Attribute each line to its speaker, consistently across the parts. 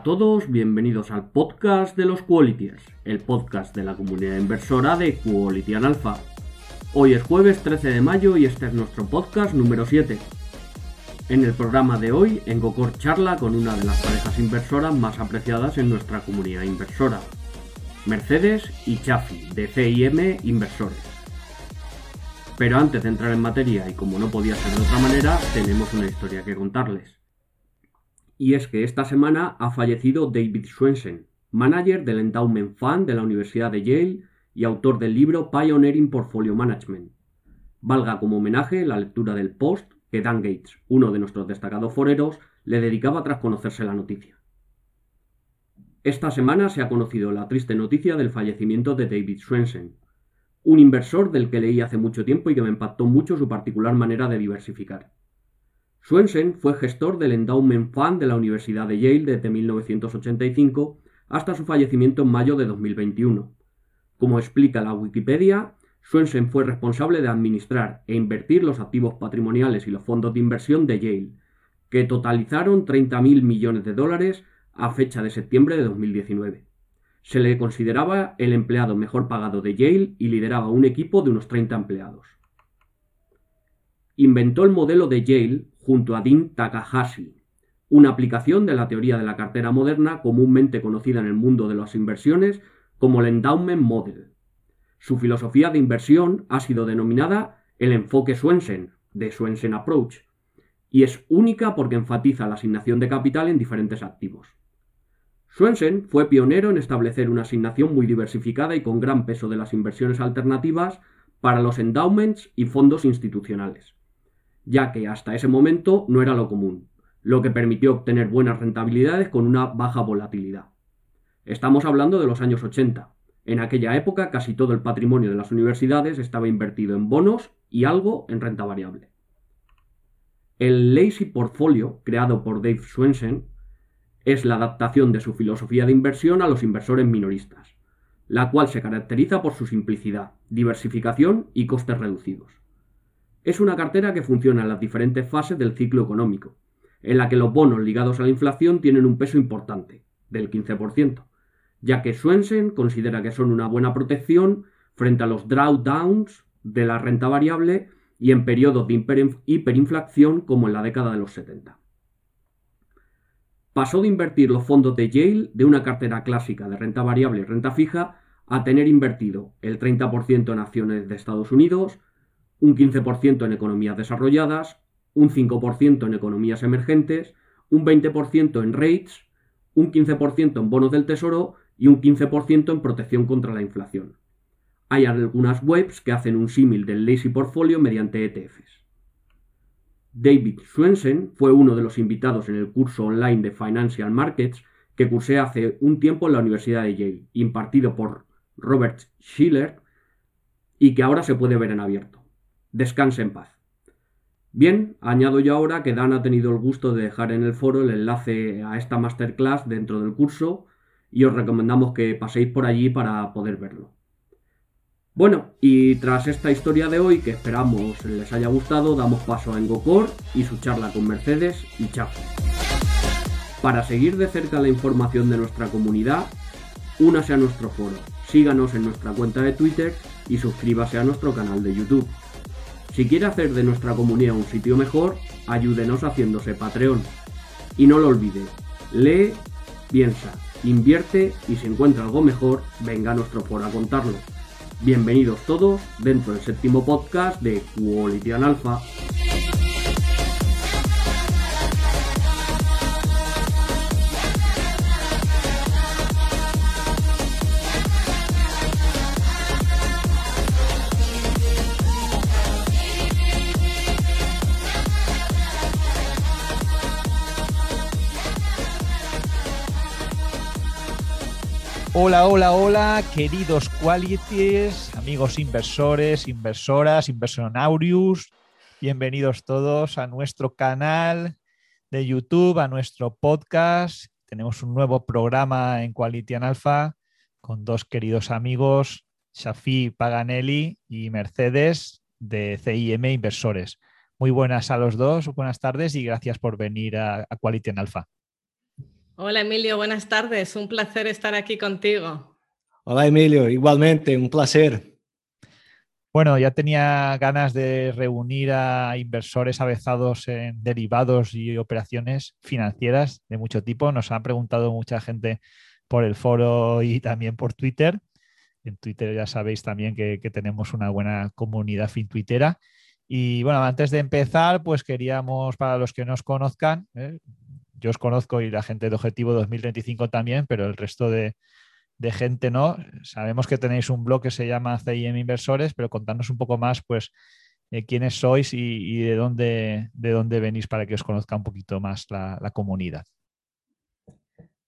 Speaker 1: A todos, bienvenidos al podcast de los Qualities, el podcast de la comunidad inversora de Quality Alpha. Hoy es jueves 13 de mayo y este es nuestro podcast número 7. En el programa de hoy, Engocor charla con una de las parejas inversoras más apreciadas en nuestra comunidad inversora, Mercedes y Chafi, de CIM Inversores. Pero antes de entrar en materia, y como no podía ser de otra manera, tenemos una historia que contarles y es que esta semana ha fallecido David Swensen, manager del Endowment Fund de la Universidad de Yale y autor del libro Pioneering Portfolio Management. Valga como homenaje la lectura del post que Dan Gates, uno de nuestros destacados foreros, le dedicaba tras conocerse la noticia. Esta semana se ha conocido la triste noticia del fallecimiento de David Swensen, un inversor del que leí hace mucho tiempo y que me impactó mucho su particular manera de diversificar. Swensen fue gestor del Endowment Fund de la Universidad de Yale desde 1985 hasta su fallecimiento en mayo de 2021. Como explica la Wikipedia, Swensen fue responsable de administrar e invertir los activos patrimoniales y los fondos de inversión de Yale, que totalizaron 30.000 millones de dólares a fecha de septiembre de 2019. Se le consideraba el empleado mejor pagado de Yale y lideraba un equipo de unos 30 empleados. Inventó el modelo de Yale junto a Dean Takahashi, una aplicación de la teoría de la cartera moderna comúnmente conocida en el mundo de las inversiones como el Endowment Model. Su filosofía de inversión ha sido denominada el enfoque Swensen, de Swensen Approach, y es única porque enfatiza la asignación de capital en diferentes activos. Swensen fue pionero en establecer una asignación muy diversificada y con gran peso de las inversiones alternativas para los endowments y fondos institucionales ya que hasta ese momento no era lo común, lo que permitió obtener buenas rentabilidades con una baja volatilidad. Estamos hablando de los años 80. En aquella época casi todo el patrimonio de las universidades estaba invertido en bonos y algo en renta variable. El Lazy Portfolio, creado por Dave Swensen, es la adaptación de su filosofía de inversión a los inversores minoristas, la cual se caracteriza por su simplicidad, diversificación y costes reducidos. Es una cartera que funciona en las diferentes fases del ciclo económico, en la que los bonos ligados a la inflación tienen un peso importante, del 15%, ya que Swensen considera que son una buena protección frente a los drawdowns de la renta variable y en periodos de hiperinflación como en la década de los 70. Pasó de invertir los fondos de Yale de una cartera clásica de renta variable y renta fija a tener invertido el 30% en acciones de Estados Unidos, un 15% en economías desarrolladas, un 5% en economías emergentes, un 20% en rates, un 15% en bonos del tesoro y un 15% en protección contra la inflación. Hay algunas webs que hacen un símil del lazy portfolio mediante ETFs. David Swensen fue uno de los invitados en el curso online de Financial Markets que cursé hace un tiempo en la Universidad de Yale, impartido por Robert Schiller y que ahora se puede ver en abierto. Descanse en paz. Bien, añado yo ahora que Dan ha tenido el gusto de dejar en el foro el enlace a esta masterclass dentro del curso y os recomendamos que paséis por allí para poder verlo. Bueno, y tras esta historia de hoy que esperamos les haya gustado, damos paso a Engocor y su charla con Mercedes y Chapo. Para seguir de cerca la información de nuestra comunidad, únase a nuestro foro, síganos en nuestra cuenta de Twitter y suscríbase a nuestro canal de YouTube. Si quiere hacer de nuestra comunidad un sitio mejor, ayúdenos haciéndose Patreon. Y no lo olvide, lee, piensa, invierte y si encuentra algo mejor, venga a nuestro foro a contarlo. Bienvenidos todos dentro del séptimo podcast de Quality Alpha.
Speaker 2: Hola, hola, hola, queridos qualities, amigos inversores, inversoras, inversonaurius. Bienvenidos todos a nuestro canal de YouTube, a nuestro podcast. Tenemos un nuevo programa en Quality Alpha con dos queridos amigos, Shafi Paganelli y Mercedes de CIM Inversores. Muy buenas a los dos, buenas tardes y gracias por venir a, a Quality Alpha.
Speaker 3: Hola Emilio, buenas tardes. Un placer estar aquí contigo.
Speaker 4: Hola Emilio, igualmente, un placer.
Speaker 2: Bueno, ya tenía ganas de reunir a inversores avezados en derivados y operaciones financieras de mucho tipo. Nos han preguntado mucha gente por el foro y también por Twitter. En Twitter ya sabéis también que, tenemos una buena comunidad fin twittera. Y bueno, antes de empezar, pues queríamos, para los que nos conozcan, ¿eh? Yo os conozco y la gente de Objetivo 2025 también, pero el resto de, gente no. Sabemos que tenéis un blog que se llama CIM Inversores, pero contadnos un poco más, pues, quiénes sois y, de, dónde, de dónde venís para que os conozca un poquito más la, comunidad.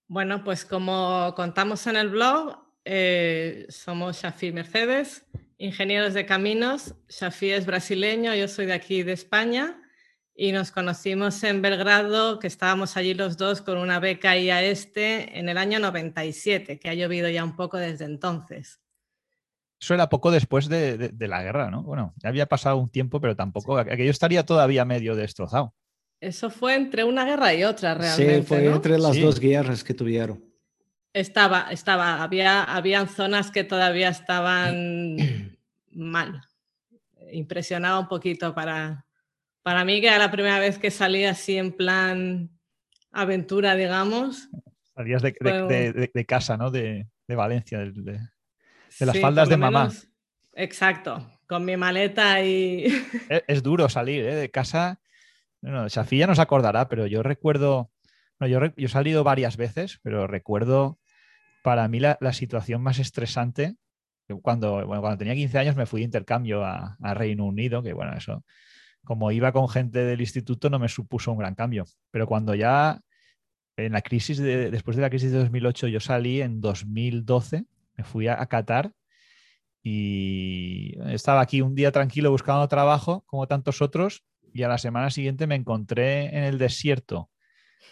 Speaker 3: Bueno, pues como contamos en el blog, eh, somos Shafi Mercedes, ingenieros de caminos. Shafi es brasileño, yo soy de aquí de España y nos conocimos en Belgrado, que estábamos allí los dos con una beca IA Este en el año 97, que ha llovido ya un poco desde entonces.
Speaker 2: Eso era poco después de, la guerra, ¿no? Bueno, ya había pasado un tiempo, pero tampoco, aquello estaría todavía medio destrozado.
Speaker 3: Eso fue entre una guerra y otra, realmente.
Speaker 4: Sí, fue entre las dos guerras que tuvieron.
Speaker 3: Estaba, estaba, había, habían zonas que todavía estaban mal. Impresionaba un poquito para, para mí, que era la primera vez que salía así en plan aventura, digamos.
Speaker 2: Salías de, casa, ¿no? De, Valencia, de, las faldas de mamá.
Speaker 3: exacto, con mi maleta y...
Speaker 2: Es, duro salir ¿eh? de casa. Bueno, Safía nos acordará, pero yo recuerdo, yo, he salido varias veces, pero recuerdo para mí la, situación más estresante, cuando, cuando tenía 15 años me fui de intercambio a, a Reino Unido, que bueno, eso como iba con gente del instituto, no me supuso un gran cambio. Pero cuando ya en la crisis, de, después de la crisis de 2008, yo salí en 2012, me fui a, Qatar y estaba aquí un día tranquilo buscando trabajo, como tantos otros, y a la semana siguiente me encontré en el desierto,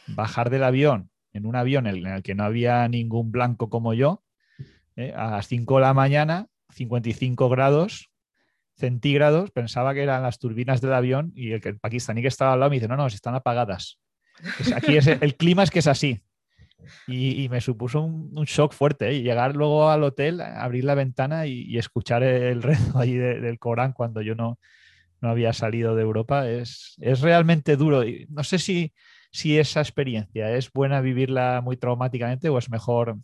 Speaker 2: bajar del avión, en un avión en el que no había ningún blanco como yo, eh, a las 5 de la mañana, 55 grados, centígrados, pensaba que eran las turbinas del avión y el, pakistaní que estaba al lado me dice, no, no, están apagadas. aquí es, el clima es que es así. Y, me supuso un, shock fuerte. ¿eh? Llegar luego al hotel, abrir la ventana y, escuchar el rezo ahí del Corán cuando yo no, no había salido de Europa es, es realmente duro. no sé si, si esa experiencia es buena vivirla muy traumáticamente o es mejor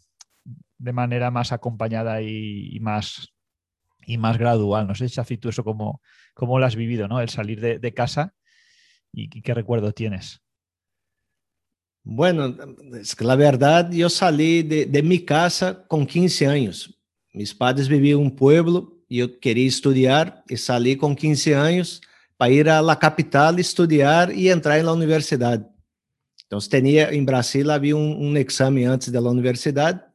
Speaker 2: de manera más acompañada y más y más gradual. No sé, Shafi, tú eso cómo, cómo lo has vivido, ¿no? El salir de, casa y, qué recuerdo tienes.
Speaker 4: Bueno, es que la verdad, yo salí de, mi casa con 15 años. Mis padres vivían en un pueblo y yo quería estudiar y salí con 15 años para ir a la capital, estudiar y entrar en la universidad. Entonces tenía, en Brasil había un, un examen antes de la universidad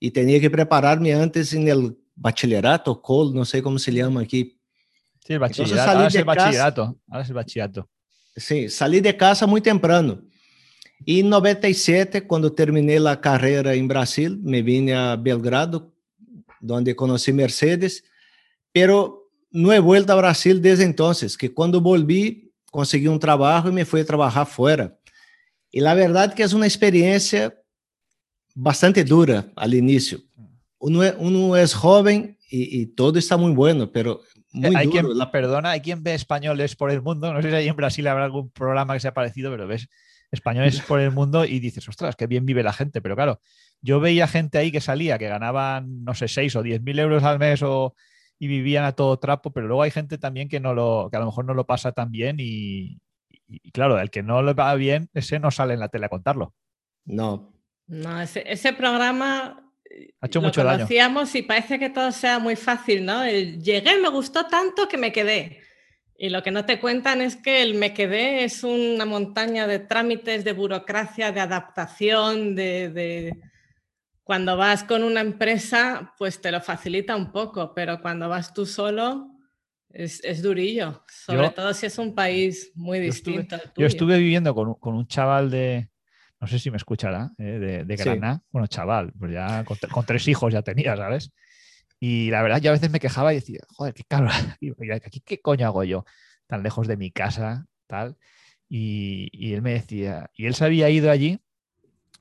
Speaker 4: y tenía que prepararme antes en el bachillerato, col, no sé cómo se llama aquí.
Speaker 2: Sí, el bachillerato. Ahora es el bachillerato. Ahora es el bachillerato.
Speaker 4: Sí, salí de casa muy temprano. Y en 97, cuando terminé la carrera en Brasil, me vine a Belgrado, donde conocí Mercedes, pero no he vuelto a Brasil desde entonces, que cuando volví conseguí un trabajo y me fui a trabajar fuera. Y la verdad que es una experiencia bastante dura al inicio, uno, uno es joven y, y, todo está muy bueno, pero muy
Speaker 2: hay
Speaker 4: duro.
Speaker 2: Quien, la... Perdona, hay quien ve españoles por el mundo. No sé si ahí en Brasil habrá algún programa que sea parecido, pero ves españoles por el mundo y dices, ostras, qué bien vive la gente. Pero claro, yo veía gente ahí que salía, que ganaban, no sé, 6 o 10 mil euros al mes o, y vivían a todo trapo, pero luego hay gente también que, no lo, que a lo mejor no lo pasa tan bien y, y, claro, el que no le va bien, ese no sale en la tele a contarlo.
Speaker 4: No.
Speaker 3: No, ese, ese programa
Speaker 2: ha hecho
Speaker 3: lo
Speaker 2: mucho
Speaker 3: conocíamos y parece que todo sea muy fácil, ¿no? El llegué, me gustó tanto que me quedé. Y lo que no te cuentan es que el me quedé es una montaña de trámites, de burocracia, de adaptación, de, Cuando vas con una empresa, pues te lo facilita un poco, pero cuando vas tú solo, es, es durillo, sobre todo si es un país muy distinto.
Speaker 2: yo estuve viviendo con, con un chaval de, no sé si me escuchará, eh, de, de Granada. Bueno, chaval, pues ya con, tres hijos ya tenía, ¿sabes? Y la verdad, yo a veces me quejaba y decía, joder, qué cabrón, aquí qué coño hago yo, tan lejos de mi casa, tal. Y, él me decía, y él se había ido allí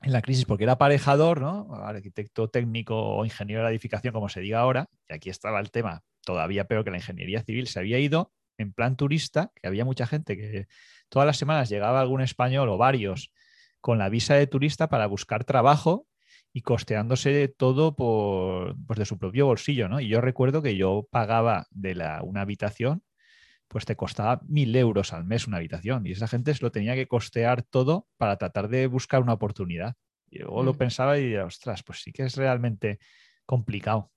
Speaker 2: en la crisis porque era aparejador, ¿no? Arquitecto técnico o ingeniero de edificación, como se diga ahora, y aquí estaba el tema todavía peor que la ingeniería civil, se había ido en plan turista, que había mucha gente que todas las semanas llegaba algún español o varios con la visa de turista para buscar trabajo y costeándose todo por, pues de su propio bolsillo, ¿no? Y yo recuerdo que yo pagaba de la, una habitación, pues te costaba mil euros al mes una habitación y esa gente lo tenía que costear todo para tratar de buscar una oportunidad. Y luego lo mm. pensaba y decía, ostras, pues sí que es realmente complicado.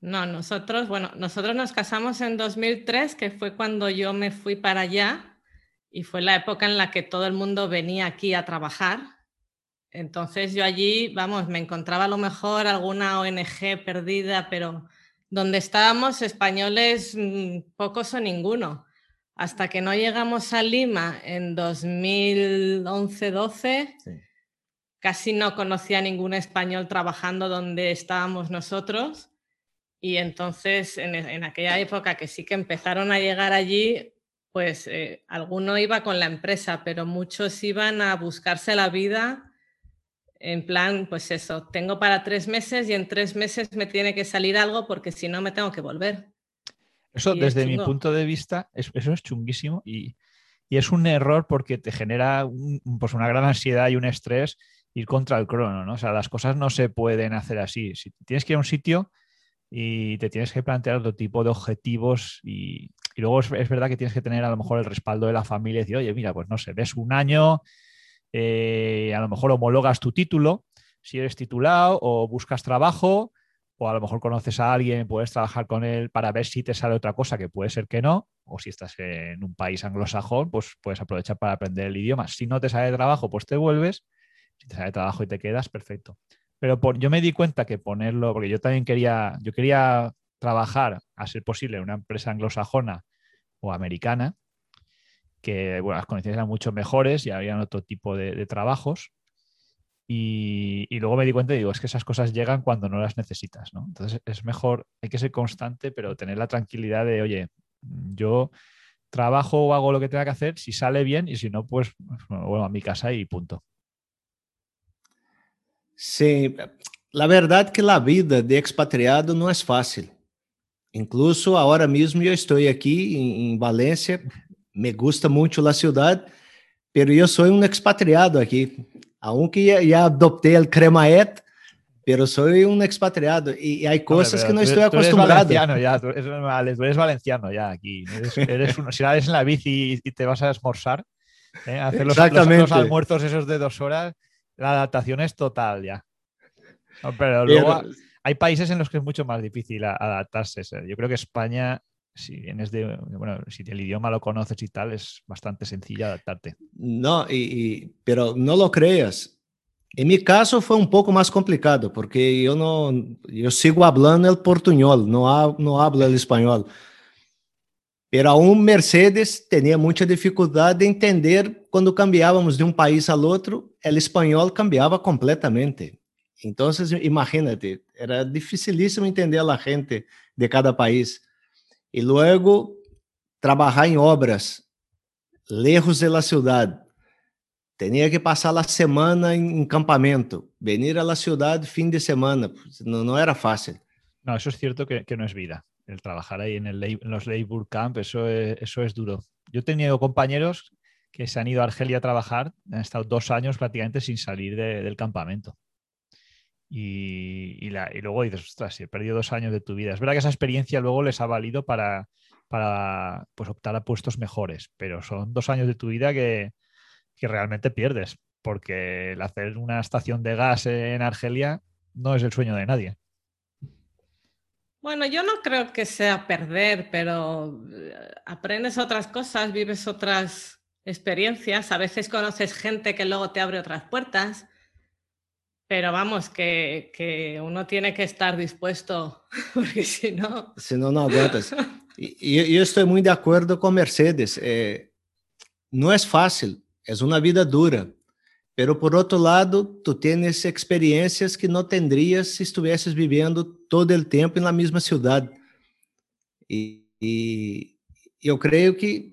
Speaker 3: No, nosotros, bueno, nosotros nos casamos en 2003, que fue cuando yo me fui para allá y fue la época en la que todo el mundo venía aquí a trabajar. Entonces yo allí, vamos, me encontraba a lo mejor alguna ONG perdida, pero donde estábamos españoles mm, pocos o ninguno. Hasta que no llegamos a Lima en 2011-12, casi no conocía ningún español trabajando donde estábamos nosotros. Y entonces, en, aquella época que sí que empezaron a llegar allí, pues eh, alguno iba con la empresa, pero muchos iban a buscarse la vida en plan, pues eso, tengo para tres meses y en tres meses me tiene que salir algo porque si no me tengo que volver.
Speaker 2: Eso, desde mi punto de vista, eso es chunguísimo y, es un error porque te genera pues una gran ansiedad y un estrés ir contra el crono, ¿no? O sea, las cosas no se pueden hacer así. Si tienes que ir a un sitio, y te tienes que plantear otro tipo de objetivos y, luego es, verdad que tienes que tener a lo mejor el respaldo de la familia y decir, oye, mira, pues no sé, ves un año, eh, a lo mejor homologas tu título, si eres titulado o buscas trabajo o a lo mejor conoces a alguien, puedes trabajar con él para ver si te sale otra cosa que puede ser que no, o si estás en un país anglosajón, pues puedes aprovechar para aprender el idioma. Si no te sale trabajo, pues te vuelves, si te sale trabajo y te quedas, perfecto. Pero yo me di cuenta que ponerlo, porque yo también quería, yo quería trabajar, a ser posible, en una empresa anglosajona o americana, que bueno, las condiciones eran mucho mejores y había otro tipo de, trabajos. Y, luego me di cuenta y digo, es que esas cosas llegan cuando no las necesitas, ¿no? Entonces es mejor, hay que ser constante, pero tener la tranquilidad de, oye, yo trabajo o hago lo que tenga que hacer, si sale bien y si no, pues vuelvo a mi casa y punto.
Speaker 4: Sim, a verdade é que a vida de expatriado não é fácil. Incluso agora mesmo eu estou aqui em, em Valência, me gusta muito a cidade, pero eu sou um expatriado aqui. Aunque já adoptei o cremaet, pero soy un expatriado y, hay cosas Hombre, que no estoy tú acostumbrado.
Speaker 2: Eres valenciano ya, tú eres, tú eres valenciano ya aquí. Eres, eres uno, si en la bici y te vas a esmorzar, ¿eh? hacer los, los, esos de dos horas, la adaptación es total ya. pero luego hay países en los que es mucho más difícil adaptarse. Yo creo que España, si vienes de, bueno, si el idioma lo conoces y tal, es bastante sencillo adaptarte.
Speaker 4: No, y, pero no lo creas. En mi caso fue un poco más complicado porque yo no, yo sigo hablando el portuñol, no, no hablo el español. Pero aún Mercedes tinha muita dificuldade de entender quando cambiávamos de um país ao outro, o espanhol cambiava completamente. Então, imagínate, era dificilíssimo entender a gente de cada país. E logo, trabalhar em obras, lejos da cidade. Tinha que passar a semana em campamento, venir à cidade fim de semana. Não, não era fácil.
Speaker 2: Não, isso é certo que, não é vida. el trabajar ahí en, en los Labor Camp, eso es, eso es duro. Yo he tenido compañeros que se han ido a Argelia a trabajar, han estado dos años prácticamente sin salir del campamento. Y, luego dices, ostras, he perdido dos años de tu vida. Es verdad que esa experiencia luego les ha valido para, para pues, optar a puestos mejores, pero son dos años de tu vida que, que realmente pierdes, porque el hacer una estación de gas en Argelia no es el sueño de nadie.
Speaker 3: Bueno, yo no creo que sea perder, pero eh, aprendes otras cosas, vives otras experiencias, a veces conoces gente que luego te abre otras puertas, pero vamos, que, uno tiene que estar dispuesto, porque si no...
Speaker 4: Si no, no aguantas. Y yo estoy muy de acuerdo con Mercedes. Eh, no es fácil, es una vida dura. Pero por outro lado, tu tens experiências que não tendrías se estivesses vivendo todo o tempo na mesma cidade. E, e eu creio que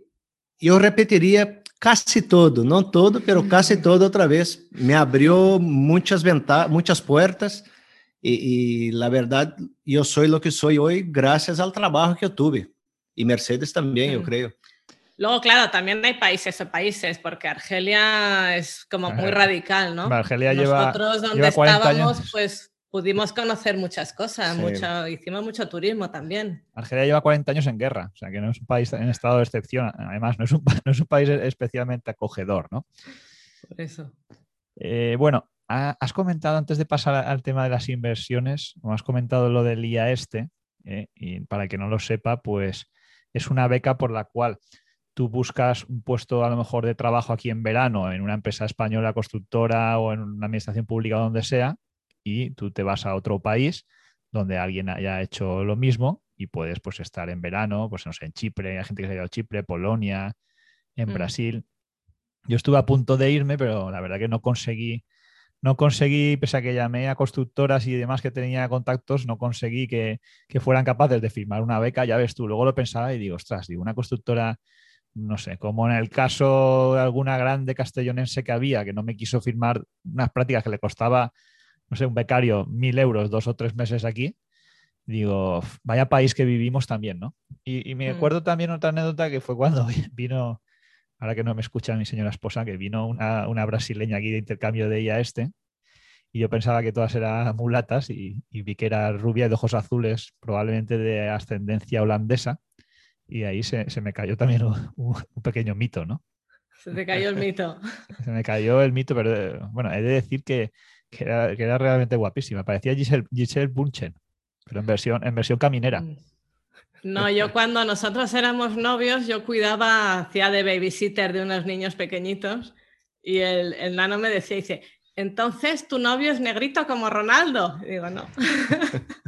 Speaker 4: eu repetiria casi todo, no todo, pero casi todo otra vez. Me abrió muchas ventanas, muchas puertas y, y, la verdad, yo soy lo que soy hoy gracias al trabajo que yo tuve. Y Mercedes también, yo creo.
Speaker 3: Luego, claro, también hay países o países, porque Argelia es como muy radical, ¿no?
Speaker 2: Argelia Nosotros
Speaker 3: donde lleva estábamos, pues pudimos conocer muchas cosas, mucho, hicimos mucho turismo también.
Speaker 2: Argelia lleva 40 años en guerra, o sea que no es un país en estado de excepción, además no es un, no es un país especialmente acogedor, ¿no?
Speaker 3: Por eso.
Speaker 2: Eh, bueno, has comentado antes de pasar al tema de las inversiones, o has comentado lo del IA este, eh, y para que no lo sepa, pues es una beca por la cual tú buscas un puesto a lo mejor de trabajo aquí en verano en una empresa española constructora o en una administración pública donde sea y tú te vas a otro país donde alguien haya hecho lo mismo y puedes pues estar en verano, pues no sé, en Chipre, hay gente que se ha ido a Chipre, Polonia, en mm. Brasil. Yo estuve a punto de irme, pero la verdad que no conseguí, no conseguí, pese a que llamé a constructoras y demás que tenía contactos, no conseguí que, que fueran capaces de firmar una beca, ya ves tú. Luego lo pensaba y digo, ostras, digo, una constructora no sé, como en el caso de alguna grande castellonense que había, que no me quiso firmar unas prácticas que le costaba no sé, un becario mil euros dos o tres meses aquí, digo, vaya país que vivimos también, ¿no? Y, me mm. acuerdo también otra anécdota que fue cuando vino, ahora que no me escucha mi señora esposa, que vino una, brasileña aquí de intercambio de ella este, y yo pensaba que todas eran mulatas y, vi que era rubia de ojos azules, probablemente de ascendencia holandesa, y ahí se, me cayó también un, pequeño mito, ¿no?
Speaker 3: Se te cayó el mito.
Speaker 2: se me cayó el mito, pero bueno, he de decir que que era, realmente guapísima. Parecía Giselle, Giselle Bunchen, pero en versión, en versión caminera. Mm.
Speaker 3: No, yo cuando nosotros éramos novios, yo cuidaba, hacía de babysitter de unos niños pequeñitos y el, el nano me decía, dice, entonces tu novio es negrito como Ronaldo. Y digo, no.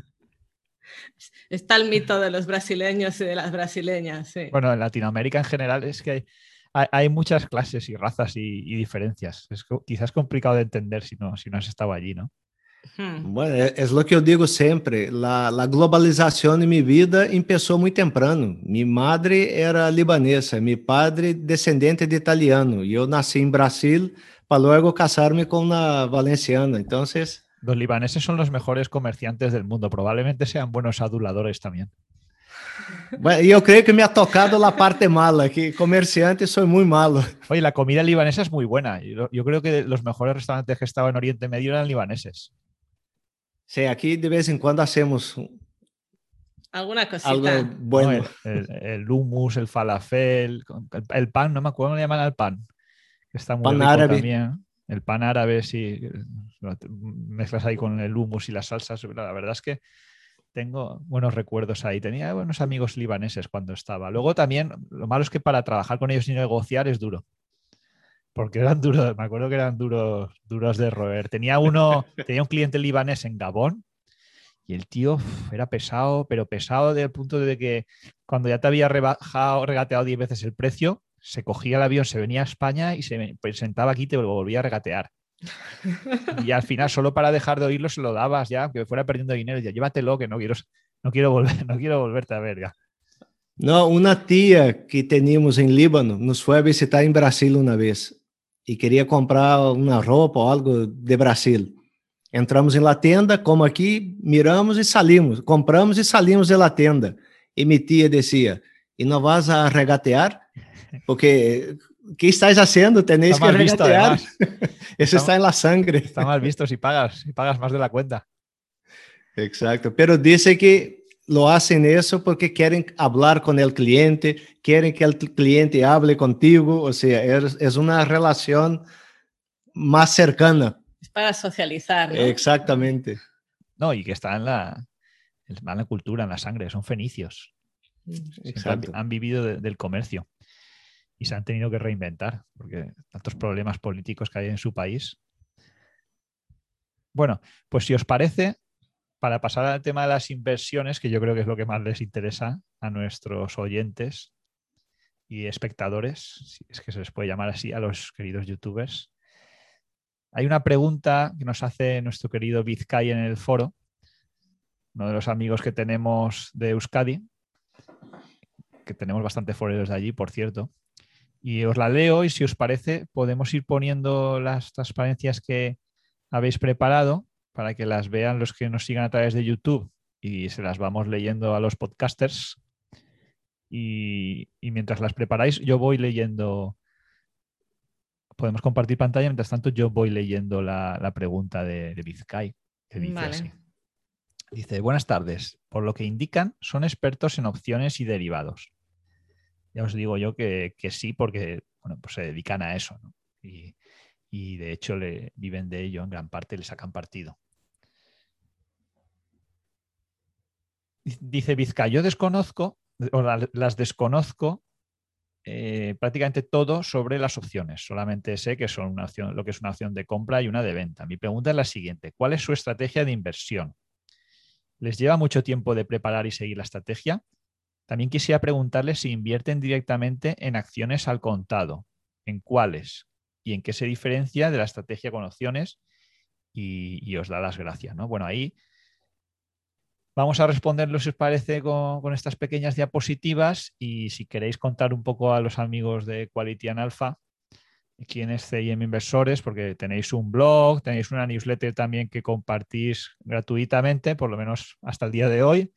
Speaker 3: Está el mito de los brasileños y de las brasileñas. Sí.
Speaker 2: Bueno, en Latinoamérica en general es que hay, hay, muchas clases y razas y, diferencias. Es quizás complicado de entender si no, si no has estado allí, ¿no?
Speaker 4: Hmm. Bueno, es lo que yo digo siempre, la, la, globalización en mi vida empezó muy temprano. Mi madre era libanesa, mi padre descendiente de italiano. Yo nací en Brasil para luego casarme con una valenciana. Entonces...
Speaker 2: Los libaneses son los mejores comerciantes del mundo, probablemente sean buenos aduladores también.
Speaker 4: Y yo creo que me ha tocado la parte mala, que comerciante soy muy malo.
Speaker 2: Oye, la comida libanesa es muy buena. Yo, creo que los mejores restaurantes que he estado en Oriente Medio eran libaneses.
Speaker 4: Sí, aquí de vez en cuando hacemos
Speaker 3: alguna cosita.
Speaker 2: bueno. el, hummus, el falafel, el, pan, no me acuerdo cómo le llaman al pan. está muy pan árabe. también. El pan árabe, sí. Mezclas ahí con el hummus y las salsas. La verdad es que tengo buenos recuerdos ahí. Tenía buenos amigos libaneses cuando estaba. Luego también, lo malo es que para trabajar con ellos y negociar es duro. Porque eran duros, me acuerdo que eran duros, duros de roer. Tenía uno, tenía un cliente libanés en Gabón y el tío era pesado, pero pesado del punto de que cuando ya te había rebajado, regateado 10 veces el precio, se cogía el avión, se venía a España y se presentaba aquí y te volvía a regatear. Y al final, solo para dejar de oírlo, se lo dabas ya, que fuera perdiendo dinero. Ya llévatelo, que no quiero, no quiero, volver, no quiero volverte a ver. Ya.
Speaker 4: No, una tía que teníamos en Líbano nos fue a visitar en Brasil una vez y quería comprar una ropa o algo de Brasil. Entramos en la tienda, como aquí, miramos y salimos, compramos y salimos de la tienda. Y mi tía decía, ¿y no vas a regatear? Porque ¿qué estáis haciendo? Tenéis que regatear. Eso está, en la sangre.
Speaker 2: Está mal visto si pagas, si pagas más de la cuenta.
Speaker 4: Exacto, pero dice que lo hacen eso porque quieren hablar con el cliente, quieren que el cliente hable contigo, o sea, es, una relación más cercana.
Speaker 3: Es para socializar.
Speaker 4: Exactamente.
Speaker 2: No, y que está en la, en la cultura, en la sangre, son fenicios. Exacto. Han, vivido del comercio y se han tenido que reinventar, porque tantos problemas políticos que hay en su país. Bueno, pues si os parece, para pasar al tema de las inversiones, que yo creo que es lo que más les interesa a nuestros oyentes y espectadores, si es que se les puede llamar así a los queridos youtubers, hay una pregunta que nos hace nuestro querido Vizcay en el foro, uno de los amigos que tenemos de Euskadi, que tenemos bastante foreros de allí, por cierto, Y os la leo y si os parece podemos ir poniendo las transparencias que habéis preparado para que las vean los que nos sigan a través de YouTube y se las vamos leyendo a los podcasters. Y, mientras las preparáis, yo voy leyendo. Podemos compartir pantalla, mientras tanto yo voy leyendo la, pregunta de, de Vizcay, que dice así. Dice, buenas tardes. Por lo que indican, son expertos en opciones y derivados ya os digo yo que, sí, porque bueno, pues se dedican a eso. Y, de hecho le, viven de ello en gran parte, le sacan partido. Dice Vizca, yo desconozco, o las desconozco eh, prácticamente todo sobre las opciones. Solamente sé que son una opción, lo que es una opción de compra y una de venta. Mi pregunta es la siguiente: ¿cuál es su estrategia de inversión? ¿Les lleva mucho tiempo de preparar y seguir la estrategia? También quisiera preguntarles si invierten directamente en acciones al contado, en cuáles y en qué se diferencia de la estrategia con opciones y, os da las gracias. ¿no? Bueno, ahí vamos a responderlo si os parece con, estas pequeñas diapositivas y si queréis contar un poco a los amigos de Quality and Alpha quiénes CIM Inversores, porque tenéis un blog, tenéis una newsletter también que compartís gratuitamente, por lo menos hasta el día de hoy.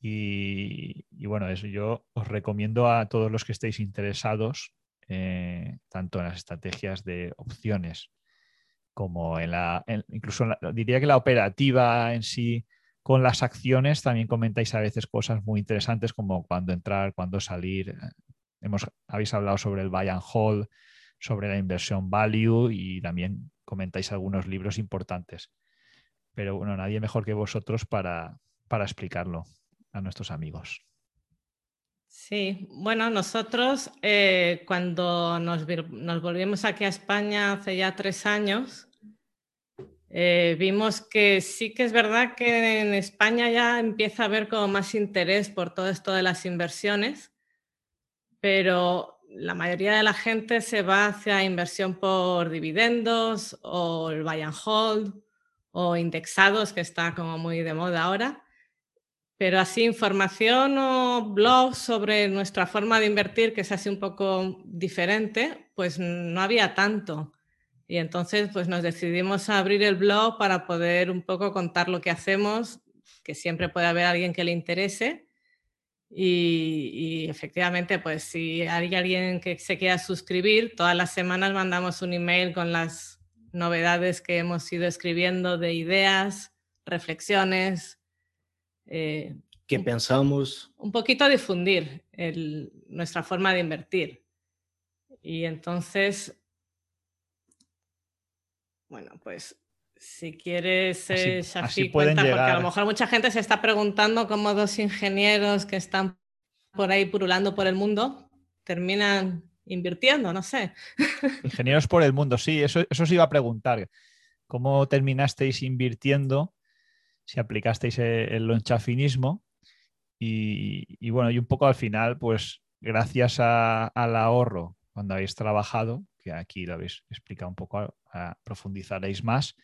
Speaker 2: Y, bueno, eso yo os recomiendo a todos los que estéis interesados, eh, tanto en las estrategias de opciones como en la, incluso diría que la operativa en sí con las acciones, también comentáis a veces cosas muy interesantes como cuándo entrar, cuándo salir. Hemos, habéis hablado sobre el buy and hold, sobre la inversión value y también comentáis algunos libros importantes. Pero bueno, nadie mejor que vosotros para, para explicarlo a nuestros amigos.
Speaker 3: Sí, bueno, nosotros eh, cuando nos, volvimos aquí a España hace ya tres años, eh, vimos que sí que es verdad que en España ya empieza a haber como más interés por todo esto de las inversiones, pero la mayoría de la gente se va hacia inversión por dividendos o el buy and hold o indexados, que está como muy de moda ahora. Pero así, información o blog sobre nuestra forma de invertir, que es así un poco diferente, pues no había tanto. Y entonces, pues nos decidimos a abrir el blog para poder un poco contar lo que hacemos, que siempre puede haber alguien que le interese. Y, y, efectivamente, pues si hay alguien que se quiera suscribir, todas las semanas mandamos un email con las novedades que hemos ido escribiendo de ideas, reflexiones,
Speaker 4: eh, que pensamos.
Speaker 3: Un poquito difundir nuestra forma de invertir. Y entonces, bueno, pues si quieres, eh, cuenta, porque a lo mejor mucha gente se está preguntando cómo dos ingenieros que están por ahí purulando por el mundo terminan invirtiendo, no sé.
Speaker 2: Ingenieros por el mundo, sí, eso, eso os iba a preguntar. ¿Cómo terminasteis invirtiendo si aplicasteis e-, el lonchafinismo. Y, y, bueno, y un poco al final, pues gracias al ahorro cuando habéis trabajado, que aquí lo habéis explicado un poco, profundizaréis más.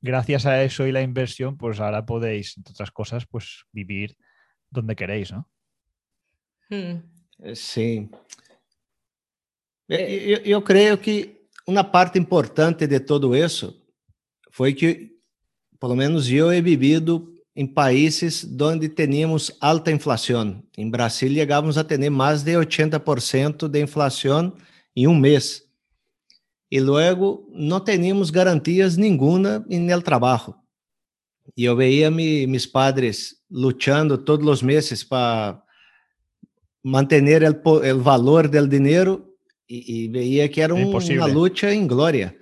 Speaker 2: Gracias a eso y la inversión, pues ahora podéis, entre otras cosas, pues vivir donde queréis, ¿no?
Speaker 4: Hmm. Eh, sí. Eh, yo, yo creo que una parte importante de todo eso fue que pelo menos eu he vivido em países onde teníamos alta inflação. Em Brasília, chegávamos a ter mais de 80% de inflação em um mês. E logo, não teníamos garantias nenhuma no trabalho. E eu veia me, meus padres lutando todos os meses para manter o valor do dinheiro e, e veia que era um, uma luta em glória.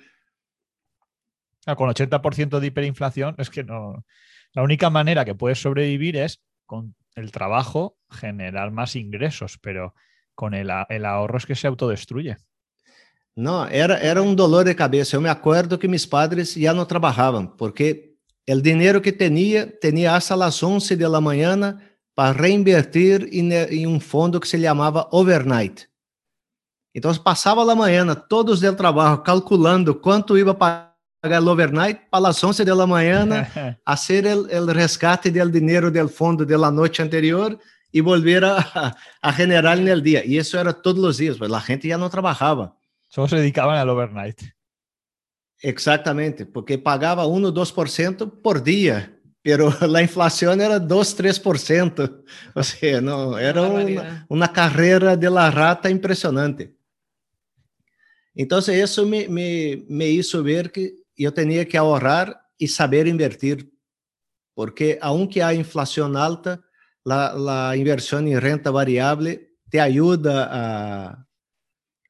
Speaker 2: Ah, con 80% de hiperinflación, es que no. La única manera que puedes sobrevivir es con el trabajo generar más ingresos, pero con el, el ahorro es que se autodestruye.
Speaker 4: No, era, era un dolor de cabeza. Yo me acuerdo que mis padres ya no trabajaban, porque el dinero que tenía, tenía hasta las 11 de la mañana para reinvertir en, en un fondo que se llamaba Overnight. Entonces pasaba la mañana, todos del trabajo, calculando cuánto iba a pagar el overnight para las 11 de la mañana, hacer el, el rescate del dinero del fondo de la noche anterior y volver a, a, generar en el día. Y eso era todos los días, pues la gente ya no trabajaba.
Speaker 2: Solo se dedicaban al overnight.
Speaker 4: Exactamente, porque pagaba 1 o 2% por día, pero la inflación era 2, 3%. O sea, no, era una, una carrera de la rata impresionante. Entonces, eso me, me, me hizo ver que yo tenía que ahorrar y saber invertir, porque aunque hay inflación alta, la, la inversión en renta variable te ayuda a,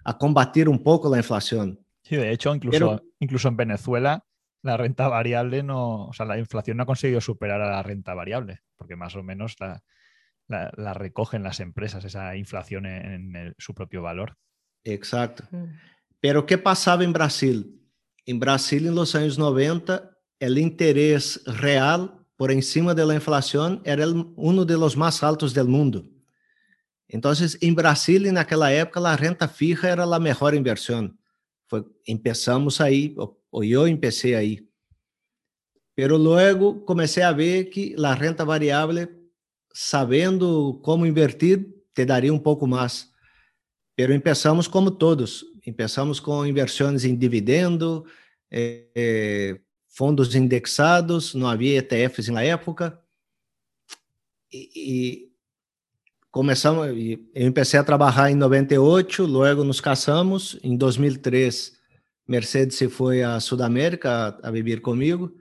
Speaker 4: a combatir un poco la inflación.
Speaker 2: Sí, de hecho, incluso, Pero, incluso en Venezuela, la renta variable no, o sea, la inflación no ha conseguido superar a la renta variable, porque más o menos la, la, la recogen las empresas, esa inflación en, en el, su propio valor.
Speaker 4: Exacto. Mm. Pero ¿qué pasaba en Brasil? En Brasil, en los años 90, el interés real por encima de la inflación era el, uno de los más altos del mundo. Entonces, en Brasil, en aquella época, la renta fija era la mejor inversión. Fue, empezamos ahí, o, o yo empecé ahí. Pero luego comencé a ver que la renta variable, sabendo cómo invertir, te daría un poco más. Pero empezamos como todos, empezamos com inversões em dividendo, é, fundos indexados, não havia ETFs na época. E, e começamos, eu comecei a trabalhar em 98, logo nos casamos. Em 2003, Mercedes se foi à Sudamérica a, a comigo.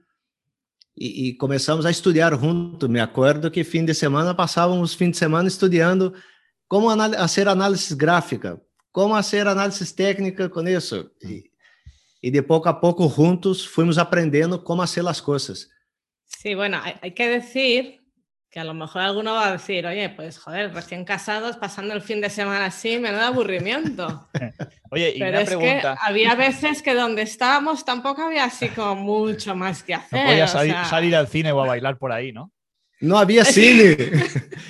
Speaker 4: E, e, começamos a estudar junto. Me acordo que fim de semana passávamos fim de semana estudando como fazer análise gráfica, cómo hacer análisis técnica con eso. Y, y, de poco a poco juntos fuimos aprendiendo cómo hacer las cosas.
Speaker 3: Sí, bueno, hay, hay, que decir que a lo mejor alguno va a decir, oye, pues joder, recién casados, pasando el fin de semana así, me da aburrimiento.
Speaker 2: oye, y
Speaker 3: Pero
Speaker 2: una
Speaker 3: es
Speaker 2: pregunta.
Speaker 3: que había veces que donde estábamos tampoco había así como mucho más que hacer.
Speaker 2: No podías salir,
Speaker 3: o sea...
Speaker 2: salir al cine o a bailar por ahí, ¿no?
Speaker 4: Não havia cine.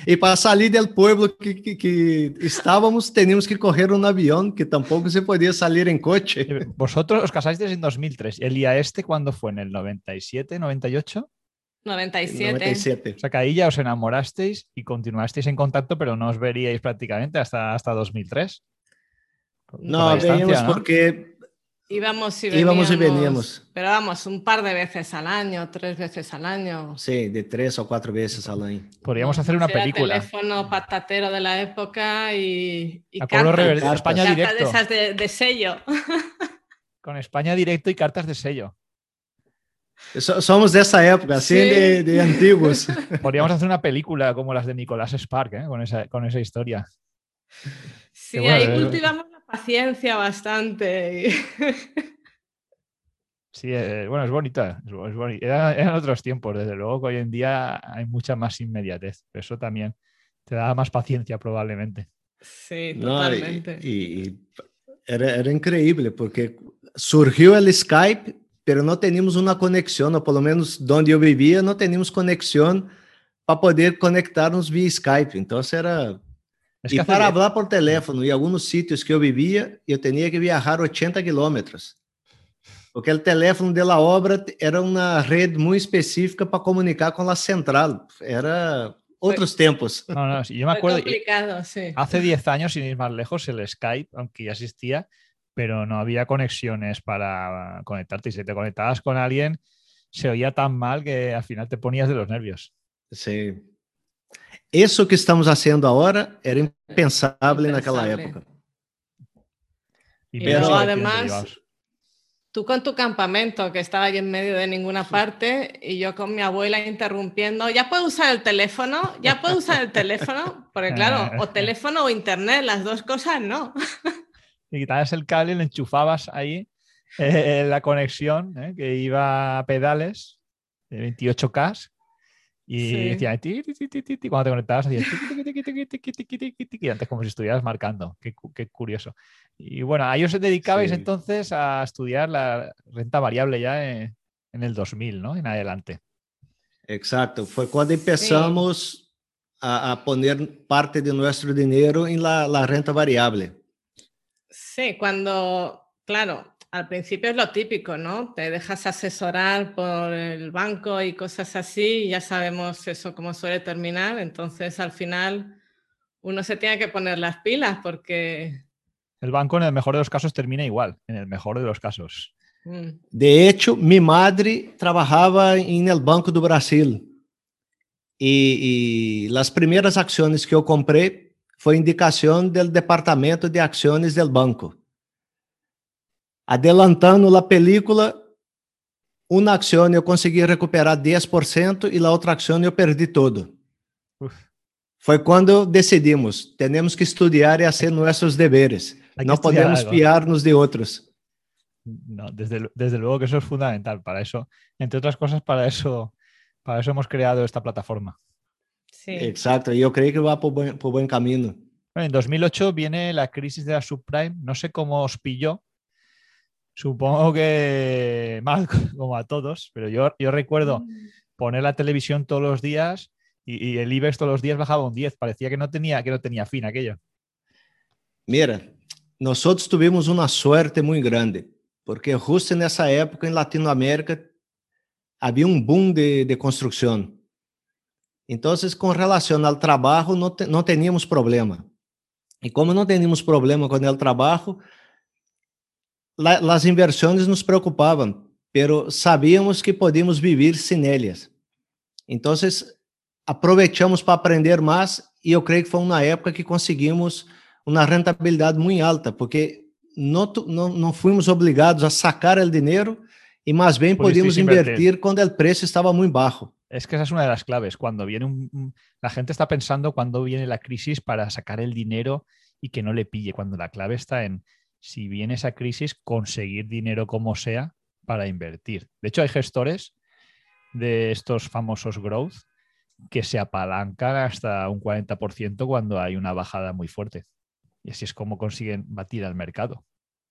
Speaker 4: e para sair do pueblo que, que, que, estávamos, teníamos que correr um avião, que tampouco se podia sair em coche.
Speaker 2: Vosotros os casasteis en 2003. ¿El día este cuándo fue? ¿En el 97, 98?
Speaker 3: 97.
Speaker 4: 97.
Speaker 2: O sea que ahí ya os enamorasteis y continuasteis en contacto, pero no os veríais prácticamente hasta, hasta 2003.
Speaker 4: No, veíamos ¿no? porque
Speaker 3: Íbamos y, veníamos,
Speaker 4: íbamos y veníamos.
Speaker 3: Pero vamos, un par de veces al año, tres veces al año.
Speaker 4: Sí, de tres o cuatro veces al año.
Speaker 2: Podríamos hacer una
Speaker 3: Era
Speaker 2: película.
Speaker 3: El teléfono patatero de la época y, y
Speaker 2: A Pueblo
Speaker 3: cartas,
Speaker 2: España
Speaker 3: cartas
Speaker 2: directo.
Speaker 3: de esas de, de sello.
Speaker 2: Con España directo y cartas de sello.
Speaker 4: So- Somos dessa época, assim,
Speaker 3: Sí.
Speaker 4: de, de antigos.
Speaker 2: Podríamos hacer una película como las de Nicolás Spark, ¿eh? con, esa, con esa historia.
Speaker 3: Sí,
Speaker 2: bueno,
Speaker 3: ahí
Speaker 2: eh,
Speaker 3: cultivamos paciencia bastante. y-
Speaker 2: Sí, eh, bueno, es bonita. Es, es era- eran otros tiempos, desde luego que hoy en día hay mucha más inmediatez. Eso también te da más paciencia probablemente.
Speaker 3: Sí, totalmente.
Speaker 4: e- e era, era incrível, porque surgiu o Skype, pero não tínhamos uma conexão, ou pelo menos onde eu vivia, não tínhamos conexão para poder conectarnos via Skype. Então, era.
Speaker 2: Es
Speaker 4: e
Speaker 2: que hace
Speaker 4: para falar por teléfono, em alguns sítios que eu vivia, eu tinha que viajar 80 quilômetros. Porque o teléfono de la obra era uma rede muito específica para comunicar com a central. Era outros tempos.
Speaker 2: no, no, sí, yo me acuerdo, y-
Speaker 3: complicado, sí.
Speaker 2: hace 10 años, sin ir más lejos, el Skype, aunque ya existía, pero no había conexiones para conectarte. Y si te conectabas con alguien, se oía tan mal que al final te ponías de los nervios.
Speaker 4: Sim. Isso que estamos fazendo agora era impensável naquela
Speaker 3: Impensável.
Speaker 4: época.
Speaker 2: Y
Speaker 3: Y
Speaker 2: menos
Speaker 3: luego,
Speaker 2: si lo tienes
Speaker 3: además. Tú con tu campamento, que estaba allí en medio de ninguna parte, y yo con mi abuela interrumpiendo, ya puedo usar el teléfono, ya puedo usar el teléfono, porque claro, o teléfono o internet, las dos cosas no.
Speaker 2: y quitabas el cable y le enchufabas ahí eh, la conexión eh, que iba a pedales de 28K y
Speaker 3: Sí.
Speaker 2: decía ti, ti, ti, ti, ti, ti, cuando te conectabas hacías tiqui, antes como si estuvieras marcando qué, qué curioso y bueno a ellos os dedicabais
Speaker 4: Sí.
Speaker 2: entonces a estudiar la renta variable ya en, en el 2000 ¿no? en adelante
Speaker 4: Exacto. Foi quando começamos a, a poner parte de nosso dinheiro em la, la renta variável.
Speaker 3: Sí, cuando, claro, al principio es lo típico, ¿no? Te dejas asesorar por el banco y cosas así, y ya sabemos eso cómo suele terminar, entonces al final uno se tiene que poner las pilas porque...
Speaker 2: El banco en el mejor de los casos termina igual, en el mejor de los casos.
Speaker 4: Mm. De hecho, mi madre trabajaba en el Banco do Brasil y, y las primeras acciones que yo compré fue indicación del Departamento de Acciones del banco. Adelantando la película, uma ação eu consegui recuperar 10% e a outra ação eu perdi todo. Uf. Foi quando decidimos, temos que estudar e fazer nossos deveres. Não podemos fiar-nos de outros.
Speaker 2: No, desde, desde luego que eso es fundamental. Para eso, entre otras cosas, para eso, para eso hemos creado esta plataforma.
Speaker 4: Sí. Exacto, yo creo que va por buen, por buen camino.
Speaker 2: Bueno, en 2008 viene la crisis de la subprime. No sé cómo os pilló, Supongo que mal como a todos, pero yo, yo recuerdo mm. poner la televisión todos los días y, el IBEX todos los días bajaba un 10. Parecía que no tenía, que no tenía fin aquello.
Speaker 4: Mira, nosotros tuvimos una suerte muy grande, porque justo en esa época en Latinoamérica había un boom de, de construcción. Entonces, con relación al trabajo, no, te, no teníamos problema. Y como no teníamos problema con el trabajo, la, las inversiones nos preocupaban, pero sabíamos que podíamos vivir sin ellas. Entonces, aprovechamos para aprender más e eu creio que foi uma época que conseguimos uma rentabilidade muito alta, porque não, não, não fomos obrigados a sacar o dinheiro e mais bem podíamos invertir quando o preço estava muito baixo.
Speaker 2: Es que esa es una de las claves. Cuando viene un, la gente está pensando cuando viene la crisis para sacar el dinero y que no le pille, cuando la clave está en si viene esa crisis, conseguir dinero como sea para invertir. De hecho, hay gestores de estos famosos growth que se apalancan hasta un 40% cuando hay una bajada muy fuerte. Y así es como consiguen batir al mercado.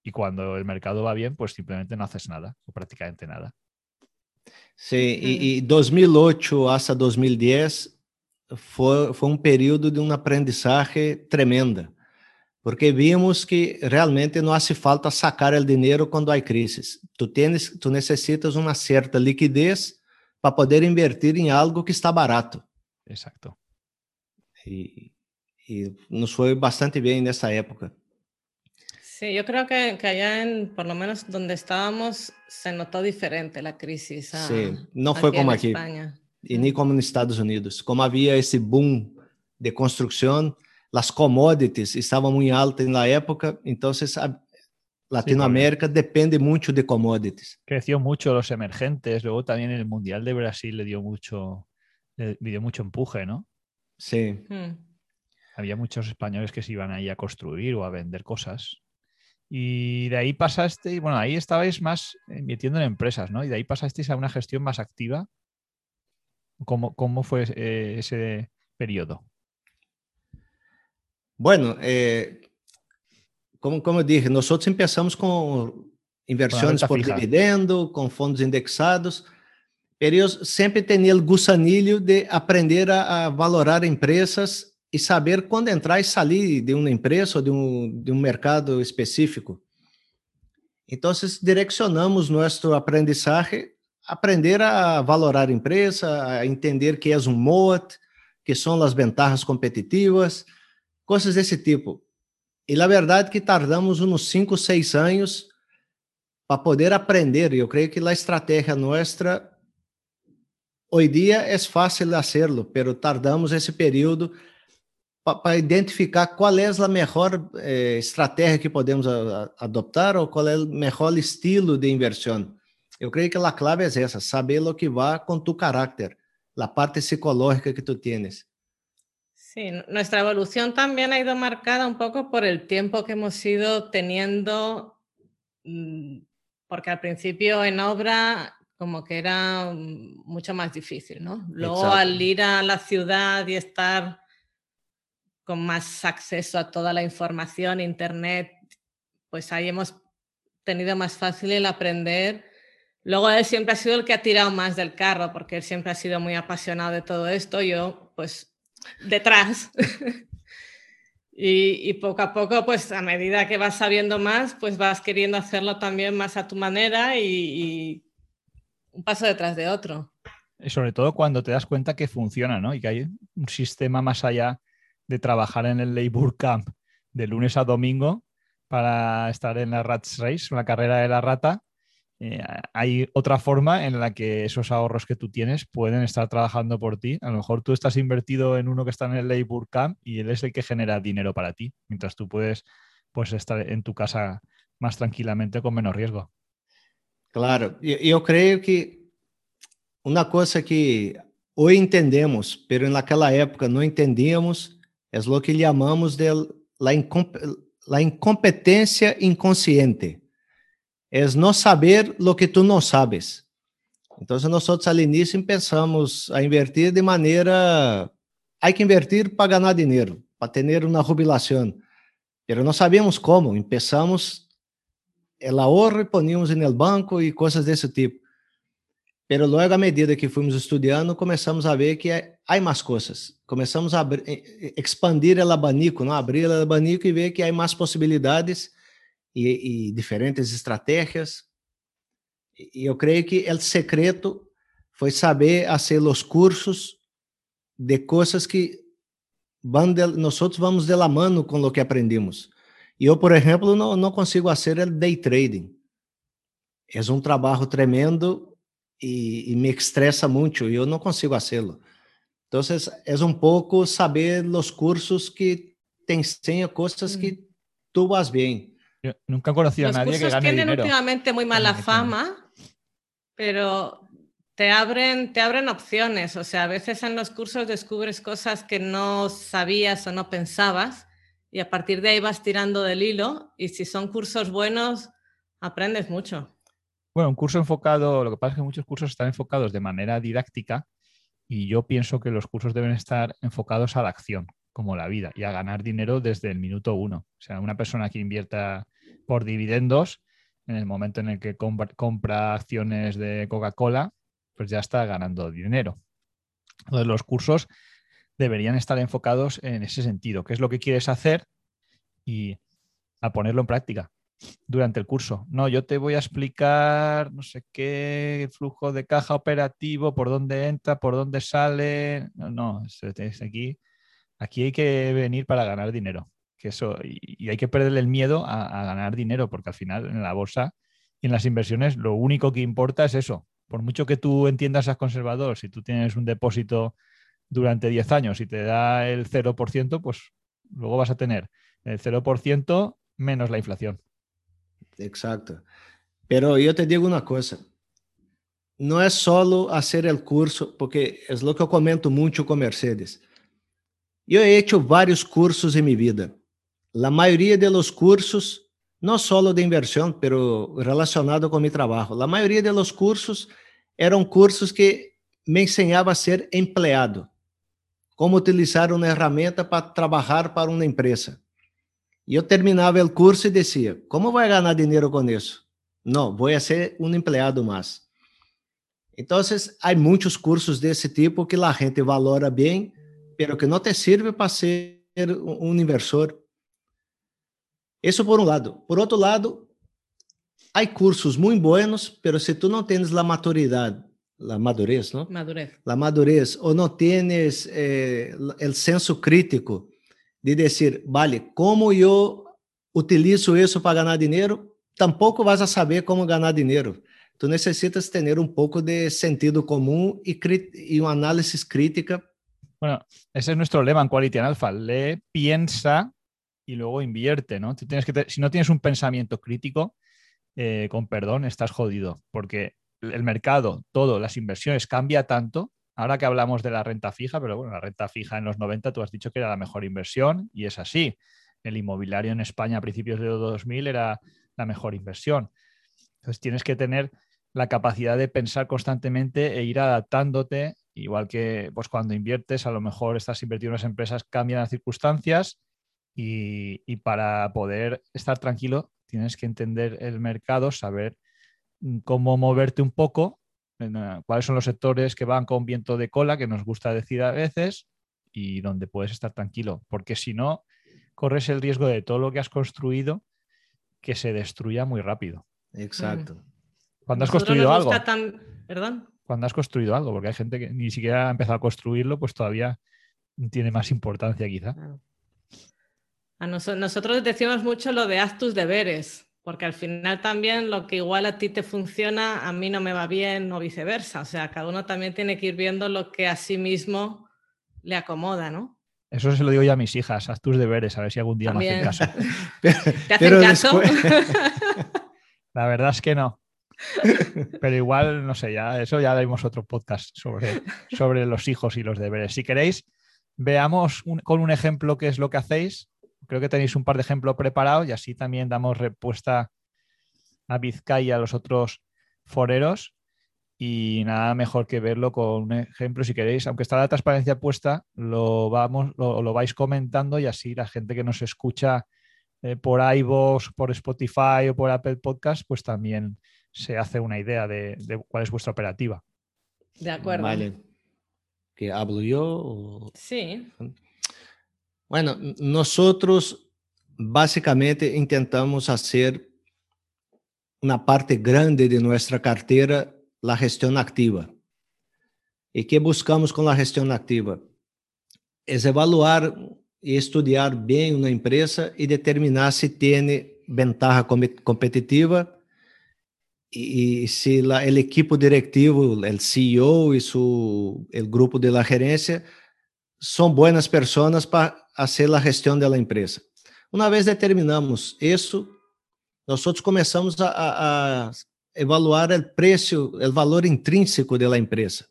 Speaker 2: Y cuando el mercado va bien, pues simplemente no haces nada o prácticamente nada.
Speaker 4: Sí, y, 2008 hasta 2010 fue, fue un periodo de un aprendizaje tremenda porque vimos que realmente não hace falta sacar o dinheiro quando há crises. Tu tienes, tu necessitas uma certa liquidez para poder invertir em algo que está barato.
Speaker 2: Exacto.
Speaker 4: E, e nos foi bastante bem nessa época.
Speaker 3: Sí, yo creo que, que, allá, en, por lo menos donde estábamos, se notó diferente la crisis. A,
Speaker 4: sí, no fue como aquí. España. Y ni como en Estados Unidos. Como había ese boom de construcción, as commodities estavam muito altas na época, então Latinoamérica sí, depende mucho de commodities.
Speaker 2: Creció mucho los emergentes, luego también el Mundial de Brasil le dio mucho, le dio mucho empuje, ¿no?
Speaker 4: Sí.
Speaker 3: Hmm.
Speaker 2: Había muchos españoles que se iban ahí a construir o a vender cosas. Y de ahí pasaste, bueno, ahí estabais más invirtiendo en empresas, ¿no? Y de ahí pasasteis a una gestión más activa. ¿Cómo, cómo fue eh, ese periodo?
Speaker 4: Bueno, eh, como, como eu dije, nós começamos com inversões por fija. dividendo, com fundos indexados, mas sempre têm o gusanilho de aprender a, a, valorar empresas e saber quando entrar e sair de uma empresa ou de um, de um mercado específico. Então, direcionamos nosso aprendizagem aprender a valorar a empresa, a entender que é um MOAT, que são as vantagens competitivas, coisas desse tipo. E na verdade que tardamos uns 5, 6 anos para poder aprender. Eu creio que a estratégia nossa hoje dia é fácil de hacerlo, pero tardamos esse período para identificar qual é a melhor eh, estratégia que podemos a, a, adoptar ou qual é o melhor estilo de inversão. Eu creio que a clave é essa, saber o que vai com tu caráter, a parte psicológica que tu tienes.
Speaker 3: Sí, nuestra evolución también ha ido marcada un poco por el tiempo que hemos ido teniendo, mm, porque al principio en obra como que era mm, mucho más difícil, ¿no? Luego al ir a la ciudad y estar con más acceso a toda la información, internet, pues ahí hemos tenido más fácil el aprender. Luego él siempre ha sido el que ha tirado más del carro, porque él siempre ha sido muy apasionado de todo esto. Yo, pues detrás. y, poco a poco, pues a medida que vas sabiendo más, pues vas queriendo hacerlo también más a tu manera y, un paso detrás de otro.
Speaker 2: Y sobre todo cuando te das cuenta que funciona, ¿no? Y que hay un sistema más allá de trabajar en el Labour Camp de lunes a domingo para estar en la Rats Race, una carrera de la rata, eh, hay otra forma en la que esos ahorros que tú tienes pueden estar trabajando por ti. A lo mejor tú estás invertido en uno que está en el Labour Camp y él es el que genera dinero para ti, mientras tú puedes pues, estar en tu casa más tranquilamente con menos riesgo.
Speaker 4: Claro, yo creo que una cosa que hoy entendemos, pero en aquella época no entendíamos, es lo que llamamos la incompetencia inconsciente. Es no saber lo que tú no sabes. Entonces nosotros al inicio empezamos a invertir de manera, hay que invertir para ganar dinero, para tener una jubilación, pero no sabíamos cómo. Empezamos el ahorro y poníamos el banco y cosas de ese tipo. Pero logo, à medida que fomos estudando, começamos a ver que há mais coisas. Começamos a expandir o abanico, não? abrir o abanico e ver que há mais possibilidades e, e diferentes estratégias. E eu creio que o secreto foi saber fazer os cursos de coisas que nós vamos de la mano com o que aprendemos. E eu, por exemplo, não, não consigo fazer o day trading. É um trabalho tremendo y, y, me estresa mucho, yo no consigo hacerlo. Entonces, es un poco saber los cursos que te enseñan cosas que mm. tú vas bien.
Speaker 2: Yo nunca he conocido a nadie que gane
Speaker 3: tienen últimamente muy mala fama, pero te abren, te abren opciones. O sea, a veces en los cursos descubres cosas que no sabías o no pensabas y a partir de ahí vas tirando del hilo y si son cursos buenos, aprendes mucho.
Speaker 2: Bueno, un curso enfocado, lo que pasa es que muchos cursos están enfocados de manera didáctica y yo pienso que los cursos deben estar enfocados a la acción, como la vida, y a ganar dinero desde el minuto uno. O sea, una persona que invierta por dividendos, en el momento en el que compra, acciones de Coca-Cola, pues ya está ganando dinero. Entonces, los cursos deberían estar enfocados en ese sentido, qué es lo que quieres hacer y a ponerlo en práctica durante el curso. No, yo te voy a explicar no sé qué flujo de caja operativo, por dónde entra, por dónde sale. No, no, aquí, aquí hay que venir para ganar dinero. Que eso, y, hay que perderle el miedo a, ganar dinero, porque al final en la bolsa y en las inversiones lo único que importa es eso. Por mucho que tú entiendas a conservador, si tú tienes un depósito durante 10 años y te da el 0%, pues luego vas a tener el 0% menos la inflación.
Speaker 4: Exacto. Pero yo te digo una cosa, no es solo hacer el curso, porque es lo que comento mucho con Mercedes. Yo he hecho varios cursos en mi vida. La mayoría de los cursos, no solo de inversión, pero relacionado con mi trabajo, la mayoría de los cursos eran cursos que me enseñaba a ser empleado, como utilizar una herramienta para trabajar para una empresa. E eu terminava o curso e dizia: Como vai ganhar dinheiro com isso? Não, vou ser um empregado mais. Então, há muitos cursos desse tipo que a gente valora bem, pero que não te serve para ser um inversor. Isso por um lado. Por outro lado, há cursos muito bons, pero se tu não tens a maturidade, a madurez, não?
Speaker 3: Madurez.
Speaker 4: A madurez, ou não tens eh, o senso crítico de dizer, vale, como eu utilizo isso para ganhar dinheiro, tampouco vas a saber como ganhar dinheiro. Tu necessitas ter um pouco de sentido comum e, e uma análise crítica.
Speaker 2: Bueno, ese es nuestro lema en Quality and Alpha. Lee, piensa y luego invierte, ¿no? Tú tienes que si no tienes un pensamiento crítico, eh, con perdón, estás jodido, porque el mercado, todo, las inversiones cambia tanto Ahora que hablamos de la renta fija, pero bueno, la renta fija en los 90 tú has dicho que era la mejor inversión y es así. El inmobiliario en España a principios de 2000 era la mejor inversión. Entonces tienes que tener la capacidad de pensar constantemente e ir adaptándote, igual que pues, cuando inviertes, a lo mejor estás invirtiendo en las empresas, cambian las circunstancias y, y para poder estar tranquilo tienes que entender el mercado, saber mm, cómo moverte un poco cuáles son los sectores que van con viento de cola, que nos gusta decir a veces, y donde puedes estar tranquilo, porque si no, corres el riesgo de todo lo que has construido que se destruya muy rápido.
Speaker 4: Exacto.
Speaker 2: Cuando has construido algo. Cuando has construido algo, porque hay gente que ni siquiera ha empezado a construirlo, pues todavía tiene más importancia quizá.
Speaker 3: A nosotros decimos mucho lo de haz tus deberes, porque al final también lo que igual a ti te funciona, a mí no me va bien o viceversa. O sea, cada uno también tiene que ir viendo lo que a sí mismo le acomoda, ¿no?
Speaker 2: Eso se lo digo yo a mis hijas, haz tus deberes, a ver si algún día me hacen caso.
Speaker 3: ¿Te hacen caso?
Speaker 2: La verdad es que no. Pero igual, no sé, ya eso ya haremos otro podcast sobre, sobre los hijos y los deberes. Si queréis, veamos con un ejemplo qué es lo que hacéis. Creo que tenéis un par de ejemplos preparados y así también damos respuesta a Vizcaya y a los otros foreros. Y nada mejor que verlo con un ejemplo, si queréis, aunque está la transparencia puesta, lo, vamos, lo, vais comentando y así la gente que nos escucha eh, por iVoox, por Spotify o por Apple Podcast, pues también se hace una idea de, cuál es vuestra operativa.
Speaker 3: De acuerdo.
Speaker 4: Vale. ¿Que hablo yo?
Speaker 3: Sí.
Speaker 4: Bueno, nosotros básicamente intentamos hacer una parte grande de nuestra cartera la gestión activa. ¿Y qué buscamos con la gestión activa? Es evaluar y estudiar bien una empresa y determinar si tiene ventaja competitiva y, si la, el equipo directivo, el CEO y su, el grupo de la gerencia son buenas personas para hacer la gestión de la empresa. Una vez determinamos eso, nosotros começamos a, a, a evaluar o preço, o valor intrínseco da empresa.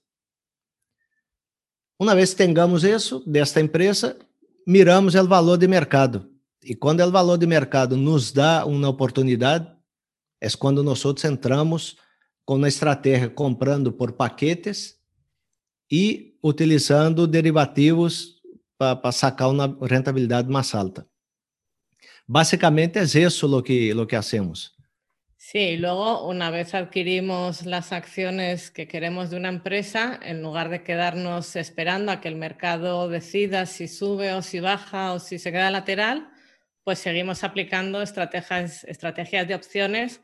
Speaker 4: Uma vez tengamos isso desta empresa, miramos o valor de mercado. E quando o valor de mercado nos dá uma oportunidade, é quando nós entramos com uma estratégia comprando por paquetes e utilizando derivativos para sacar uma rentabilidade mais alta. Basicamente é isso o que, lo que hacemos.
Speaker 3: Sí, luego una vez adquirimos las acciones que queremos de una empresa, en lugar de quedarnos esperando a que el mercado decida si sube o si baja o si se queda lateral, pues seguimos aplicando estrategias, estrategias de opciones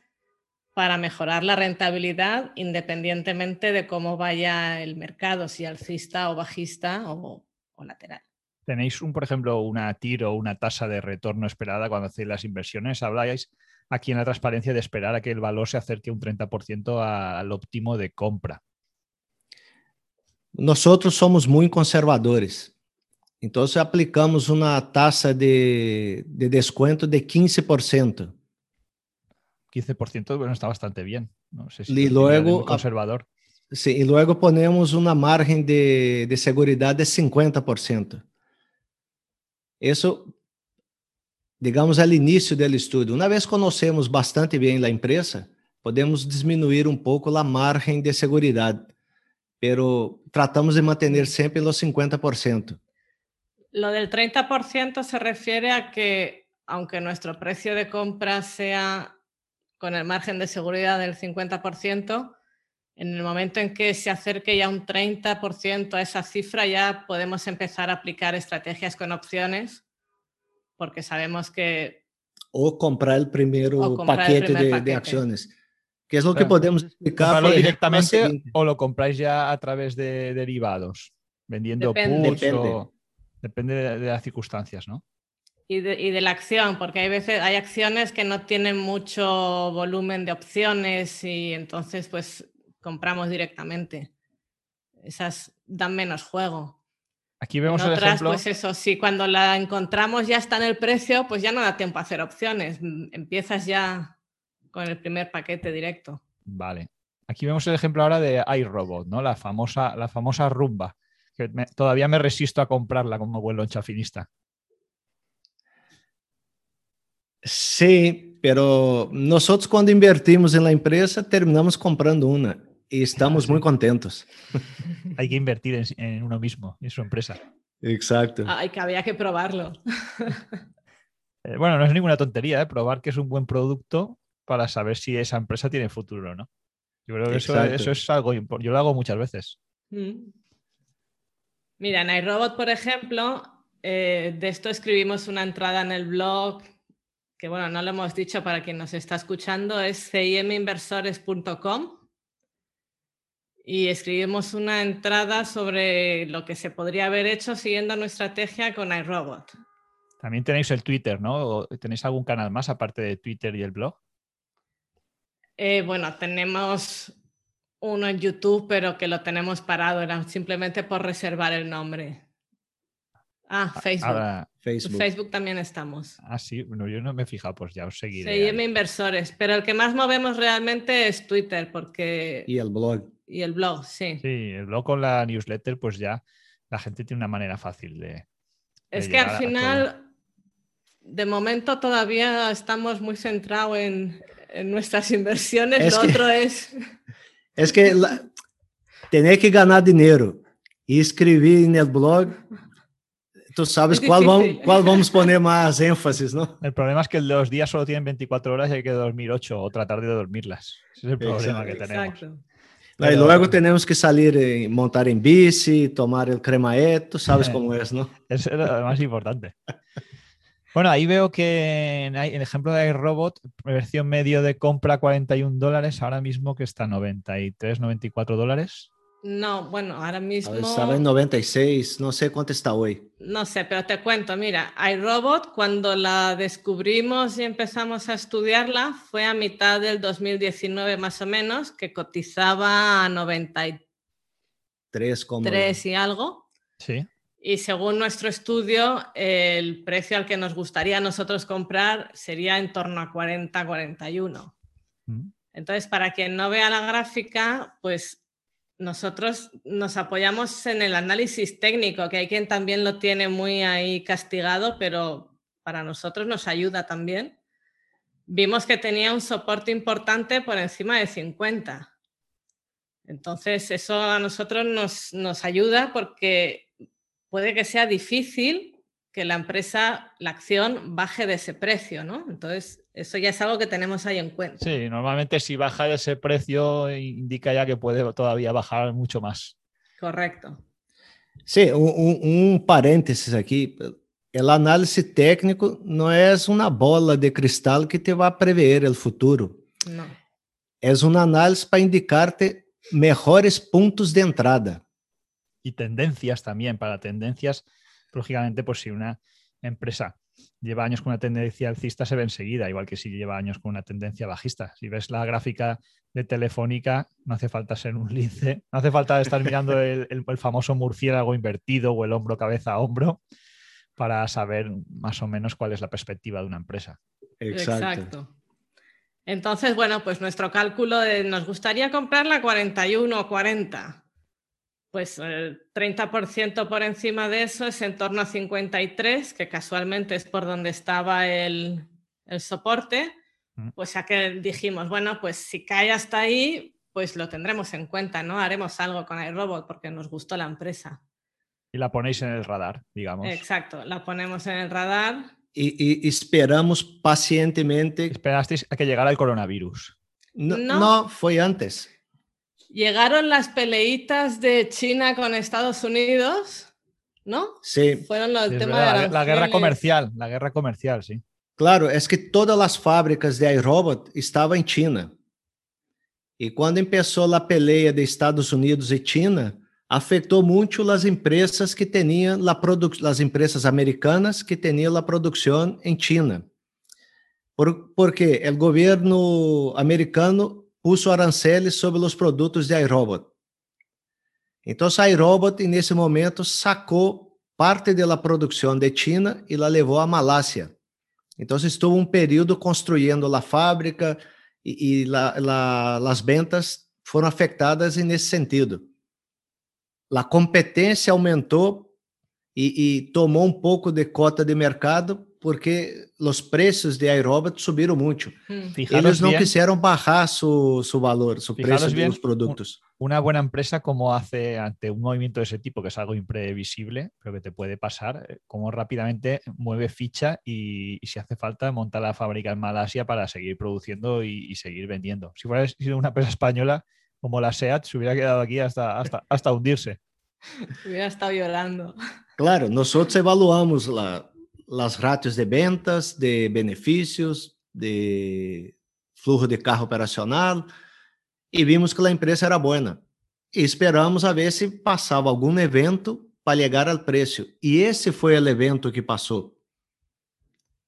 Speaker 3: para mejorar la rentabilidad independientemente de cómo vaya el mercado, si alcista o bajista o, lateral.
Speaker 2: ¿Tenéis, un, por ejemplo, una tiro o una tasa de retorno esperada cuando hacéis las inversiones? Habláis aquí en la transparencia de esperar a que el valor se acerque un 30% al óptimo de compra.
Speaker 4: Nosotros somos muy conservadores. Entonces aplicamos una tasa de, de descuento de 15%.
Speaker 2: 15%, bueno, está bastante bien. No sé
Speaker 4: si y luego,
Speaker 2: conservador.
Speaker 4: Sí, y luego ponemos una margen de, de seguridad de 50%. Eso, digamos, al inicio del estudio. Una vez conocemos bastante bien la empresa, podemos disminuir un poco la margen de seguridad, pero tratamos de mantener siempre los 50%.
Speaker 3: Lo del 30% se refiere a que, aunque nuestro precio de compra sea con el margen de seguridad del 50%, en el momento en que se acerque ya un 30% a esa cifra, ya podemos empezar a aplicar estrategias con opciones, porque sabemos que...
Speaker 4: O comprar el primero paquete, de, acciones. ¿Qué es lo que podemos explicar?
Speaker 2: directamente o lo compráis ya a través de derivados? Vendiendo depende. depende. depende de las circunstancias, ¿no?
Speaker 3: Y de, la acción, porque hay veces hay acciones que no tienen mucho volumen de opciones y entonces pues compramos directamente. Esas dan menos juego.
Speaker 2: Aquí vemos
Speaker 3: en
Speaker 2: otras, el ejemplo.
Speaker 3: Pues eso, si cuando la encontramos ya está en el precio, pues ya no da tiempo a hacer opciones. Empiezas ya con el primer paquete directo.
Speaker 2: Vale. Aquí vemos el ejemplo ahora de iRobot, ¿no? La famosa, la famosa rumba. Que todavía me resisto a comprarla como buen lonchafinista.
Speaker 4: Sí, pero nosotros cuando invertimos en la empresa terminamos comprando una y estamos muy contentos.
Speaker 2: Hay que invertir en, uno mismo, en su empresa.
Speaker 4: Exacto.
Speaker 3: Hay que había que probarlo.
Speaker 2: Eh, bueno, no es ninguna tontería, ¿eh? probar que es un buen producto para saber si esa empresa tiene futuro o no. Yo creo que eso, es algo importante. Yo lo hago muchas veces. Mm.
Speaker 3: Mira, en iRobot, por ejemplo, eh, de esto escribimos una entrada en el blog que bueno, no lo hemos dicho para quien nos está escuchando, es ciminversores.com. y escribimos una entrada sobre lo que se podría haber hecho siguiendo nuestra estrategia con iRobot.
Speaker 2: También tenéis el Twitter, ¿no? ¿Tenéis algún canal más aparte de Twitter y el blog?
Speaker 3: Eh, bueno, tenemos uno en YouTube, pero que lo tenemos parado, era simplemente por reservar el nombre. Ah, Facebook. Facebook. Facebook. también estamos.
Speaker 2: Ah, sí, bueno, yo no me he fijado, pues ya os seguiré.
Speaker 3: Seguidme inversores, pero el que más movemos realmente es Twitter, porque...
Speaker 4: Y el blog.
Speaker 3: Y el blog, sí.
Speaker 2: Sí, el blog con la newsletter, pues ya la gente tiene una manera fácil de...
Speaker 3: es que al final, de momento todavía estamos muy centrados en, nuestras inversiones, lo otro es...
Speaker 4: Es que tener que ganar dinero y escribir en el blog tú sabes cuál vamos, cuál vamos a poner más énfasis, ¿no?
Speaker 2: El problema es que los días solo tienen 24 horas y hay que dormir 8 o tratar de dormirlas. Ese es el problema que tenemos.
Speaker 4: Pero... Y luego tenemos que salir, y montar en bici, tomar el cremaet, tú sabes cómo es, ¿no?
Speaker 2: Eso es lo más importante. Bueno, ahí veo que en el ejemplo de iRobot, versión medio de compra 41 dólares, ahora mismo que está 93, 94 dólares.
Speaker 3: No, bueno, ahora mismo.
Speaker 4: Estaba en 96, no sé cuánto está hoy.
Speaker 3: No sé, pero te cuento, mira, iRobot, cuando la descubrimos y empezamos a estudiarla, fue a mitad del 2019 más o menos, que cotizaba a 93 3 y algo.
Speaker 2: Sí.
Speaker 3: Y según nuestro estudio, el precio al que nos gustaría a nosotros comprar sería en torno a 40, 41. Mm. Entonces, para quien no vea la gráfica, pues nosotros nos apoyamos en el análisis técnico, que hay quien también lo tiene muy ahí castigado, pero para nosotros nos ayuda también. Vimos que tenía un soporte importante por encima de 50. Entonces, eso a nosotros nos, nos ayuda porque puede que sea difícil que la empresa, la acción, baje de ese precio, ¿no? Entonces, eso ya es algo que tenemos ahí en cuenta.
Speaker 2: Sí, normalmente si baja de ese precio indica ya que puede todavía bajar mucho más.
Speaker 3: Correcto.
Speaker 4: Sí, un, paréntesis aquí. El análisis técnico no es una bola de cristal que te va a prever el futuro.
Speaker 3: No.
Speaker 4: Es un análisis para indicarte mejores puntos de entrada.
Speaker 2: Y tendencias también, para tendencias lógicamente, pues si una empresa lleva años con una tendencia alcista, se ve enseguida, igual que si lleva años con una tendencia bajista. Si ves la gráfica de Telefónica, no hace falta ser un lince, no hace falta estar mirando el, famoso murciélago invertido o el hombro cabeza a hombro para saber más o menos cuál es la perspectiva de una empresa.
Speaker 3: Exacto. Entonces, bueno, pues nuestro cálculo de, nos gustaría comprarla 41 o 40 pues el 30% por encima de eso es en torno a 53, que casualmente es por donde estaba el, soporte, mm. pues ya que dijimos, bueno, pues si cae hasta ahí, pues lo tendremos en cuenta, ¿no? Haremos algo con iRobot porque nos gustó la empresa.
Speaker 2: Y la ponéis en el radar, digamos.
Speaker 3: Exacto, la ponemos en el radar.
Speaker 4: Y, esperamos pacientemente.
Speaker 2: Esperasteis a que llegara el coronavirus.
Speaker 4: no fue antes.
Speaker 3: Llegaron las peleitas de China con Estados Unidos, ¿no?
Speaker 4: Sí.
Speaker 3: Fueron los
Speaker 2: temas de la, guerra comercial, la guerra comercial, sí.
Speaker 4: Claro, es que todas las fábricas de iRobot estaban en China. Y cuando empezó la pelea de Estados Unidos y China, afectó mucho las empresas que tenían la las empresas americanas que tenían la producción en China. Por, porque el gobierno americano puso aranceles sobre os produtos de iRobot. Então, a iRobot, nesse momento, sacou parte da produção de China e la levou à Malásia. Então, estuvo um período construindo a fábrica e, e la, la, as ventas foram afetadas nesse sentido. A competência aumentou e, e tomou um pouco de cota de mercado porque los precios de iRobot subieron mucho. Ellos no quisieron bajar su, su valor, su precio de los productos.
Speaker 2: Una buena empresa como hace ante un movimiento de ese tipo, que es algo imprevisible, pero que te puede pasar, eh, como rápidamente mueve ficha y, si hace falta monta la fábrica en Malasia para seguir produciendo y, seguir vendiendo. Si fuera sido una empresa española como la SEAT, se hubiera quedado aquí hasta, hasta, hasta hundirse.
Speaker 3: Hubiera estado llorando.
Speaker 4: Claro, nosotros evaluamos la, las ratios de ventas, de beneficios, de flujo de carro operacional, y vimos que la empresa era buena. e esperamos a ver se passava algum evento para chegar ao preço. E esse foi o evento que passou.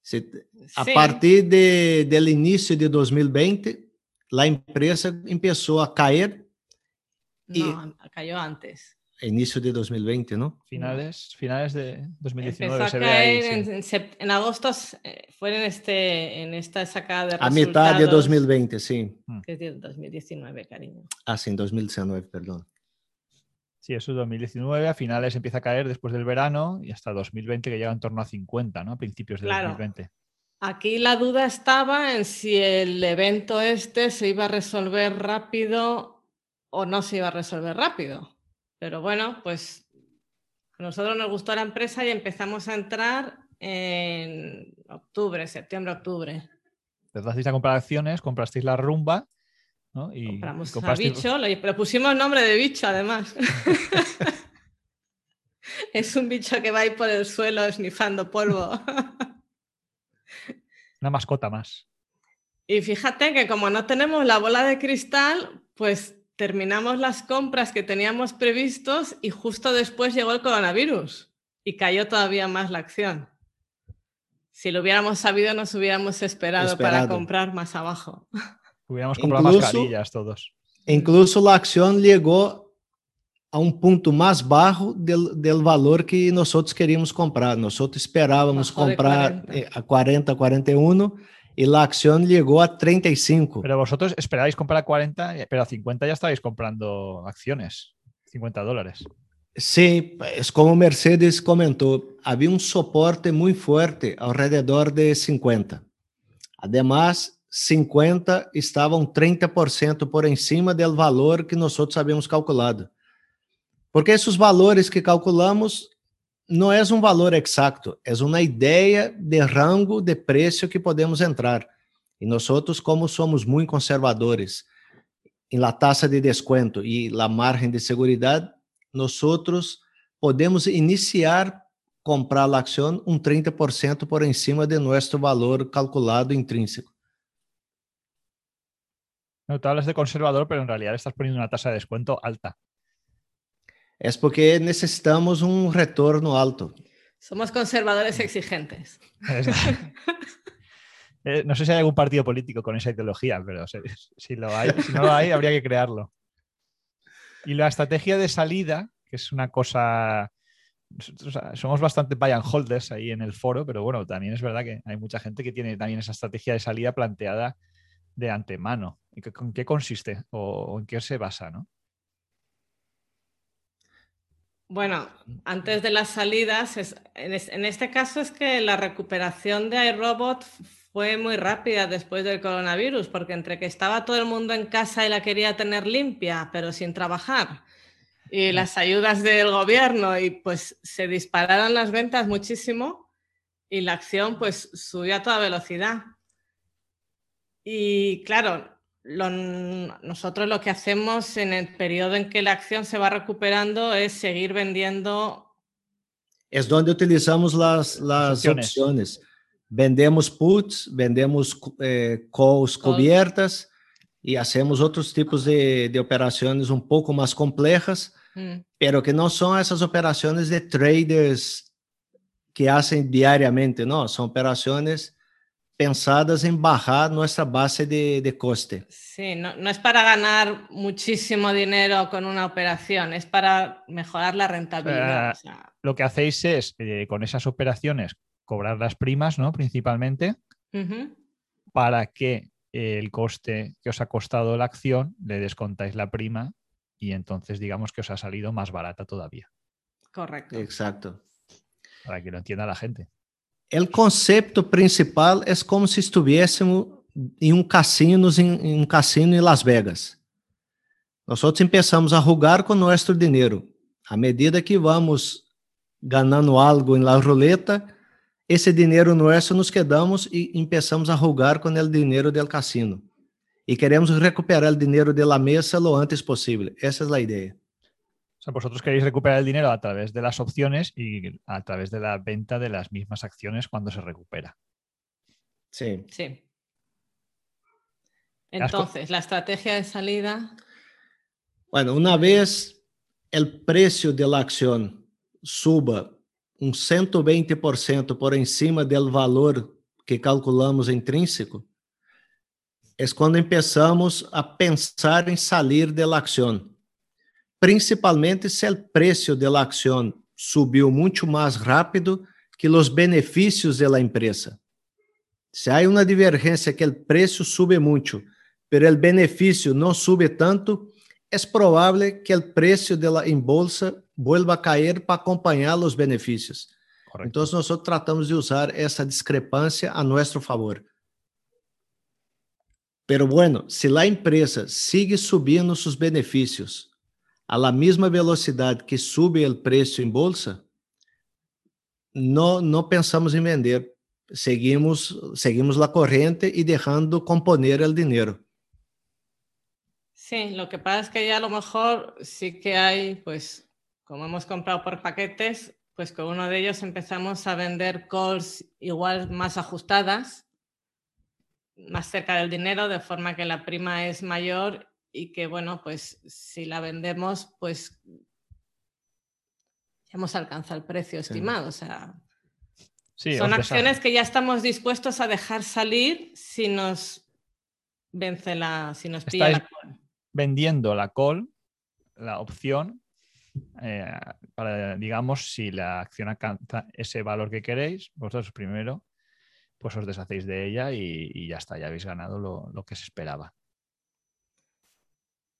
Speaker 4: Se, a partir de, do início de 2020, a empresa começou a cair, y-
Speaker 3: No, cayó antes.
Speaker 4: Início de 2020, não?
Speaker 2: Finales, finales de 2019
Speaker 3: Empezó a
Speaker 2: se ve ahí.
Speaker 3: caer
Speaker 2: sí.
Speaker 3: en, en en agosto, eh, fue en, este, en esta sacada de
Speaker 4: A metade de
Speaker 3: resultados,
Speaker 4: 2020, sim.
Speaker 3: Que es del 2019, cariño.
Speaker 4: Ah, sim, 2019, perdão.
Speaker 2: Sí, eso es 2019, a finales empieza a caer después del verano y hasta 2020 que llega en torno a 50, ¿no? A principios de
Speaker 3: Claro.
Speaker 2: 2020.
Speaker 3: Aquí la duda estaba en si el evento este se iba a resolver rápido o no se iba a resolver rápido. Pero bueno, pues a nosotros nos gustó la empresa y empezamos a entrar en octubre, septiembre, octubre.
Speaker 2: Empezasteis a comprar acciones, comprasteis la rumba, ¿no? Y
Speaker 3: Compramos a
Speaker 2: comprasteis-
Speaker 3: bicho, le, le pusimos nombre de bicho además. es un bicho que va ahí por el suelo esnifando polvo.
Speaker 2: una mascota más.
Speaker 3: Y fíjate que como no tenemos la bola de cristal, pues terminamos las compras que teníamos previstos y justo después llegó el coronavirus y cayó todavía más la acción. Si lo hubiéramos sabido, nos hubiéramos esperado, para comprar más abajo.
Speaker 2: Hubiéramos comprado
Speaker 4: Incluso-
Speaker 2: mascarillas todos.
Speaker 4: Incluso a ação chegou a um ponto mais baixo del, del valor que nós outros queríamos comprar. Esperávamos
Speaker 3: Bajou de
Speaker 4: comprar
Speaker 3: 40.
Speaker 4: eh, a 40, 41 e a ação chegou a 35.
Speaker 2: Pero vosotros esperáis comprar a 40, pero a 50 ya estabais comprando acciones. 50 dólares.
Speaker 4: Sim, es como Mercedes comentou, havia um suporte muito forte ao redor de 50. Además, 50 estavam 30% por em cima do valor que nós outros havíamos calculado. Porque esses valores que calculamos não é um valor exato, é uma ideia de rango de preço que podemos entrar. E nós outros, como somos muito conservadores em la taxa de desconto e la margem de seguridade, nós outros podemos iniciar comprar a ação um 30% por em cima de nosso valor calculado intrínseco.
Speaker 2: No, tú hablas de conservador, pero en realidad estás poniendo una tasa de descuento alta.
Speaker 4: É porque necessitamos um retorno alto.
Speaker 3: Somos conservadores exigentes.
Speaker 2: Es- Eh, no sé si hay algún partido político con esa ideología, pero si, si lo hay, si no lo hay, habría que crearlo. Y la estrategia de salida, que es una cosa. somos bastante buy and holders ahí en el foro, pero bueno, también es verdad que hay mucha gente que tiene también esa estrategia de salida planteada de antemano. ¿Y qué- ¿Con qué consiste o, o en qué se basa? ¿no?
Speaker 3: Bueno, antes de las salidas, es- en, es- en este caso es que la recuperación de iRobot fue muy rápida después del coronavirus, porque entre que estaba todo el mundo en casa y la quería tener limpia, pero sin trabajar, y las ayudas del gobierno, y pues se dispararon las ventas muchísimo y la acción pues subió a toda velocidad. Y claro, lo- nosotros lo que hacemos en el periodo en que la acción se va recuperando es seguir vendiendo.
Speaker 4: É onde utilizamos as, as
Speaker 2: opciones.
Speaker 4: opções. Vendemos puts, vendemos eh, calls cobertas e hacemos outros tipos de, de operações um pouco mais complexas,
Speaker 3: Mm,
Speaker 4: pero que não são essas operações de traders que fazem diariamente, não. São operações pensadas em barrar nossa base de, de coste.
Speaker 3: Sí, no, no es para ganar muchísimo dinero con una operación, es para mejorar la rentabilidad. O sea,
Speaker 2: Lo que hacéis es, eh, con esas operaciones, cobrar las primas, ¿no? Principalmente. para que el coste que os ha costado la acción le descontáis la prima y entonces digamos que os ha salido más barata todavía,
Speaker 3: correcto.
Speaker 4: Exacto.
Speaker 2: para que lo entienda la gente.
Speaker 4: O conceito principal é como se estivéssemos em um cassino em, um cassino em Las Vegas. Nós outros começamos a jogar com nosso dinheiro. À medida que vamos ganhando algo em la ruleta, esse dinheiro nosso nos quedamos e começamos a jogar com o dinheiro do cassino. E queremos recuperar o dinheiro de la mesa lo antes possível. Essa é a ideia.
Speaker 2: Sea, vosotros queréis recuperar el dinero a través de las opciones y a través de la venta de las mismas acciones cuando se recupera.
Speaker 3: Sí.
Speaker 2: Co-
Speaker 3: Entonces, la estrategia de salida.
Speaker 4: Bueno, una vez el precio de la acción suba un 120% por encima del valor que calculamos intrínseco, es cuando empezamos a pensar en salir de la acción. Principalmente si el precio de la acción subiu muito mais rápido que os benefícios da empresa. Se há uma divergência que o preço sube muito, mas o benefício não sube tanto, é provável que o preço da em bolsa vuelva a cair para acompanhar os benefícios. Correcto. Então, nós tratamos de usar essa discrepância a nosso favor. Pero bueno, se a empresa sigue subindo seus benefícios a la misma velocidade que sube o preço em bolsa, não, não pensamos em vender. Seguimos, seguimos la corriente e deixando componer o dinheiro.
Speaker 3: Sí, lo que pasa es que ya a lo mejor sí que hay, pues, como hemos comprado por paquetes, pues con uno de ellos empezamos a vender calls igual más ajustadas, más cerca del dinero, de forma que la prima es mayor y que, bueno, pues si la vendemos, pues ya hemos alcanzado el precio estimado. O sea, son acciones que ya estamos dispuestos a dejar salir si nos vence la, si nos pilla la call.
Speaker 2: Vendiendo la call, la opción, eh, para, digamos, si la acción alcanza ese valor que queréis, vosotros primero, pues os deshacéis de ella y, ya está, ya habéis ganado lo que se esperaba.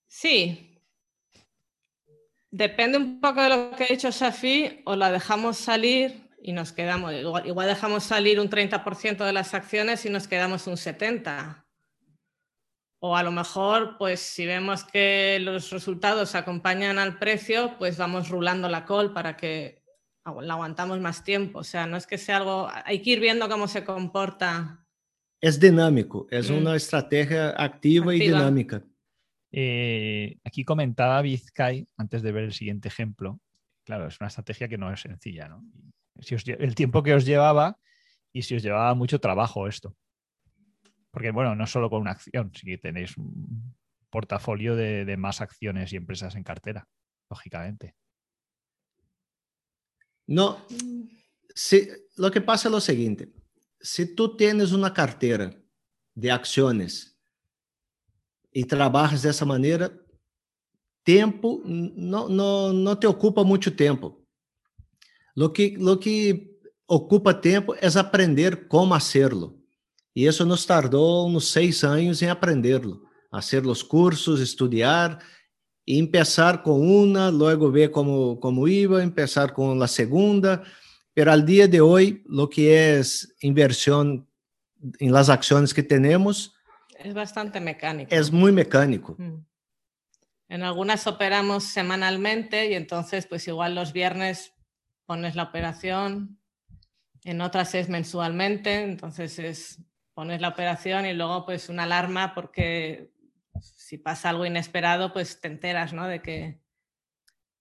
Speaker 3: Sí. Depende un poco de lo que ha dicho Safi, o la dejamos salir y nos quedamos, igual, dejamos salir un 30% de las acciones y nos quedamos un 70%. O a lo mejor, pues si vemos que los resultados acompañan al precio, pues vamos rulando la call para que la aguantamos más tiempo. O sea, no es que sea algo, hay que ir viendo cómo se comporta.
Speaker 4: Es dinámico, es mm. una estrategia activa, activa, y dinámica.
Speaker 2: Eh, aquí comentaba Vizcay, antes de ver el siguiente ejemplo, claro, es una estrategia que no es sencilla, ¿no? El tiempo que os llevaba y si os llevaba mucho trabajo esto. Porque, bueno, no solo con una acción, si tenéis un portafolio de, más acciones y empresas en cartera, lógicamente.
Speaker 4: No, si, lo que pasa es lo siguiente, si tú tienes una cartera de acciones e trabalhas dessa maneira, tempo não, não, não te ocupa muito tempo. Lo que, lo que ocupa tempo é aprender como hacerlo. E isso nos tardou uns seis anos em aprenderlo. Hacer os cursos, estudar e começar com uma, logo ver como, como iba, começar com a segunda. Pero al dia de hoje, lo que é inversión em las acciones que temos,
Speaker 3: es bastante mecánico.
Speaker 4: Es muy mecánico. Mm.
Speaker 3: En algunas operamos semanalmente y entonces pues igual los viernes pones la operación, en otras es mensualmente, entonces es pones la operación y luego pues una alarma porque si pasa algo inesperado pues te enteras, ¿no? De que,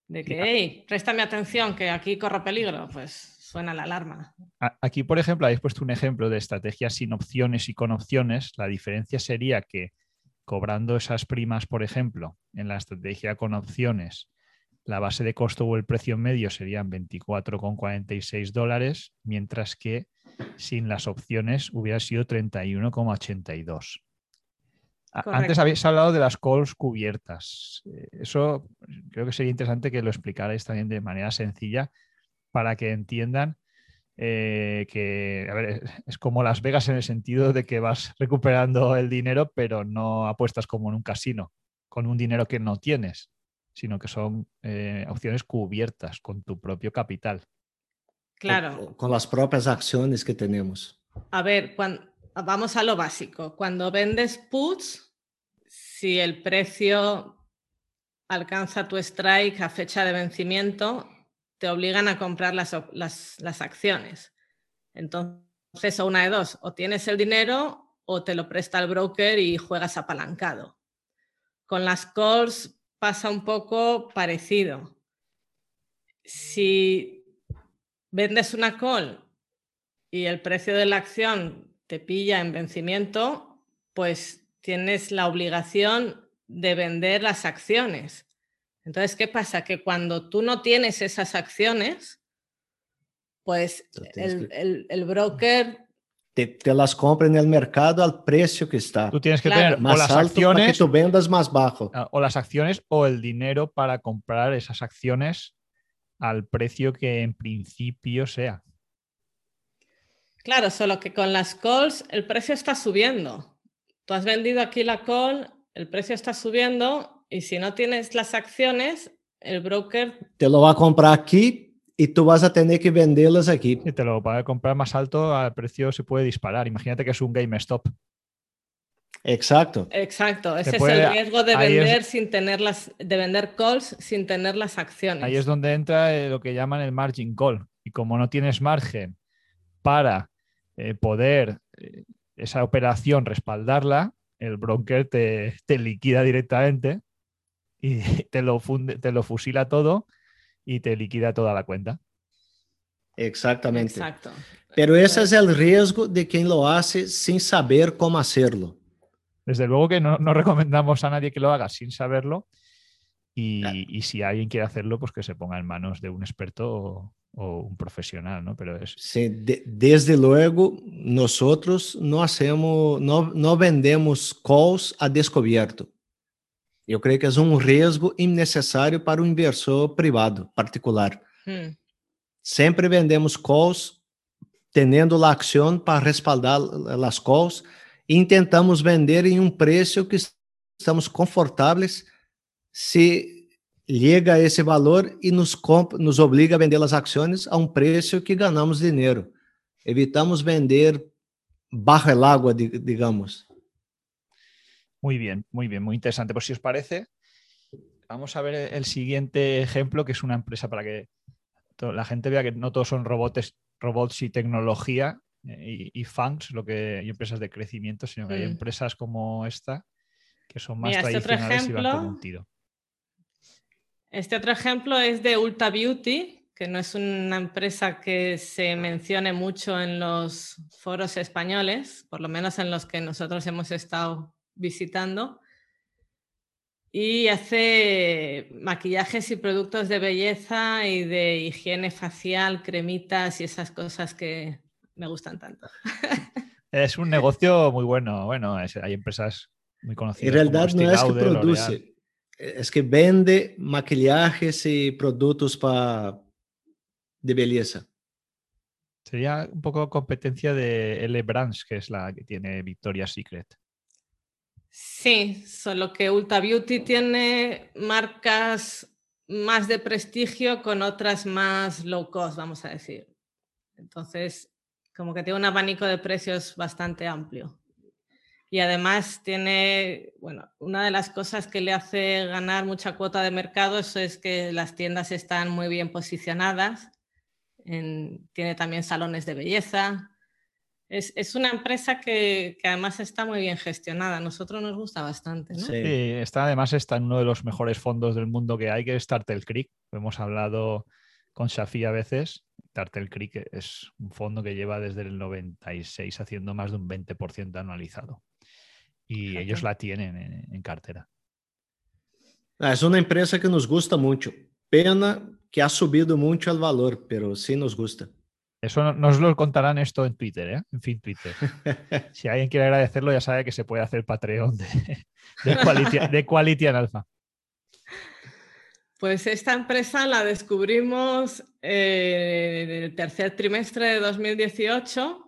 Speaker 3: de que, hey, préstame atención que aquí corro peligro, pues suena la alarma.
Speaker 2: Aquí, por ejemplo, habéis puesto un ejemplo de estrategia sin opciones y con opciones. La diferencia sería que cobrando esas primas, por ejemplo, en la estrategia con opciones, la base de costo o el precio medio serían 24,46 dólares, mientras que sin las opciones hubiera sido 31,82. Antes habéis hablado de las calls cubiertas. Eh, eso creo que sería interesante que lo explicarais también de manera sencilla para que entiendan eh, que, a ver, es como Las Vegas en el sentido de que vas recuperando el dinero, pero no apuestas como en un casino, con un dinero que no tienes, sino que son eh, opciones cubiertas con tu propio capital.
Speaker 3: Claro.
Speaker 4: Con, las propias acciones que tenemos.
Speaker 3: A ver, vamos a lo básico. Cuando vendes puts, si el precio alcanza tu strike a fecha de vencimiento, te obligan a comprar las, acciones. Entonces, o una de dos, o tienes el dinero o te lo presta el broker y juegas apalancado. Con las calls pasa un poco parecido. Si vendes una call y el precio de la acción te pilla en vencimiento, pues tienes la obligación de vender las acciones. Entonces, ¿qué pasa? Que cuando tú no tienes esas acciones, pues el, broker
Speaker 4: te, las compra en el mercado al precio que está.
Speaker 2: Tú tienes que tener más las acciones
Speaker 4: para que tú vendas más bajo.
Speaker 2: Ah, o las acciones o el dinero para comprar esas acciones al precio que en principio sea.
Speaker 3: Claro, solo que con las calls el precio está subiendo. Tú has vendido aquí la call, el precio está subiendo y si no tienes las acciones, el broker...
Speaker 4: Te lo va a comprar aquí y tú vas a tener que venderlas aquí.
Speaker 2: Y te lo va a comprar más alto, al precio se puede disparar. Imagínate que es un GameStop.
Speaker 4: Exacto.
Speaker 3: Exacto. Ese es el riesgo de vender sin tener las, de vender calls sin tener las acciones.
Speaker 2: Ahí es donde entra eh, lo que llaman el margin call. Y como no tienes margen para eh, poder eh, esa operación respaldarla, el broker te, liquida directamente y te lo, funde, te lo fusila todo y te liquida toda la cuenta.
Speaker 4: Exactamente. Exacto. Pero ese es el riesgo de quien lo hace sin saber cómo hacerlo.
Speaker 2: Desde luego que no, recomendamos a nadie que lo haga sin saberlo. Y, si alguien quiere hacerlo, pues que se ponga en manos de un experto o, un profesional, ¿no? Pero es...
Speaker 4: Sí, desde luego, nosotros no hacemos, no, no vendemos calls a descubierto. Yo creo que es un riesgo innecesario para un inversor privado, particular. Hmm. Siempre vendemos calls teniendo la acción para respaldar las calls intentamos vender em um preço que estamos confortáveis se chega a esse valor e nos, nos obriga a vender as ações a um preço que ganhamos dinheiro. Evitamos vender bajo el agua, digamos.
Speaker 2: Muy bien, muy bien, muy interesante. Pues si os parece, vamos a ver el siguiente ejemplo, que es una empresa para que la gente vea que no todos son robots, robots y tecnología, y, y funds, lo que hay empresas de crecimiento, sino que hay mm. empresas como esta que son más este tradicionales y van como un tiro.
Speaker 3: Este otro ejemplo es de Ulta Beauty, que no es una empresa que se mencione mucho en los foros españoles, por lo menos en los que nosotros hemos estado visitando. Y hace maquillajes y productos de belleza y de higiene facial, cremitas y esas cosas que, me gustan tanto.
Speaker 2: Es un negocio muy bueno. Bueno, hay empresas muy conocidas.
Speaker 4: En realidad no es que produce, es que vende maquillajes y productos para de belleza.
Speaker 2: Sería un poco competencia de L Brands, que es la que tiene Victoria's Secret.
Speaker 3: Sí, solo que Ulta Beauty tiene marcas más de prestigio con otras más low cost, vamos a decir. Entonces, como que tiene un abanico de precios bastante amplio. Y además tiene, bueno, una de las cosas que le hace ganar mucha cuota de mercado es que las tiendas están muy bien posicionadas. tiene también salones de belleza. Es, una empresa que, además está muy bien gestionada. A nosotros nos gusta bastante.
Speaker 2: Sí, está, además está en uno de los mejores fondos del mundo que hay, que es Tartel Creek. Hemos hablado con Shafi a veces Tartel Creek es un fondo que lleva desde el 96 haciendo más de un 20% anualizado. Y ellos la tienen en, cartera.
Speaker 4: Ah, es una empresa que nos gusta mucho. Pena que ha subido mucho el valor, pero sí nos gusta.
Speaker 2: Eso nos lo contarán esto en Twitter, ¿eh? En fin, Twitter. si alguien quiere agradecerlo, ya sabe que se puede hacer Patreon de, de, quality, de quality en Alpha.
Speaker 3: Pues esta empresa la descubrimos eh, en el tercer trimestre de 2018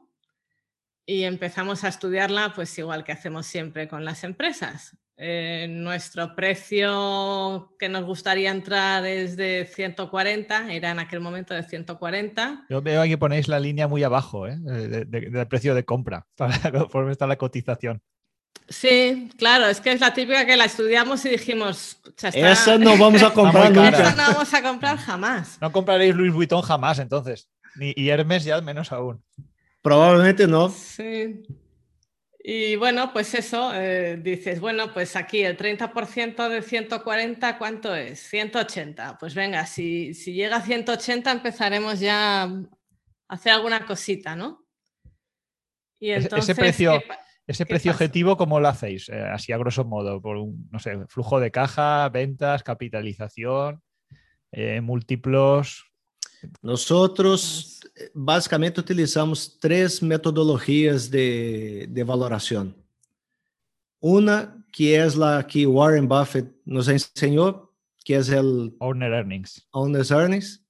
Speaker 3: y empezamos a estudiarla pues igual que hacemos siempre con las empresas. Eh, nuestro precio que nos gustaría entrar es de 140, era en aquel momento de 140.
Speaker 2: Yo veo que ponéis la línea muy abajo ¿eh? del precio de compra, conforme está la cotización.
Speaker 3: Sí, claro, es que es la típica que la estudiamos y dijimos,
Speaker 4: eso no vamos a comprar nunca.
Speaker 3: no vamos a comprar jamás.
Speaker 2: No compraréis Louis Vuitton jamás, entonces. Ni y Hermes ya menos aún.
Speaker 4: Probablemente no.
Speaker 3: Sí. Y bueno, pues eso, eh, dices, bueno, pues aquí el 30% de 140, ¿cuánto es? 180. Pues venga, si, si llega a 180 empezaremos ya a hacer alguna cosita, ¿no?
Speaker 2: Y entonces, ese precio Ese
Speaker 3: ¿Qué
Speaker 2: precio objetivo, ¿cómo lo hacéis? Eh, así a grosso modo, por un, no sé, flujo de caja, ventas, capitalización, eh, múltiplos.
Speaker 4: Nosotros eh, basicamente utilizamos três metodologias de, de valoração. Uma que é a que Warren Buffett nos ensinou, que é o
Speaker 2: Owner earnings.
Speaker 4: Owner's Earnings.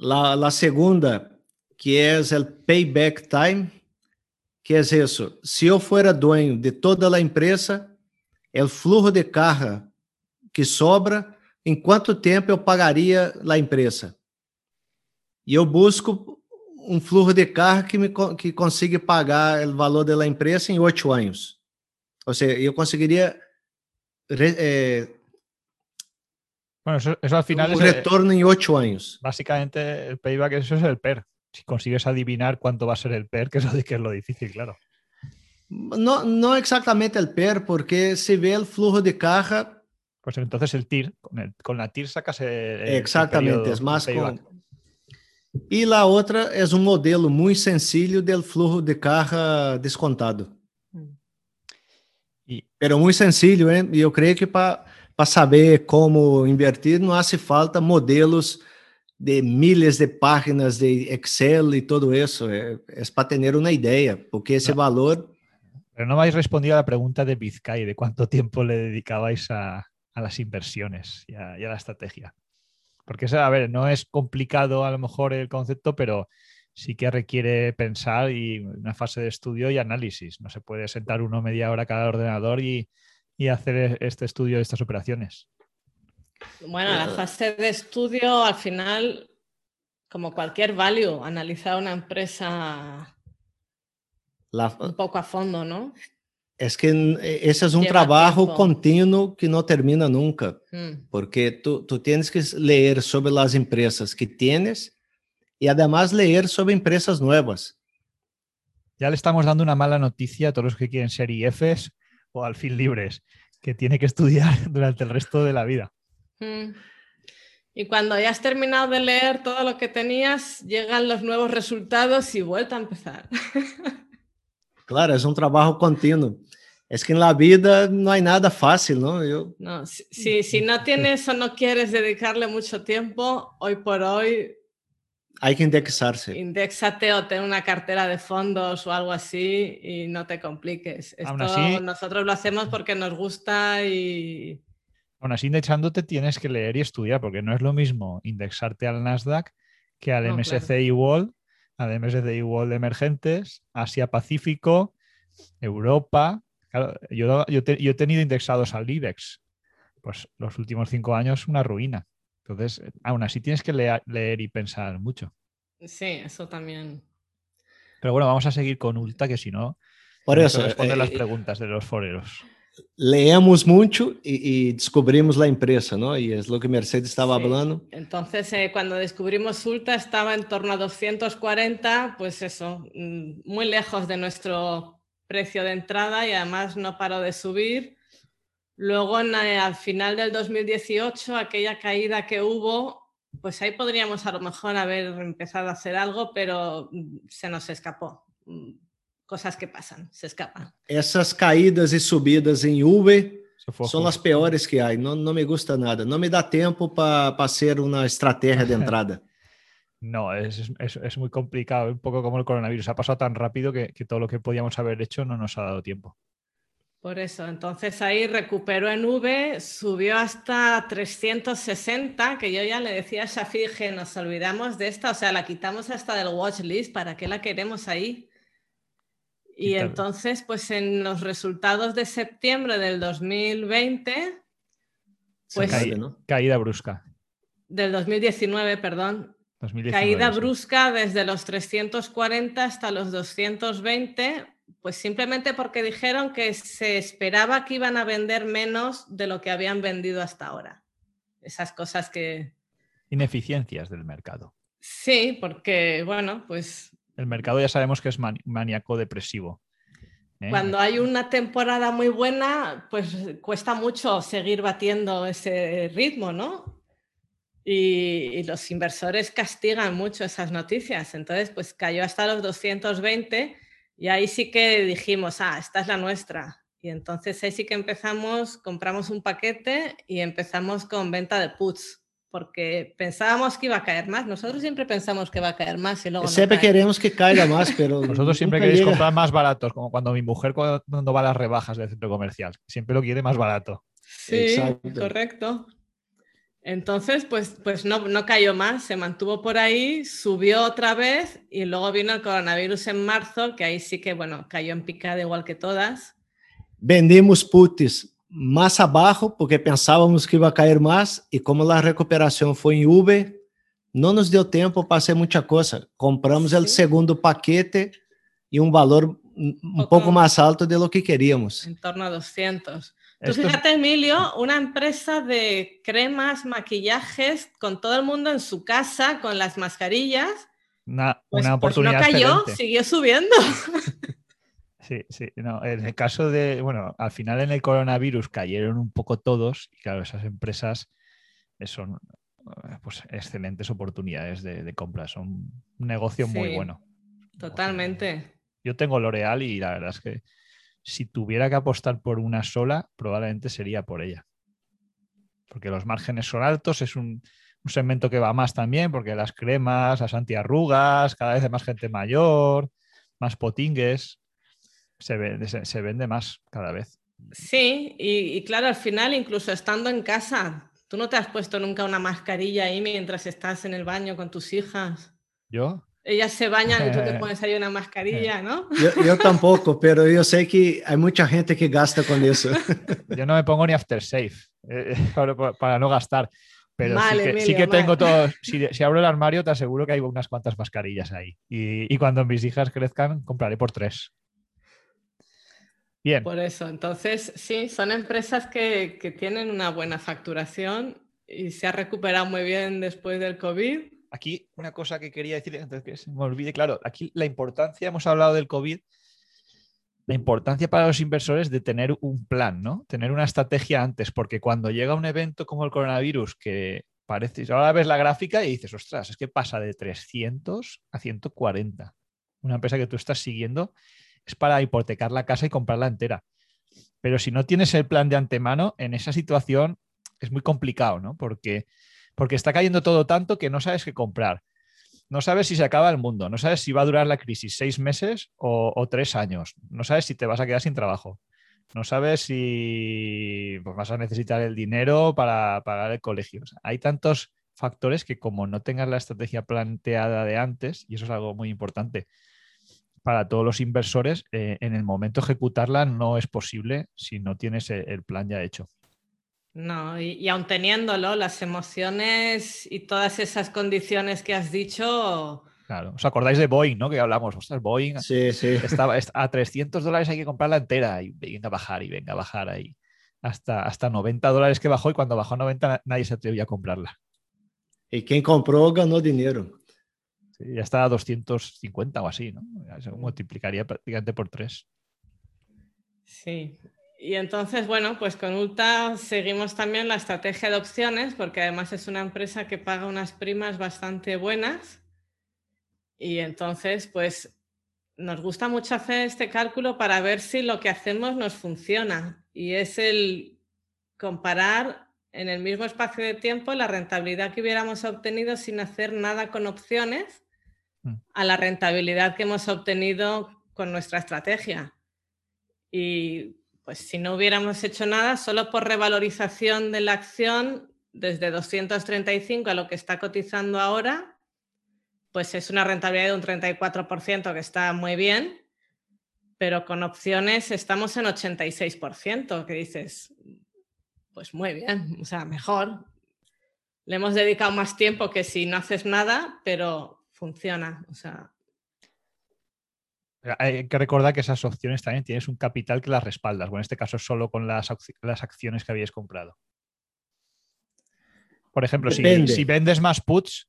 Speaker 4: La, la segunda, que é o Payback Time, que é isso. Se eu fuera dueño de toda a empresa, o flujo de carga que sobra, em quanto tempo eu pagaria a empresa? E eu busco um fluxo de carga que me que consiga pagar o valor da empresa em oito anos. Ou seja, eu conseguiria eh,
Speaker 2: Bueno, eso, eso al final
Speaker 4: um
Speaker 2: es eh,
Speaker 4: retorno em oito anos.
Speaker 2: básicamente el payback, eso es el PER. Si consigues adivinar cuánto va a ser el PER, que es lo, que es lo difícil, claro.
Speaker 4: Não, não exatamente el PER, porque se vê o fluxo de carga,
Speaker 2: Pues entonces el TIR, con, el- con la TIR sacas el, el- el periodo, el payback.
Speaker 4: com... E a outra é um modelo muito sencillo del fluxo de carga descontado.
Speaker 2: Y
Speaker 4: Pero muito sencillo, hein? E eu creio que para saber como invertir, não hace falta modelos de milhas de páginas de Excel e tudo isso. É, é para ter uma ideia, porque esse
Speaker 2: Não.
Speaker 4: valor
Speaker 2: Pero no me habéis respondido a la pregunta de Bizkay, de cuánto tiempo le dedicabais a, a las inversiones y a, y a la estrategia. Porque, a ver, no es complicado a lo mejor el concepto, pero sí que requiere pensar y una fase de estudio y análisis. No se puede sentar uno media hora cada ordenador y, y hacer este estudio de estas operaciones.
Speaker 3: Bueno, la fase de estudio, al final, como cualquier value, analizar una empresa un poco a fondo, ¿no?
Speaker 4: É que esse é um
Speaker 3: Lleva
Speaker 4: trabalho
Speaker 3: tempo.
Speaker 4: contínuo que não termina nunca.
Speaker 3: Mm.
Speaker 4: porque tú, tú tienes que leer sobre las empresas que tienes y además leer sobre empresas nuevas.
Speaker 2: Ya le estamos dando una mala noticia a todos los que quieren ser IFs o al fin libres, que tiene que estudiar durante el resto de la vida.
Speaker 3: Mm. Y cuando ya has terminado de leer todo lo que tenías, llegan los nuevos resultados y vuelta a empezar.
Speaker 4: Claro, es un trabajo continuo. Es que en la vida no hay nada fácil, ¿no? Yo,
Speaker 3: No, si, si, si no tienes o no quieres dedicarle mucho tiempo, hoy por hoy,
Speaker 4: hay que indexarse.
Speaker 3: indexate o ten una cartera de fondos o algo así y no te compliques.
Speaker 2: Aún
Speaker 3: Esto
Speaker 2: así-
Speaker 3: nosotros lo hacemos porque nos gusta y,
Speaker 2: Aún así, indexándote tienes que leer y estudiar, porque no es lo mismo indexarte al Nasdaq que al
Speaker 3: No,
Speaker 2: MSCI World, al MSCI World emergentes, Asia Pacífico, Europa. Claro, yo, yo, te- yo he tenido indexados al IBEX. Pues los últimos cinco años, una ruina. Entonces, aún así tienes que leer y pensar mucho.
Speaker 3: sí, eso también.
Speaker 2: Pero bueno, vamos a seguir con Ulta, que si no,
Speaker 4: Por eso,
Speaker 2: responder
Speaker 4: eh,
Speaker 2: las
Speaker 4: eh,
Speaker 2: preguntas de los foreros.
Speaker 4: Leemos mucho y, y descubrimos la empresa, ¿no? Y es lo que Mercedes estaba
Speaker 3: Sí.
Speaker 4: hablando.
Speaker 3: Entonces, eh, cuando descubrimos Ulta estaba en torno a 240, pues eso, mm, muy lejos de nuestro precio de entrada y además no paró de subir. Luego, en, eh, al final del 2018, aquella caída que hubo, pues ahí podríamos a lo mejor haber empezado a hacer algo, pero mm, se nos escapó. Cosas que pasan, se escapan.
Speaker 4: Essas caídas e subidas em Uber são as piores que há. Não, não me gusta nada. Não me dá tempo para ser uma estratégia de entrada.
Speaker 2: No, es, es- es- muy complicado, un poco como el coronavirus. Ha pasado tan rápido que, que todo lo que podíamos haber hecho no nos ha dado tiempo.
Speaker 3: Por eso, entonces ahí recuperó en V, subió hasta 360, que yo ya le decía a Shafi que nos olvidamos de esta, o sea, la quitamos hasta del watch list, ¿para qué la queremos ahí? Y entonces, pues en los resultados de septiembre del 2020,
Speaker 4: Se
Speaker 3: Pues-
Speaker 4: não?
Speaker 2: Caída brusca.
Speaker 3: del 2019, perdón,
Speaker 2: 2019,
Speaker 3: Caída
Speaker 2: sí.
Speaker 3: brusca desde los 340 hasta los 220, pues simplemente porque dijeron que se esperaba que iban a vender menos de lo que habían vendido hasta ahora. Esas cosas que...
Speaker 2: Ineficiencias del mercado.
Speaker 3: Sí, porque, bueno, pues
Speaker 2: El mercado ya sabemos que es maníaco depresivo. ¿eh?
Speaker 3: cuando hay una temporada muy buena, pues cuesta mucho seguir batiendo ese ritmo, ¿no? Y, y los inversores castigan mucho esas noticias. Entonces, pues cayó hasta los 220 Y ahí sí que dijimos, ah, esta es la nuestra. Y entonces ahí sí que empezamos, compramos un paquete y empezamos con venta de puts, porque pensábamos que iba a caer más. Nosotros siempre pensamos que va a caer más y luego
Speaker 4: Siempre
Speaker 3: no
Speaker 4: queremos que caiga más, pero
Speaker 2: Vosotros siempre queréis
Speaker 4: llega.
Speaker 2: comprar más baratos, como cuando mi mujer cuando va a las rebajas del centro comercial. Siempre lo quiere más barato.
Speaker 3: Sí,
Speaker 4: Exacto.
Speaker 3: correcto. Entonces, pues, pues no, no cayó más, se mantuvo por ahí, subió otra vez y luego vino el coronavirus en marzo, que ahí sí que, bueno, cayó en picada igual que todas.
Speaker 4: Vendimos puts más abajo porque pensávamos que iba a caer más y como la recuperación fue en V, no nos dio tiempo para hacer mucha cosa. Compramos el segundo paquete y un valor un un
Speaker 3: Poco
Speaker 4: poco
Speaker 3: más.
Speaker 4: alto de lo que queríamos.
Speaker 3: en torno a 200. Tú
Speaker 2: Esto es-
Speaker 3: fíjate, Emilio, una empresa de cremas, maquillajes, con todo el mundo en su casa, con las mascarillas,
Speaker 2: una,
Speaker 3: pues,
Speaker 2: una
Speaker 3: pues no
Speaker 2: oportunidad
Speaker 3: cayó,
Speaker 2: excelente.
Speaker 3: siguió subiendo.
Speaker 2: Sí, sí. No, en el caso de, bueno, al final en el coronavirus cayeron un poco todos y claro, esas empresas eh, son eh, pues excelentes oportunidades de, de compra. Son un negocio muy bueno.
Speaker 3: Totalmente.
Speaker 2: Yo tengo L'Oreal y la verdad es que si tuviera que apostar por una sola, probablemente sería por ella. Porque los márgenes son altos, es un, un segmento que va más también, porque las cremas, las antiarrugas, cada vez hay más gente mayor, más potingues, se, ve- se- se vende más cada vez.
Speaker 3: Sí, y, y claro, al final, incluso estando en casa, tú no te has puesto nunca una mascarilla ahí mientras estás en el baño con tus hijas.
Speaker 2: Yo,
Speaker 3: Ellas se bañan y tú te pones ahí una mascarilla, ¿no?
Speaker 4: Yo, yo tampoco, pero yo sé que hay mucha gente que gasta con eso.
Speaker 2: yo no me pongo ni aftershave eh, para, para no gastar. Pero
Speaker 3: Mal,
Speaker 2: sí que, sí
Speaker 3: Emilio,
Speaker 2: que tengo todo. Si, si abro el armario, te aseguro que hay unas cuantas mascarillas ahí. Y, y cuando mis hijas crezcan, compraré por tres. Bien.
Speaker 3: Por eso, entonces, sí, son empresas que, que tienen una buena facturación y se ha recuperado muy bien después del COVID.
Speaker 2: Aquí una cosa que quería decir antes que se me olvide, claro, aquí la importancia, hemos hablado del COVID, la importancia para los inversores de tener un plan, ¿no? Tener una estrategia antes, porque cuando llega un evento como el coronavirus, que parece, ahora ves la gráfica y dices, ostras, es que pasa de 300 a 140. Una empresa que tú estás siguiendo es para hipotecar la casa y comprarla entera. Pero si no tienes el plan de antemano, en esa situación es muy complicado, ¿no? Porque porque está cayendo todo tanto que no sabes qué comprar. No sabes si se acaba el mundo, no sabes si va a durar la crisis seis meses o, tres años, no sabes si te vas a quedar sin trabajo, no sabes si pues, vas a necesitar el dinero para pagar el colegio. Hay tantos factores que como no tengas la estrategia planteada de antes, y eso es algo muy importante para todos los inversores, eh, en el momento de ejecutarla no es posible si no tienes el, el plan ya hecho.
Speaker 3: No, y, y aun teniéndolo, las emociones y todas esas condiciones que has dicho,
Speaker 2: Claro. ¿Os acordáis de Boeing, no? Que hablamos, ostras, Boeing
Speaker 4: Sí, sí.
Speaker 2: estaba est- a 300 dólares hay que comprarla entera y venga a bajar y venga a bajar ahí. Hasta, hasta 90 dólares que bajó y cuando bajó a 90 na- nadie se atrevía a comprarla.
Speaker 4: Y quien compró ganó dinero.
Speaker 2: Ya está a 250 o así, ¿no? Se multiplicaría prácticamente por tres.
Speaker 3: sí. Y entonces, bueno, pues con Ulta seguimos también la estrategia de opciones, porque además es una empresa que paga unas primas bastante buenas. Y entonces, pues nos gusta mucho hacer este cálculo para ver si lo que hacemos nos funciona. Y es el comparar en el mismo espacio de tiempo la rentabilidad que hubiéramos obtenido sin hacer nada con opciones. A la rentabilidad que hemos obtenido con nuestra estrategia. Y pues si no hubiéramos hecho nada, solo por revalorización de la acción desde 235 a lo que está cotizando ahora, pues es una rentabilidad de un 34% que está muy bien, pero con opciones estamos en 86%, que dices, pues muy bien, o sea, mejor. Le hemos dedicado más tiempo que si no haces nada, pero funciona, o sea,
Speaker 2: Pero Hay que recordar que esas opciones también tienes un capital que las respaldas. Bueno, en este caso solo con las, las acciones que habíais comprado. Por ejemplo, si, si vendes más puts,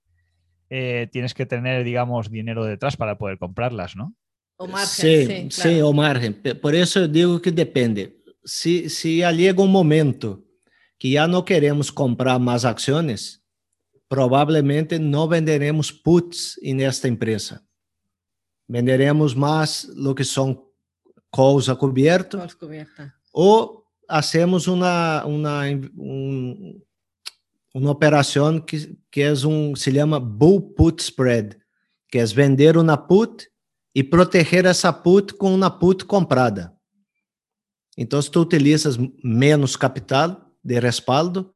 Speaker 2: eh, tienes que tener, digamos, dinero detrás para poder comprarlas, ¿no?
Speaker 3: o margen,
Speaker 4: Sí,
Speaker 3: sí,
Speaker 4: o margen. Por eso digo que depende. Se, se llega um momento que já não queremos comprar mais ações, provavelmente não venderemos puts nesta empresa. venderemos más lo que son calls a cubierto
Speaker 3: Calls cubierta.
Speaker 4: o hacemos una, una, un- una operación que, que es un, se llama bull put spread, que es vender una put y proteger essa put com uma put comprada. Então, tu utilizas menos capital de respaldo,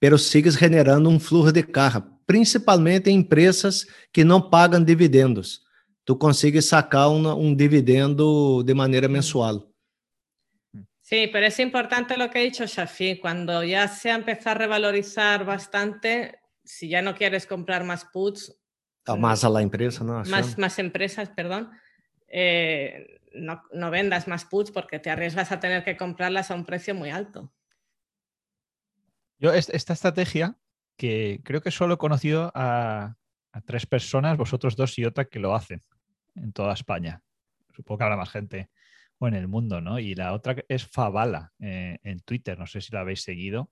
Speaker 4: pero sigues generando um fluxo de carga, principalmente em empresas que não pagam dividendos. Tu consegues sacar uma, um dividendo de maneira mensual.
Speaker 3: Sí, pero es importante lo que ha dicho Shafi. Cuando ya se ha empezado a revalorizar bastante, si ya no quieres comprar más puts,
Speaker 4: A mais a la empresa, não?
Speaker 3: más, más empresas, perdón, eh, no, no vendas más puts porque te arriesgas a tener que comprarlas a un precio muy alto.
Speaker 2: Yo est- esta estrategia, que creo que solo he conocido a, a tres personas, vosotros dos y otra, que lo hacen en toda España. Supongo que habrá más gente o en el mundo, ¿no? Y la otra es Favala eh, en Twitter, no sé si lo habéis seguido,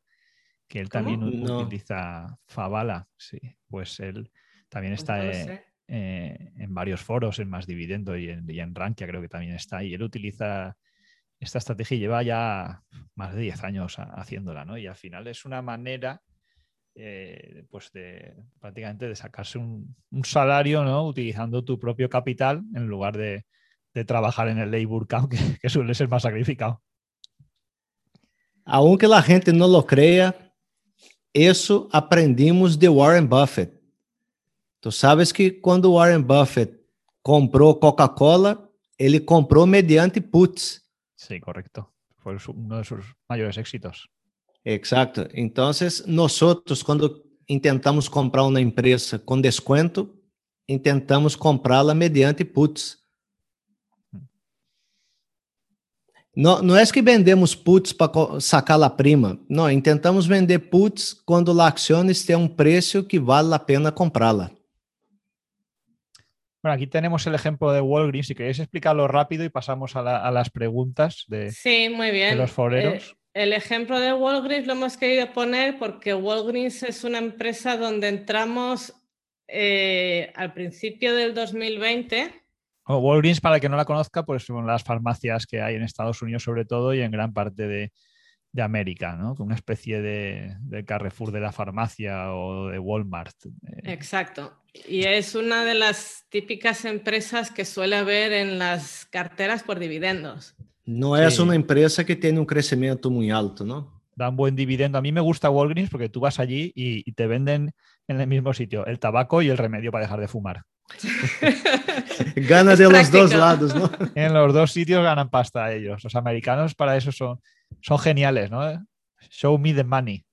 Speaker 2: que él
Speaker 3: ¿Cómo?
Speaker 2: también
Speaker 4: No.
Speaker 2: utiliza Favala, sí, pues él también
Speaker 3: Pues
Speaker 2: está
Speaker 3: no
Speaker 2: eh, eh, en varios foros, en Más Dividendo y en, y en Rankia creo que también está, y él utiliza esta estrategia lleva ya más de 10 años ha- haciéndola, ¿no? Y al final es una manera, eh, pues de prácticamente de sacarse un, salario, ¿no? Utilizando tu propio capital en lugar de, trabajar en el labor camp, que, suele ser más sacrificado.
Speaker 4: Aunque a gente não lo creia, isso aprendimos de Warren Buffett. Tu sabes que quando Warren Buffett comprou Coca-Cola, ele comprou mediante puts.
Speaker 2: Sí, correcto. Fue uno de sus mayores éxitos.
Speaker 4: Exacto. Nós outros, quando intentamos comprar uma empresa com desconto, intentamos comprá-la mediante puts. Não, não é que vendemos puts para sacar a prima. Não, intentamos vender puts quando a ação tem um preço que vale a pena comprá-la.
Speaker 2: Bueno, aquí tenemos el ejemplo de Walgreens. Si queréis explicarlo rápido y pasamos a, la- a las preguntas de,
Speaker 3: Sí, muy
Speaker 2: de
Speaker 3: bien.
Speaker 2: los foreros.
Speaker 3: Eh, el ejemplo de Walgreens lo hemos querido poner porque Walgreens es una empresa donde entramos eh, al principio del 2020.
Speaker 2: O Walgreens, para el que no la conozca, pues son las farmacias que hay en Estados Unidos sobre todo y en gran parte de, de América, ¿no? Una especie de, de Carrefour de la farmacia o de Walmart. eh,
Speaker 3: Exacto. Y es una de las típicas empresas que suele haber en las carteras por dividendos.
Speaker 4: Não é
Speaker 2: Sim.
Speaker 4: uma empresa que tem um crescimento muito alto, não?
Speaker 2: dan buen dividendo. A mí me gusta Walgreens porque tú vas allí y, y te venden en el mismo sitio el tabaco y el remedio para dejar de fumar.
Speaker 4: Gana
Speaker 3: Es
Speaker 4: de los dos lados, não?
Speaker 2: En los dos sitios ganan pasta ellos. Los americanos para eso son, son geniales, ¿no? Show me the money.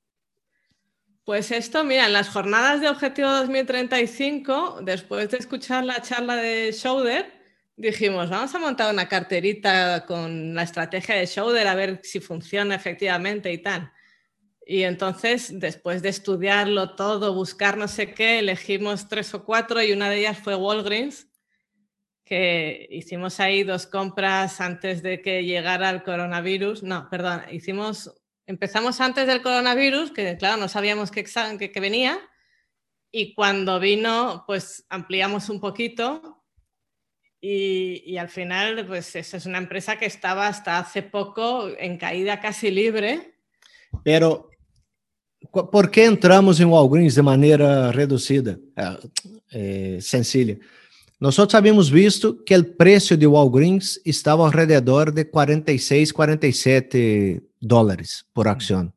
Speaker 3: Pues esto, mira, en las jornadas de Objetivo 2035, después de escuchar la charla de Schauder, dijimos, vamos a montar una carterita con la estrategia de Schauder a ver si funciona efectivamente y tal. Y entonces, después de estudiarlo todo, buscar no sé qué, elegimos tres o cuatro y una de ellas fue Walgreens, que hicimos ahí dos compras antes de que llegara el coronavirus. No, perdón, hicimos empezamos antes del coronavirus, que claro, no sabíamos que, que, que venía, y cuando vino, pues ampliamos un poquito. Y, y al final, pues esa es una empresa que estaba hasta hace poco en caída casi libre.
Speaker 4: Pero, por que entramos em Walgreens de maneira reduzida, eh, eh, sencilla? Nós havíamos visto que o preço de Walgreens estava ao redor de 46, 47 dólares por ação.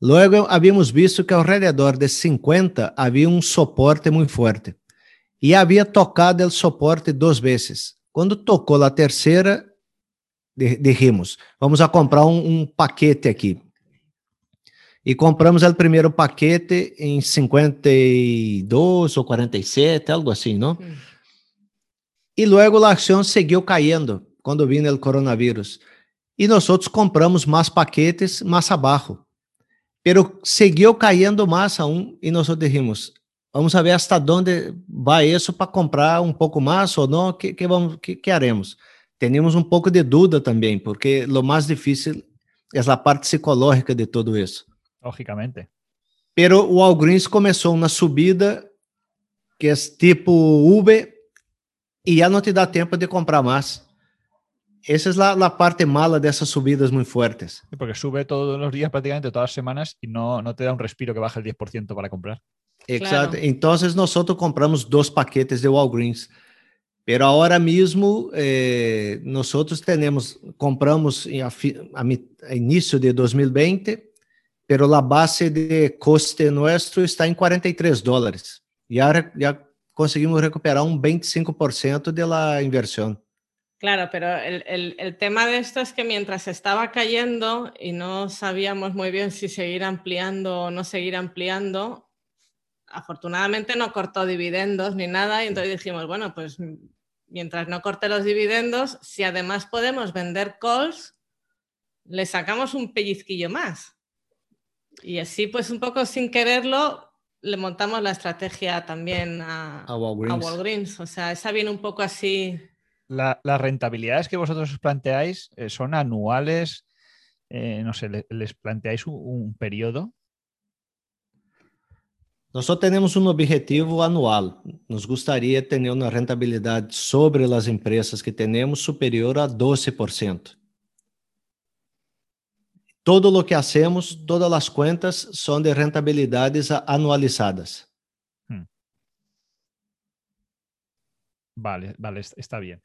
Speaker 4: Logo, havíamos visto que ao redor de 50 havia um suporte muito forte. E havia tocado o suporte duas vezes. Quando tocou a terceira, di- dijimos, vamos a comprar um, um paquete aqui. E compramos o primeiro paquete em 52 ou 47, algo assim, não? E logo a ação seguiu caindo quando vino o coronavírus. E nós outros compramos mais paquetes mais abaixo. Pero seguiu caindo mais aún e nós dijimos, vamos ver hasta onde vai isso para comprar um pouco mais ou não, que, que, vamos, que, que haremos? Tínhamos um pouco de dúvida também, porque o mais difícil é a parte psicológica de tudo isso.
Speaker 2: Lógicamente.
Speaker 4: Pero o Walgreens começou uma subida que é tipo Uber y ya no te da tiempo de comprar más. Esa es la, la parte mala de esas subidas muy fuertes.
Speaker 2: Porque sube todos los días, prácticamente todas las semanas, y no, no te da un respiro que baje el 10% para comprar.
Speaker 4: Exacto. Claro. Entonces nosotros compramos dos paquetes de Walgreens. Pero ahora mismo eh, nosotros tenemos, compramos a, a, a, inicio de 2020, pero la base de coste nuestro está en 43 dólares. Ya, ya conseguimos recuperar un 25% de la inversión.
Speaker 3: Claro, pero el, el, tema de esto es que mientras estaba cayendo y no sabíamos muy bien si seguir ampliando o no seguir ampliando, afortunadamente no cortó dividendos ni nada y entonces dijimos, bueno, pues mientras no corte los dividendos, si además podemos vender calls, le sacamos un pellizquillo más. Y así, pues un poco sin quererlo, le montamos la estrategia también a,
Speaker 4: a, Walgreens.
Speaker 3: a Walgreens. O sea, esa viene un poco así.
Speaker 2: La, las rentabilidades que vosotros os planteáis eh, son anuales, eh, no sé, le, les planteáis un, un, periodo.
Speaker 4: Nosotros tenemos un objetivo anual. Nos gustaría tener una rentabilidad sobre las empresas que tenemos superior a 12%. Todo lo que hacemos, todas las cuentas son de rentabilidades anualizadas.
Speaker 2: Hmm. Vale, vale, está bien.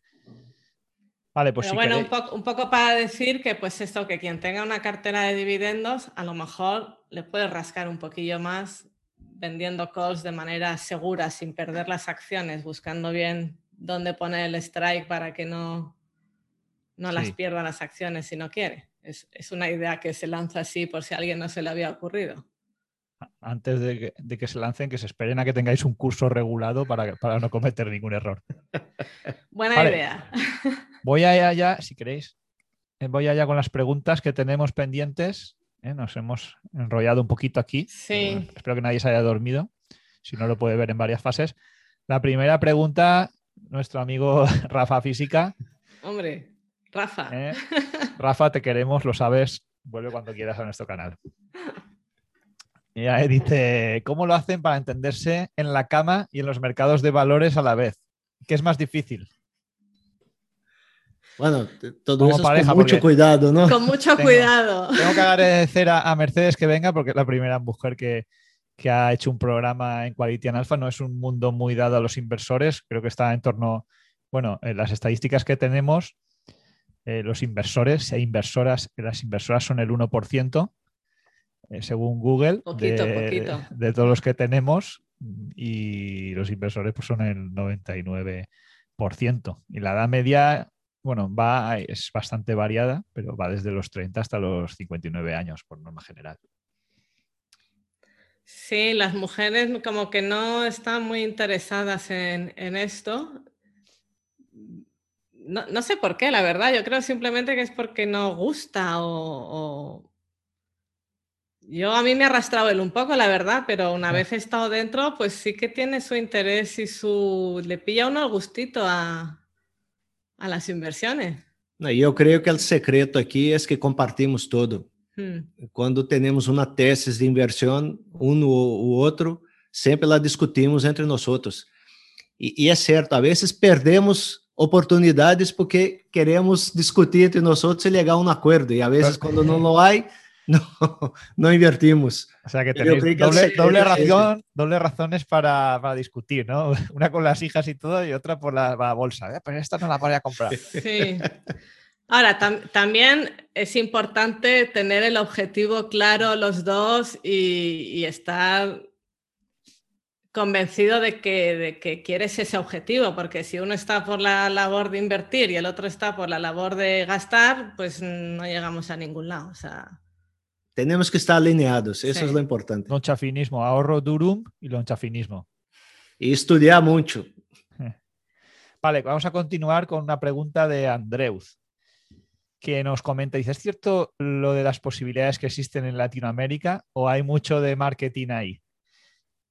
Speaker 2: Vale, pues
Speaker 3: Pero
Speaker 2: si
Speaker 3: bueno,
Speaker 2: queréis...
Speaker 3: un, poco, un poco para decir que pues esto, que quien tenga una cartera de dividendos, a lo mejor le puede rascar un poquillo más vendiendo calls de manera segura, sin perder las acciones, buscando bien dónde poner el strike para que no, no
Speaker 2: Sí.
Speaker 3: las pierda las acciones si no quiere. Es, es una idea que se lanza así por si a alguien no se le había ocurrido.
Speaker 2: Antes de que, de que se lancen, que se esperen a que tengáis un curso regulado para, para no cometer ningún error.
Speaker 3: Buena
Speaker 2: Vale.
Speaker 3: idea.
Speaker 2: Voy allá ya, si queréis, eh, voy allá con las preguntas que tenemos pendientes. ¿eh? Nos hemos enrollado un poquito aquí.
Speaker 3: Sí.
Speaker 2: pero Espero que nadie se haya dormido. Si no, lo puede ver en varias fases. La primera pregunta, nuestro amigo Rafa Física.
Speaker 3: Hombre, Rafa.
Speaker 2: ¿eh? Rafa, te queremos, lo sabes. Vuelve cuando quieras a nuestro canal. Y ahí dice, ¿cómo lo hacen para entenderse en la cama y en los mercados de valores a la vez? ¿Qué es más difícil?
Speaker 4: Bueno, todo
Speaker 2: Como
Speaker 4: eso es con mucho cuidado, ¿no?
Speaker 3: Con mucho
Speaker 2: Tengo-
Speaker 3: cuidado.
Speaker 2: Tengo que agradecer a, a Mercedes que venga porque es la primera mujer que, que ha hecho un programa en Quality and Alpha. No es un mundo muy dado a los inversores. Creo que está en torno, bueno, en las estadísticas que tenemos, eh, los inversores e inversoras, las inversoras son el 1%, eh, según Google,
Speaker 3: Poquito,
Speaker 2: de,
Speaker 3: poquito.
Speaker 2: de todos los que tenemos, y los inversores pues, son el 99%. Y la edad media, bueno, va, es bastante variada, pero va desde los 30 hasta los 59 años, por norma general.
Speaker 3: Sí, las mujeres como que no están muy interesadas en, en esto. No, no sé por qué, la verdad. Yo creo simplemente que es porque no gusta o, o- Yo a mí me ha arrastrado él un poco, la verdad, pero una vez he estado dentro, pues sí que tiene su interés y su... Le pilla a uno el gustito a, a las inversiones.
Speaker 4: No, eu creio que o secreto aqui é que compartimos todo.
Speaker 3: Hmm.
Speaker 4: Quando temos uma tesis de inversão, um ou o outro, sempre lá discutimos entre nós outros. E, e é certo, a vezes perdemos oportunidades porque queremos discutir entre nós outros e chegar a um acordo. E a vezes, quando não lo há, não, não invertimos.
Speaker 2: O sea que tenéis
Speaker 4: que
Speaker 2: doble,
Speaker 4: secreto
Speaker 2: doble
Speaker 4: es
Speaker 2: razón, doble razones para, para discutir, ¿no? Una con las hijas y todo y otra por la, la bolsa. Eh, Pero esta no la voy a comprar.
Speaker 3: Sí. Ahora, tam- también es importante tener el objetivo claro los dos y, y estar convencido de que, de que quieres ese objetivo, porque si uno está por la labor de invertir y el otro está por la labor de gastar, pues no llegamos a ningún lado. O sea,
Speaker 4: Temos que estar alinhados, isso
Speaker 3: Sí.
Speaker 4: é o importante.
Speaker 2: Lonchafinismo, ahorro durum y lonchafinismo.
Speaker 4: E estudar muito.
Speaker 2: Vale, vamos a continuar con una pregunta de Andreuz, que nos comenta, dice, ¿es cierto lo de las posibilidades que existen en Latinoamérica o hay mucho de marketing ahí?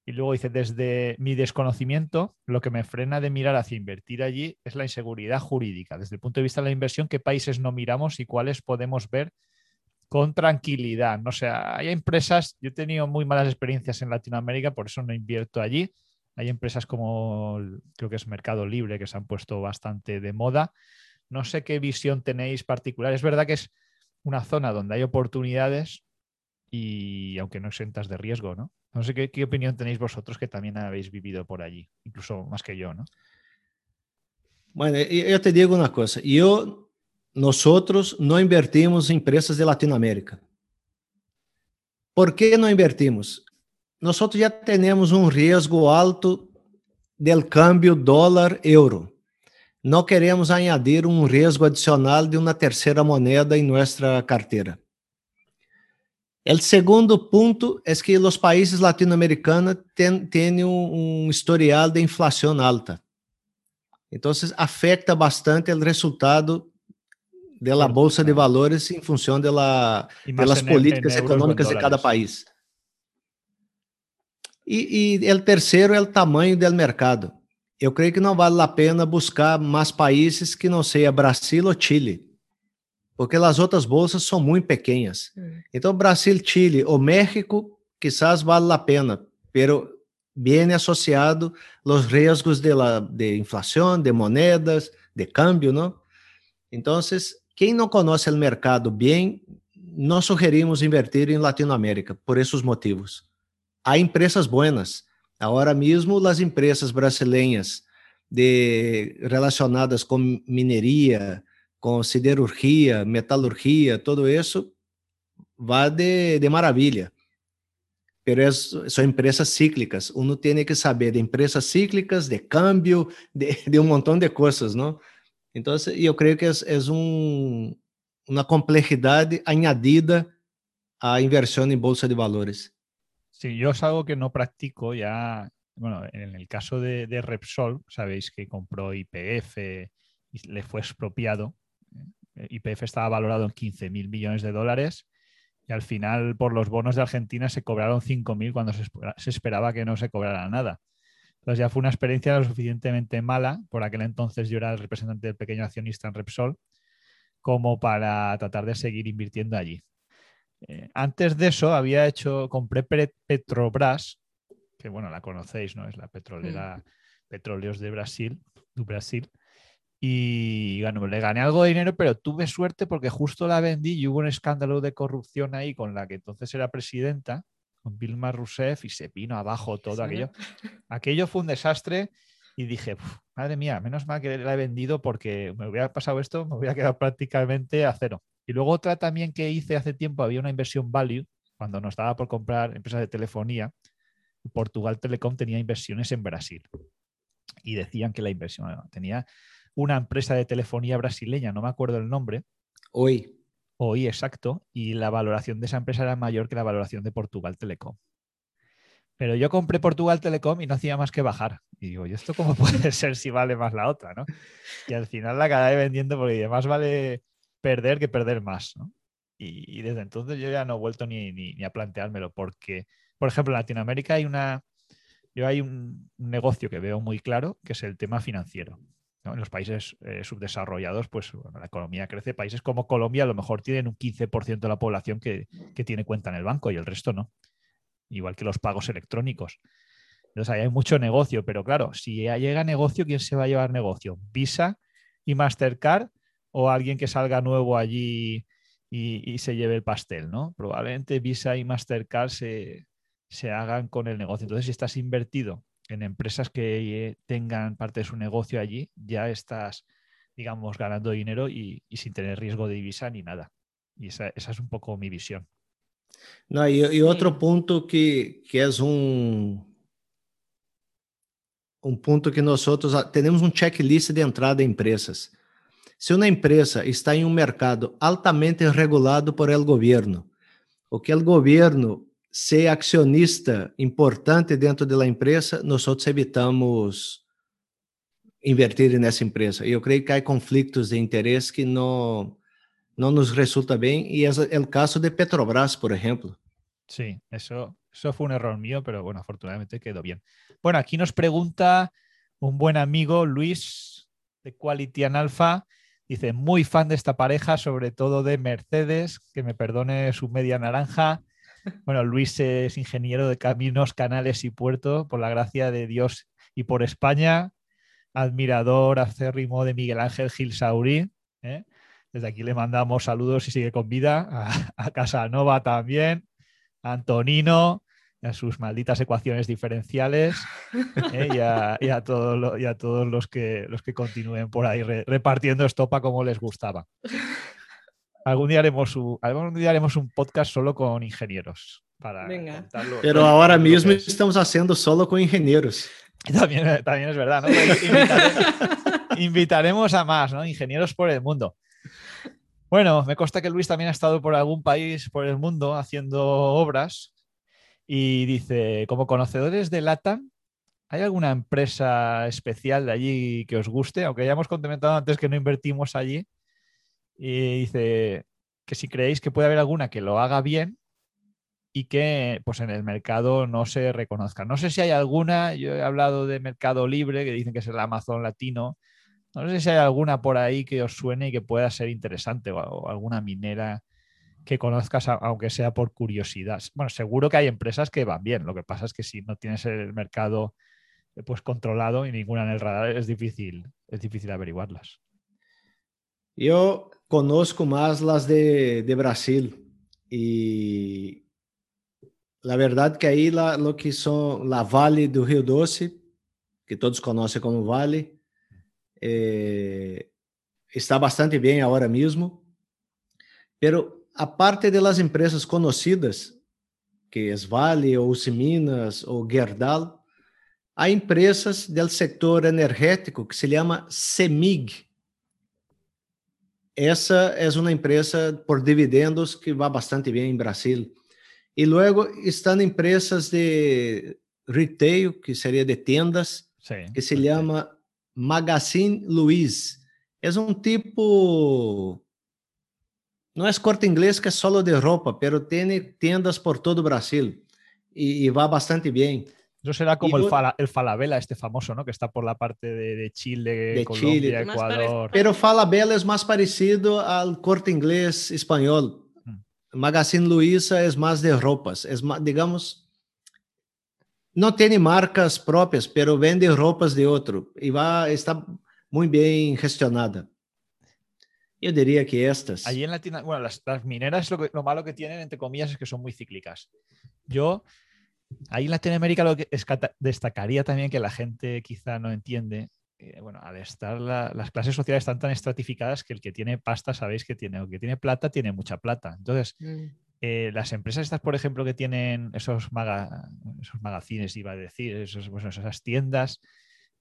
Speaker 2: Y luego dice, desde mi desconocimiento, lo que me frena de mirar hacia invertir allí es la inseguridad jurídica. Desde el punto de vista de la inversión, ¿qué países no miramos y cuáles podemos ver con tranquilidad? No sé, hay empresas, yo he tenido muy malas experiencias en Latinoamérica, por eso no invierto allí. Hay empresas como, creo que es Mercado Libre, que se han puesto bastante de moda. No sé qué visión tenéis particular. Es verdad que es una zona donde hay oportunidades y aunque no exentas de riesgo, ¿no? No sé qué, opinión tenéis vosotros que también habéis vivido por allí, incluso más que yo, ¿no?
Speaker 4: Bueno, yo te digo una cosa. Yo, nosotros no invertimos en empresas de Latinoamérica. ¿Por qué no invertimos? Nosotros ya tenemos un riesgo alto del cambio dólar-euro. No queremos añadir un riesgo adicional de una tercera moneda en nuestra cartera. El segundo punto es que los países latinoamericanos tienen un, historial de inflación alta. Entonces, afecta bastante el resultado de la bolsa de valores de, la, de las políticas económicas de cada país. E, e o terceiro é o tamanho do mercado. Eu creio que não vale a pena buscar mais países que não seja Brasil ou Chile, porque as outras bolsas são muito pequenas. Então, Brasil, Chile ou México, quizás vale a pena, pero viene associado os riscos de, la, de inflação, de moedas, de câmbio, não? Então, quem não conhece o mercado bem, nós sugerimos invertir em Latinoamérica, por esses motivos. Há empresas buenas. Agora mesmo, as empresas brasileiras de, relacionadas com mineria, com siderurgia, metalurgia, todo isso, vai de, de maravilha. Mas são empresas cíclicas. Uno tem que saber de empresas cíclicas, de câmbio, de, de um montão de coisas, não? Então, eu creio que é, é um, uma complexidade añadida à inversão em bolsa de valores.
Speaker 2: Sí, yo es algo que no practico ya. Bueno, en el caso de, Repsol, sabéis que compró IPF y le fue expropiado. Eh, IPF estaba valorado en 15 mil millones de dólares y al final por los bonos de Argentina se cobraron 5 mil cuando se, esperaba que no se cobrara nada. Entonces ya fue una experiencia lo suficientemente mala, por aquel entonces yo era el representante del pequeño accionista en Repsol, como para tratar de seguir invirtiendo allí. Eh, antes de eso había hecho, compré Petrobras, que bueno, la conocéis, ¿no? Es la petrolera mm. Petróleos de Brasil, de Brasil. Y bueno, le gané algo de dinero, pero tuve suerte porque justo la vendí y hubo un escándalo de corrupción ahí con la que entonces era presidenta, con Vilma Rousseff, y se vino abajo todo aquello. Aquello fue un desastre y dije, madre mía, menos mal que la he vendido porque me hubiera pasado esto, me hubiera quedado prácticamente a cero. Y luego otra también que hice hace tiempo, había una inversión value, cuando nos estaba por comprar empresas de telefonía, Portugal Telecom tenía inversiones en Brasil. Y decían que la inversión tenía una empresa de telefonía brasileña, no me acuerdo el nombre.
Speaker 4: Hoy.
Speaker 2: Hoy, exacto. Y la valoración de esa empresa era mayor que la valoración de Portugal Telecom. Pero yo compré Portugal Telecom y no hacía más que bajar. Y digo, ¿y esto cómo puede ser si vale más la otra? ¿no? Y al final la acabé vendiendo porque además vale perder que perder más. Y, desde entonces yo ya no he vuelto ni, a planteármelo, porque, por ejemplo, en Latinoamérica hay una. Yo hay un negocio que veo muy claro, que es el tema financiero. En los países eh, subdesarrollados, pues la economía crece. Países como Colombia a lo mejor tienen un 15% de la población que, que, tiene cuenta en el banco y el resto no. Igual que los pagos electrónicos. Entonces ahí hay mucho negocio, pero claro, si llega negocio, ¿quién se va a llevar negocio? Visa y Mastercard o alguien que salga nuevo allí y, se lleve el pastel, ¿no? Probablemente Visa y Mastercard se, hagan con el negocio. Entonces, si estás invertido en empresas que tengan parte de su negocio allí, ya estás, digamos, ganando dinero y, sin tener riesgo de divisa ni nada. Y esa, es un poco mi visión.
Speaker 4: No, y, otro punto que, que es un, un punto que nosotros ah, tenemos un checklist de entrada de empresas. Se uma empresa está em um mercado altamente regulado por el governo, o que o governo seja acionista importante dentro da empresa, nós evitamos invertir nessa empresa. Eu creio que há conflitos de interesse que não não nos resulta bem e é o caso de Petrobras, por exemplo.
Speaker 2: Sí, eso, eso fue un error mío, pero bueno, afortunadamente quedó bien. Bueno, aquí nos pregunta un buen amigo, Luis, de Quality and Alpha, Dice, muy fan de esta pareja, sobre todo de Mercedes, que me perdone su media naranja. Bueno, Luis es ingeniero de caminos, canales y puertos, por la gracia de Dios y por España, admirador acérrimo de Miguel Ángel Gil Saurí. ¿eh? Desde aquí le mandamos saludos y sigue con vida a, Casanova también, a Antonino, a sus malditas ecuaciones diferenciales ¿eh? y, a, todos, y, a, todos, los que, los que continúen por ahí repartiendo estopa como les gustaba. Algún día, haremos un, algún día haremos un podcast solo con ingenieros. Para
Speaker 3: Venga.
Speaker 4: Pero ahora mismo estamos haciendo solo con ingenieros.
Speaker 2: También, también es verdad, ¿no? Invitaremos, invitaremos a más, ¿no? Ingenieros por el mundo. Bueno, me consta que Luis también ha estado por algún país por el mundo haciendo obras y dice, como conocedores de LATAM, ¿hay alguna empresa especial de allí que os guste? Aunque ya hemos comentado antes que no invertimos allí. Y dice que si creéis que puede haber alguna que lo haga bien y que pues en el mercado no se reconozca. No sé si hay alguna, yo he hablado de Mercado Libre, que dicen que es el Amazon latino. No sé si hay alguna por ahí que os suene y que pueda ser interesante o alguna minera que conozcas, aunque sea por curiosidad. Bueno, seguro que hay empresas que van bien. Lo que pasa es que si no tienes el mercado pues controlado y ninguna en el radar, es difícil, es difícil averiguarlas.
Speaker 4: Yo conozco más las de, de Brasil y la verdad que ahí la, lo que son la Vale do Rio Doce, que todos conocen como Vale, eh, está bastante bien ahora mismo, pero a parte das empresas conhecidas, que é Vale, ou Minas, ou Gerdau, há empresas do setor energético que se chama CEMIG. Essa é uma empresa por dividendos que vai bastante bem em Brasil. E logo estão empresas de retail, que seria de tendas, Sim, que se chama Magazine Luiz. É um tipo não é corte inglês que é solo de roupa, pero tem tiendas por todo o Brasil e, e va bastante bem.
Speaker 2: Eso será como el, fala, el, Falabella, este famoso, ¿no? Que está por la parte de, de Chile, de Colombia, Chile. Ecuador.
Speaker 4: Pero Falabella es más parecido al corte inglés español. Hmm. Magazine Luiza es más de ropas. Es más, digamos, no tiene marcas propias, pero vende ropas de otro. Y va, está muy bien gestionada. Yo diría que estas.
Speaker 2: Allí en Latina, bueno, las, mineras lo, lo, malo que tienen, entre comillas, es que son muy cíclicas. Yo, ahí en Latinoamérica lo que destacaría también que la gente quizá no entiende, eh, bueno, al estar las clases sociales están tan estratificadas que el que tiene pasta, sabéis que tiene, o que tiene plata, tiene mucha plata. Entonces, mm. eh, las empresas estas, por ejemplo, que tienen esos, maga, esos magazines, iba a decir, esos, bueno, esas tiendas,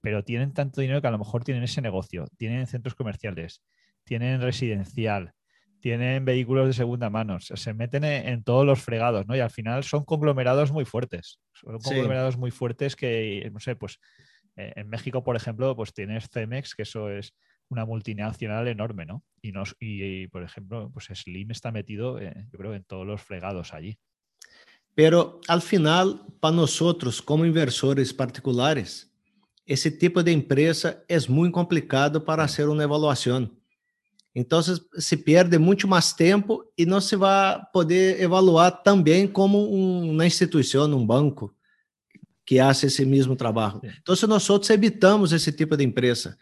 Speaker 2: pero tienen tanto dinero que a lo mejor tienen ese negocio, tienen centros comerciales tienen residencial, tienen vehículos de segunda mano, se meten en, todos los fregados, ¿no? Y al final son conglomerados muy fuertes. Son conglomerados muy fuertes que, no sé, pues eh, en México, por ejemplo, pues tienes Cemex, que eso es una multinacional enorme, ¿no? Y, nos, y, por ejemplo, pues Slim está metido, eh, yo creo, en todos los fregados allí.
Speaker 4: Pero al final, para nosotros como inversores particulares, ese tipo de empresa es muy complicado para hacer una evaluación. Então se perde muito mais tempo e não se vai poder evaluar também como uma instituição, um banco que faz esse mesmo trabalho. Então, se nós outros evitamos esse tipo de empresa,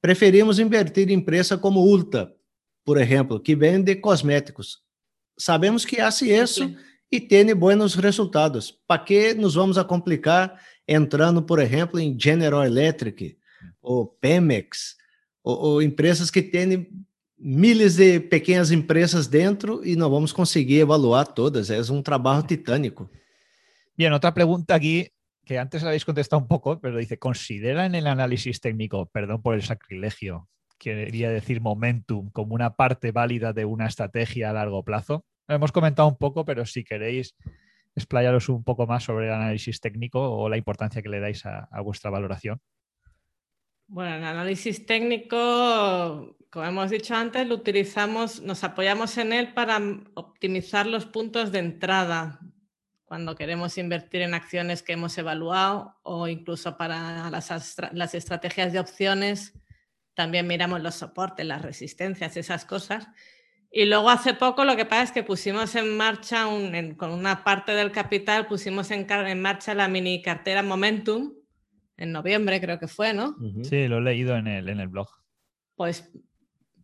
Speaker 4: preferimos invertir em empresa como Ulta, por exemplo, que vende cosméticos. Sabemos que faz isso Sim. e tem bons resultados. Para que nos vamos a complicar entrando, por exemplo, em General Electric ou Pemex ou, ou empresas que têm miles de pequeñas empresas dentro y no vamos a conseguir evaluar todas. Es un trabajo titánico.
Speaker 2: Bien, otra pregunta aquí que antes la habéis contestado un poco, pero dice, ¿consideran el análisis técnico, perdón por el sacrilegio, quería decir momentum, como una parte válida de una estrategia a largo plazo? Lo hemos comentado un poco, pero si queréis explayaros un poco más sobre el análisis técnico o la importancia que le dais a, a vuestra valoración.
Speaker 3: Bueno, el análisis técnico como hemos dicho antes, lo utilizamos, nos apoyamos en él para optimizar los puntos de entrada cuando queremos invertir en acciones que hemos evaluado o incluso para las, las estrategias de opciones. También miramos los soportes, las resistencias, esas cosas. Y luego hace poco lo que pasa es que pusimos en marcha, con una parte del capital, pusimos en, marcha la mini cartera Momentum, en noviembre creo que fue, ¿no?
Speaker 2: Sí, lo he leído en el, en el blog.
Speaker 3: Pues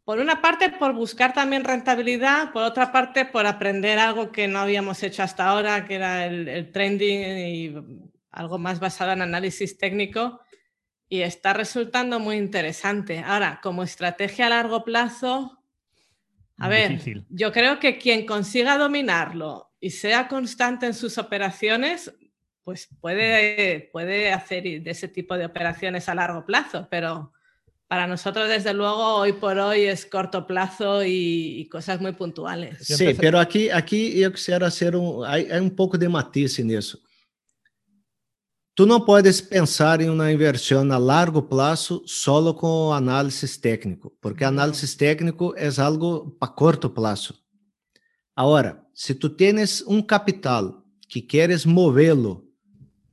Speaker 3: por una parte por buscar también rentabilidad, por otra parte por aprender algo que no habíamos hecho hasta ahora, que era el, el trending y algo más basado en análisis técnico y está resultando muy interesante. Ahora, como estrategia a largo plazo, a ver, yo creo que quien consiga dominarlo y sea constante en sus operaciones, pues puede, puede hacer de ese tipo de operaciones a largo plazo, pero para nosotros, desde luego, hoy por hoy es corto plazo y, cosas muy puntuales.
Speaker 4: Sí, pero aquí, aquí yo quisiera hacer un, hay, hay un poco de matiz en eso. Tu não podes pensar em uma inversão a largo prazo solo com análise técnico, porque análise técnico é algo para curto prazo. Agora, se tu tens um capital que queres movê-lo,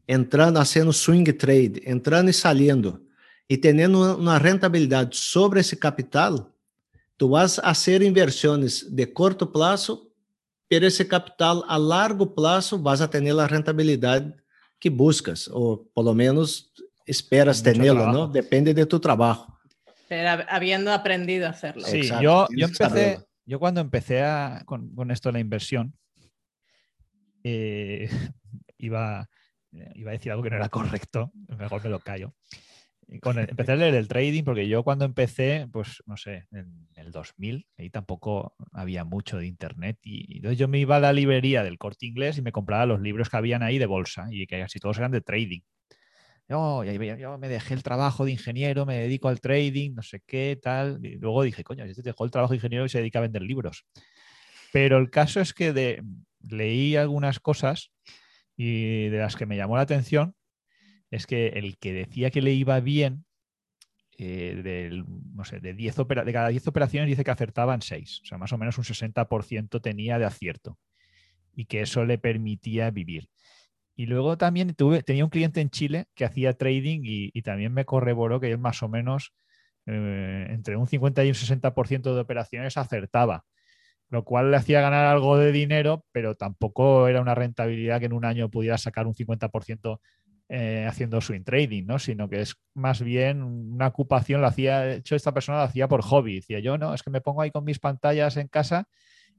Speaker 4: entrando, fazendo swing trade, entrando e saindo, e tendo uma rentabilidade sobre esse capital, tu vas a fazer inversões de curto prazo, pero esse capital a largo prazo vas a ter a rentabilidade que buscas, o por lo menos esperas tenerlo, ¿no? Depende de tu trabajo.
Speaker 3: Pero habiendo aprendido a hacerlo.
Speaker 2: Sí, yo, yo, empecé, yo cuando empecé a, con, con, esto de la inversión, eh, iba, iba a decir algo que no era correcto, mejor me lo callo empecé a leer el trading porque yo cuando empecé, pues no sé, en el 2000, ahí tampoco había mucho de internet y, entonces yo me iba a la librería del corte inglés y me compraba los libros que habían ahí de bolsa y que casi todos eran de trading. Yo, yo, me dejé el trabajo de ingeniero, me dedico al trading, no sé qué, tal. Y luego dije, coño, este dejó el trabajo de ingeniero y se dedica a vender libros. Pero el caso es que de, leí algunas cosas y de las que me llamó la atención es que el que decía que le iba bien, eh, no sé, de, 10 de cada 10 operaciones dice que acertaban 6, o sea, más o menos un 60% tenía de acierto y que eso le permitía vivir. Y luego también tuve, tenía un cliente en Chile que hacía trading y, también me corroboró que él más o menos eh, entre un 50 y un 60% de operaciones acertaba, lo cual le hacía ganar algo de dinero, pero tampoco era una rentabilidad que en un año pudiera sacar un 50% eh, haciendo swing trading, ¿no? Sino que es más bien una ocupación, lo hacía, de hecho, esta persona lo hacía por hobby. Decía yo, no, es que me pongo ahí con mis pantallas en casa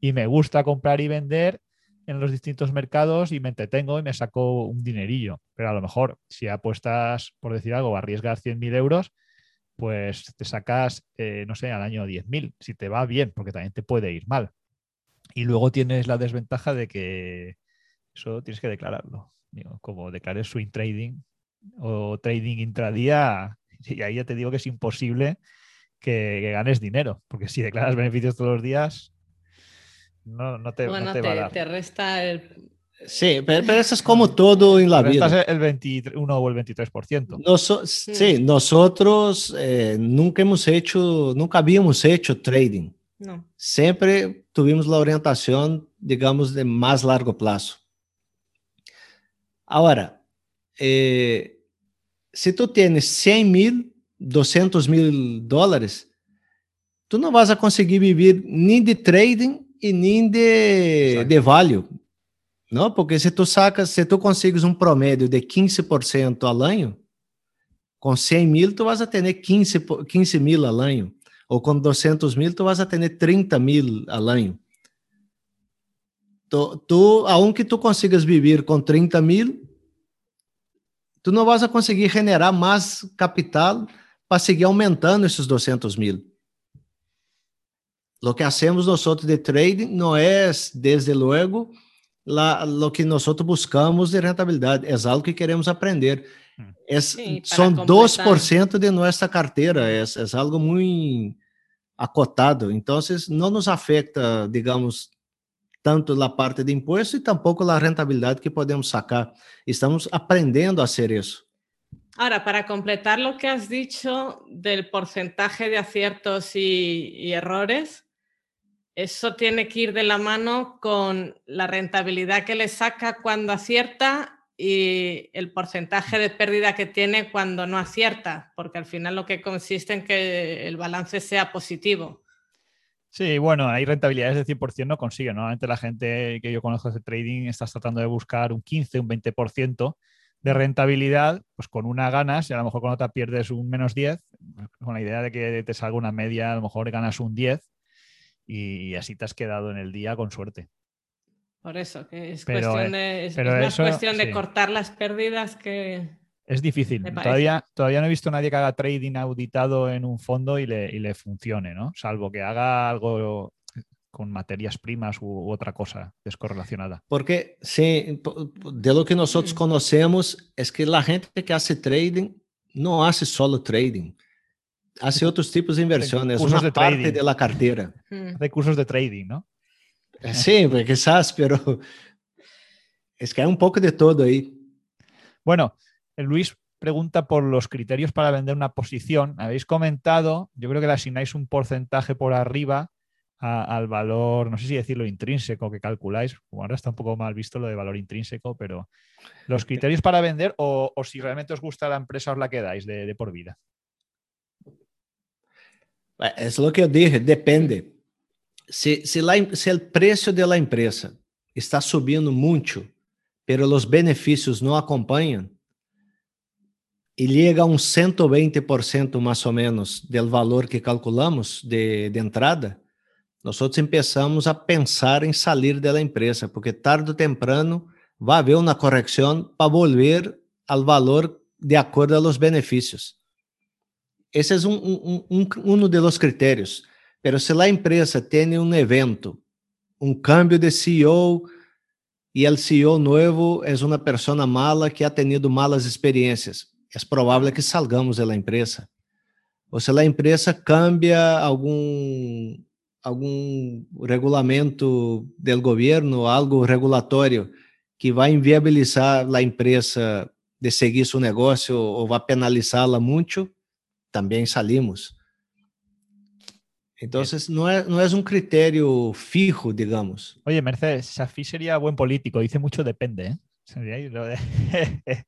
Speaker 2: y me gusta comprar y vender en los distintos mercados y me entretengo y me saco un dinerillo. Pero a lo mejor, si apuestas, por decir algo, arriesgar 100.000 euros, pues te sacas, eh, no sé, al año 10.000, si te va bien, porque también te puede ir mal. Y luego tienes la desventaja de que eso tienes que declararlo como declaré swing trading o trading intradía, y ahí ya te digo que es imposible que, ganes dinero, porque si declaras beneficios todos los días, no, no te,
Speaker 3: bueno,
Speaker 2: te,
Speaker 3: va
Speaker 2: a dar.
Speaker 3: te resta el...
Speaker 4: Sí, pero, eso es como todo en la vida.
Speaker 2: el 21 o el 23%.
Speaker 4: Noso sí, nosotros eh, nunca hemos hecho, nunca habíamos hecho trading.
Speaker 3: No.
Speaker 4: Siempre tuvimos la orientación, digamos, de más largo plazo. Agora, eh, se tu tens 100 mil, 200 mil dólares, tu não vas a conseguir viver nem de trading e nem de, de value. Não, porque se tu sacas, se tu consegues um promédio de 15% ao ano, com 100 mil tu vas a ter 15, 15 mil ao ano, ou com 200 mil tu vas a ter 30 mil ao ano. Tu, tu, aunque tu consigas viver com 30 mil, tu não vas a conseguir generar mais capital para seguir aumentando esses 200 mil. Lo que hacemos nosotros de trading não é, desde luego, la, lo que nosotros buscamos de rentabilidade, é algo que queremos aprender. É, Sim, são completar. 2% de nossa carteira, é, é algo muito acotado, então não nos afeta, digamos, tanto a parte de impuesto e tampouco a rentabilidade que podemos sacar. Estamos aprendendo a hacer isso.
Speaker 3: Ahora, para completar lo que has dicho del porcentaje de aciertos y, y, errores, eso tiene que ir de la mano con la rentabilidad que le saca cuando acierta y el porcentaje de pérdida que tiene cuando no acierta, porque al final lo que consiste en que el balance sea positivo.
Speaker 2: Sí, bueno, hay rentabilidades de 100% no consigue. Normalmente la gente que yo conozco de trading está tratando de buscar un 15, un 20% de rentabilidad, pues con una ganas y a lo mejor con otra pierdes un menos 10, con la idea de que te salga una media, a lo mejor ganas un 10 y así te has quedado en el día con suerte.
Speaker 3: Por eso, que es cuestión de, es, más cuestión de cortar las pérdidas que...
Speaker 2: Es difícil. Todavía, todavía no he visto a nadie que haga trading auditado en un fondo y le, y le funcione, ¿no? Salvo que haga algo con materias primas u, otra cosa descorrelacionada.
Speaker 4: Porque, sí, de lo que nosotros conocemos es que la gente que hace trading no hace solo trading. Hace otros tipos de inversiones, una de parte trading. de la cartera.
Speaker 2: De cursos de trading, ¿no?
Speaker 4: Sí, pues, quizás, pero es que hay un poco de todo ahí.
Speaker 2: Bueno, Luis pregunta por los criterios para vender una posición. Habéis comentado, yo creo que le asignáis un porcentaje por arriba al valor, no sé si decirlo intrínseco que calculáis, ahora está un poco mal visto lo de valor intrínseco, pero los criterios para vender o, si realmente os gusta la empresa os la quedáis de, de por vida.
Speaker 4: Es lo que yo dije, depende. se, se, la, se o preço da empresa está subindo muito, pero os benefícios não acompanham, e chega a um 120% mais ou menos do valor que calculamos de, de entrada, nós começamos a pensar em sair da empresa, porque tarde ou temprano vai haver uma correção para volver ao valor de acordo aos benefícios. Esse é um, um, um, um dos critérios. Pero se a empresa tem um evento, um cambio de CEO e o CEO novo é uma pessoa mala que ha tenido malas experiências, é provável que salgamos da empresa. Ou se a empresa cambia algum algum regulamento do governo, algo regulatório que vai inviabilizar a empresa de seguir seu negócio ou vai penalizá-la muito, também salimos. Entonces, no es, no es un criterio fijo, digamos.
Speaker 2: Oye, Mercedes, Safi sería buen político, dice mucho depende. ¿eh?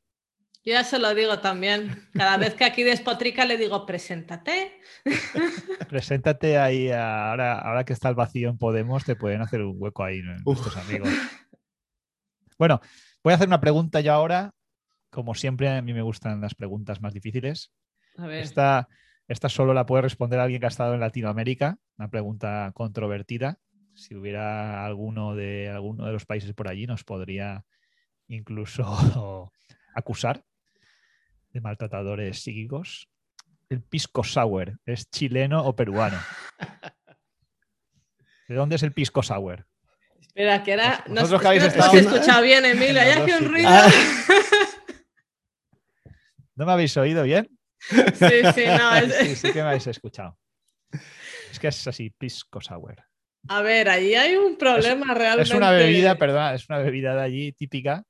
Speaker 3: Yo ya se lo digo también. Cada vez que aquí despotrica le digo, preséntate.
Speaker 2: preséntate ahí. Ahora, ahora que está el vacío en Podemos, te pueden hacer un hueco ahí nuestros amigos. Bueno, voy a hacer una pregunta ya ahora. Como siempre, a mí me gustan las preguntas más difíciles. A ver. Esta, esta solo la puede responder alguien que ha estado en Latinoamérica, una pregunta controvertida. Si hubiera alguno de alguno de los países por allí, nos podría incluso acusar de maltratadores psíquicos. El pisco sour, ¿es chileno o peruano? ¿De dónde es el pisco sour?
Speaker 3: Espera, que era. No, no, que estado... escuchado bien, Emilio, hay aquí un ruido.
Speaker 2: ¿No me habéis oído bien?
Speaker 3: Sí, sí, no.
Speaker 2: Sí, sí que me habéis escuchado. Es que es así, pisco sour.
Speaker 3: A ver, ahí hay un problema realmente.
Speaker 2: Es una bebida, perdón, es una bebida de allí típica.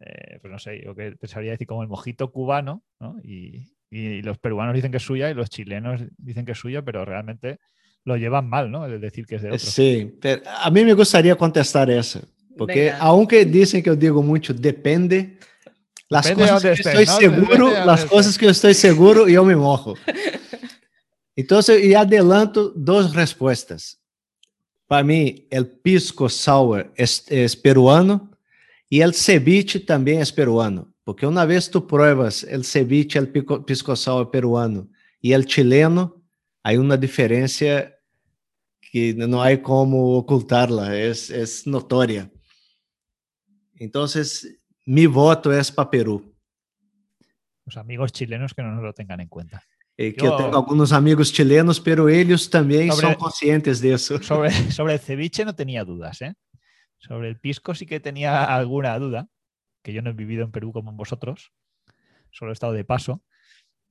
Speaker 2: Eh, pues no sé, yo que pensaría decir como el mojito cubano, ¿no? Y, y, los peruanos dicen que es suya y los chilenos dicen que es suya, pero realmente lo llevan mal, ¿no? El decir que es de otro.
Speaker 4: Sí, pero a mí me gustaría contestar eso, porque Venga. aunque dicen que yo digo mucho, depende, Las Depende cosas que estés, estoy ¿no? seguro, las cosas que estoy seguro, yo me mojo. Entonces, y adelanto dos respuestas. Para mí, el pisco sour es, es peruano y el ceviche también es peruano. Porque una vez tú pruebas el ceviche, el pisco, pisco sour peruano y el chileno, hay una diferencia que no hay como ocultarla, es, es notoria. Entonces, mi voto es para Perú.
Speaker 2: Los amigos chilenos que no nos lo tengan en cuenta.
Speaker 4: Eh, que yo, yo, tengo algunos amigos chilenos, pero ellos también sobre, son conscientes de eso.
Speaker 2: Sobre, sobre el ceviche no tenía dudas, ¿eh? Sobre el pisco sí que tenía alguna duda, que yo no he vivido en Perú como vosotros, solo he estado de paso,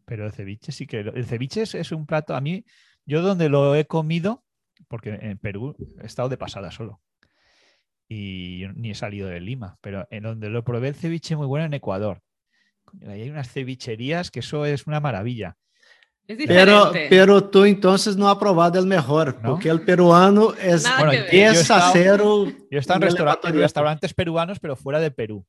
Speaker 2: pero el ceviche sí que... El ceviche es, es un plato, a mí, yo donde lo he comido, porque en Perú he estado de pasada solo, y ni he salido de Lima, pero en donde lo probé el ceviche muy bueno en Ecuador. Ahí hay unas cevicherías que eso es una maravilla.
Speaker 3: Es
Speaker 4: pero, pero tú entonces no has probado el mejor, ¿No? porque el peruano es
Speaker 2: bueno,
Speaker 4: pieza cero.
Speaker 2: Yo he estado en restaurantes, restaurantes peruanos, pero fuera de Perú.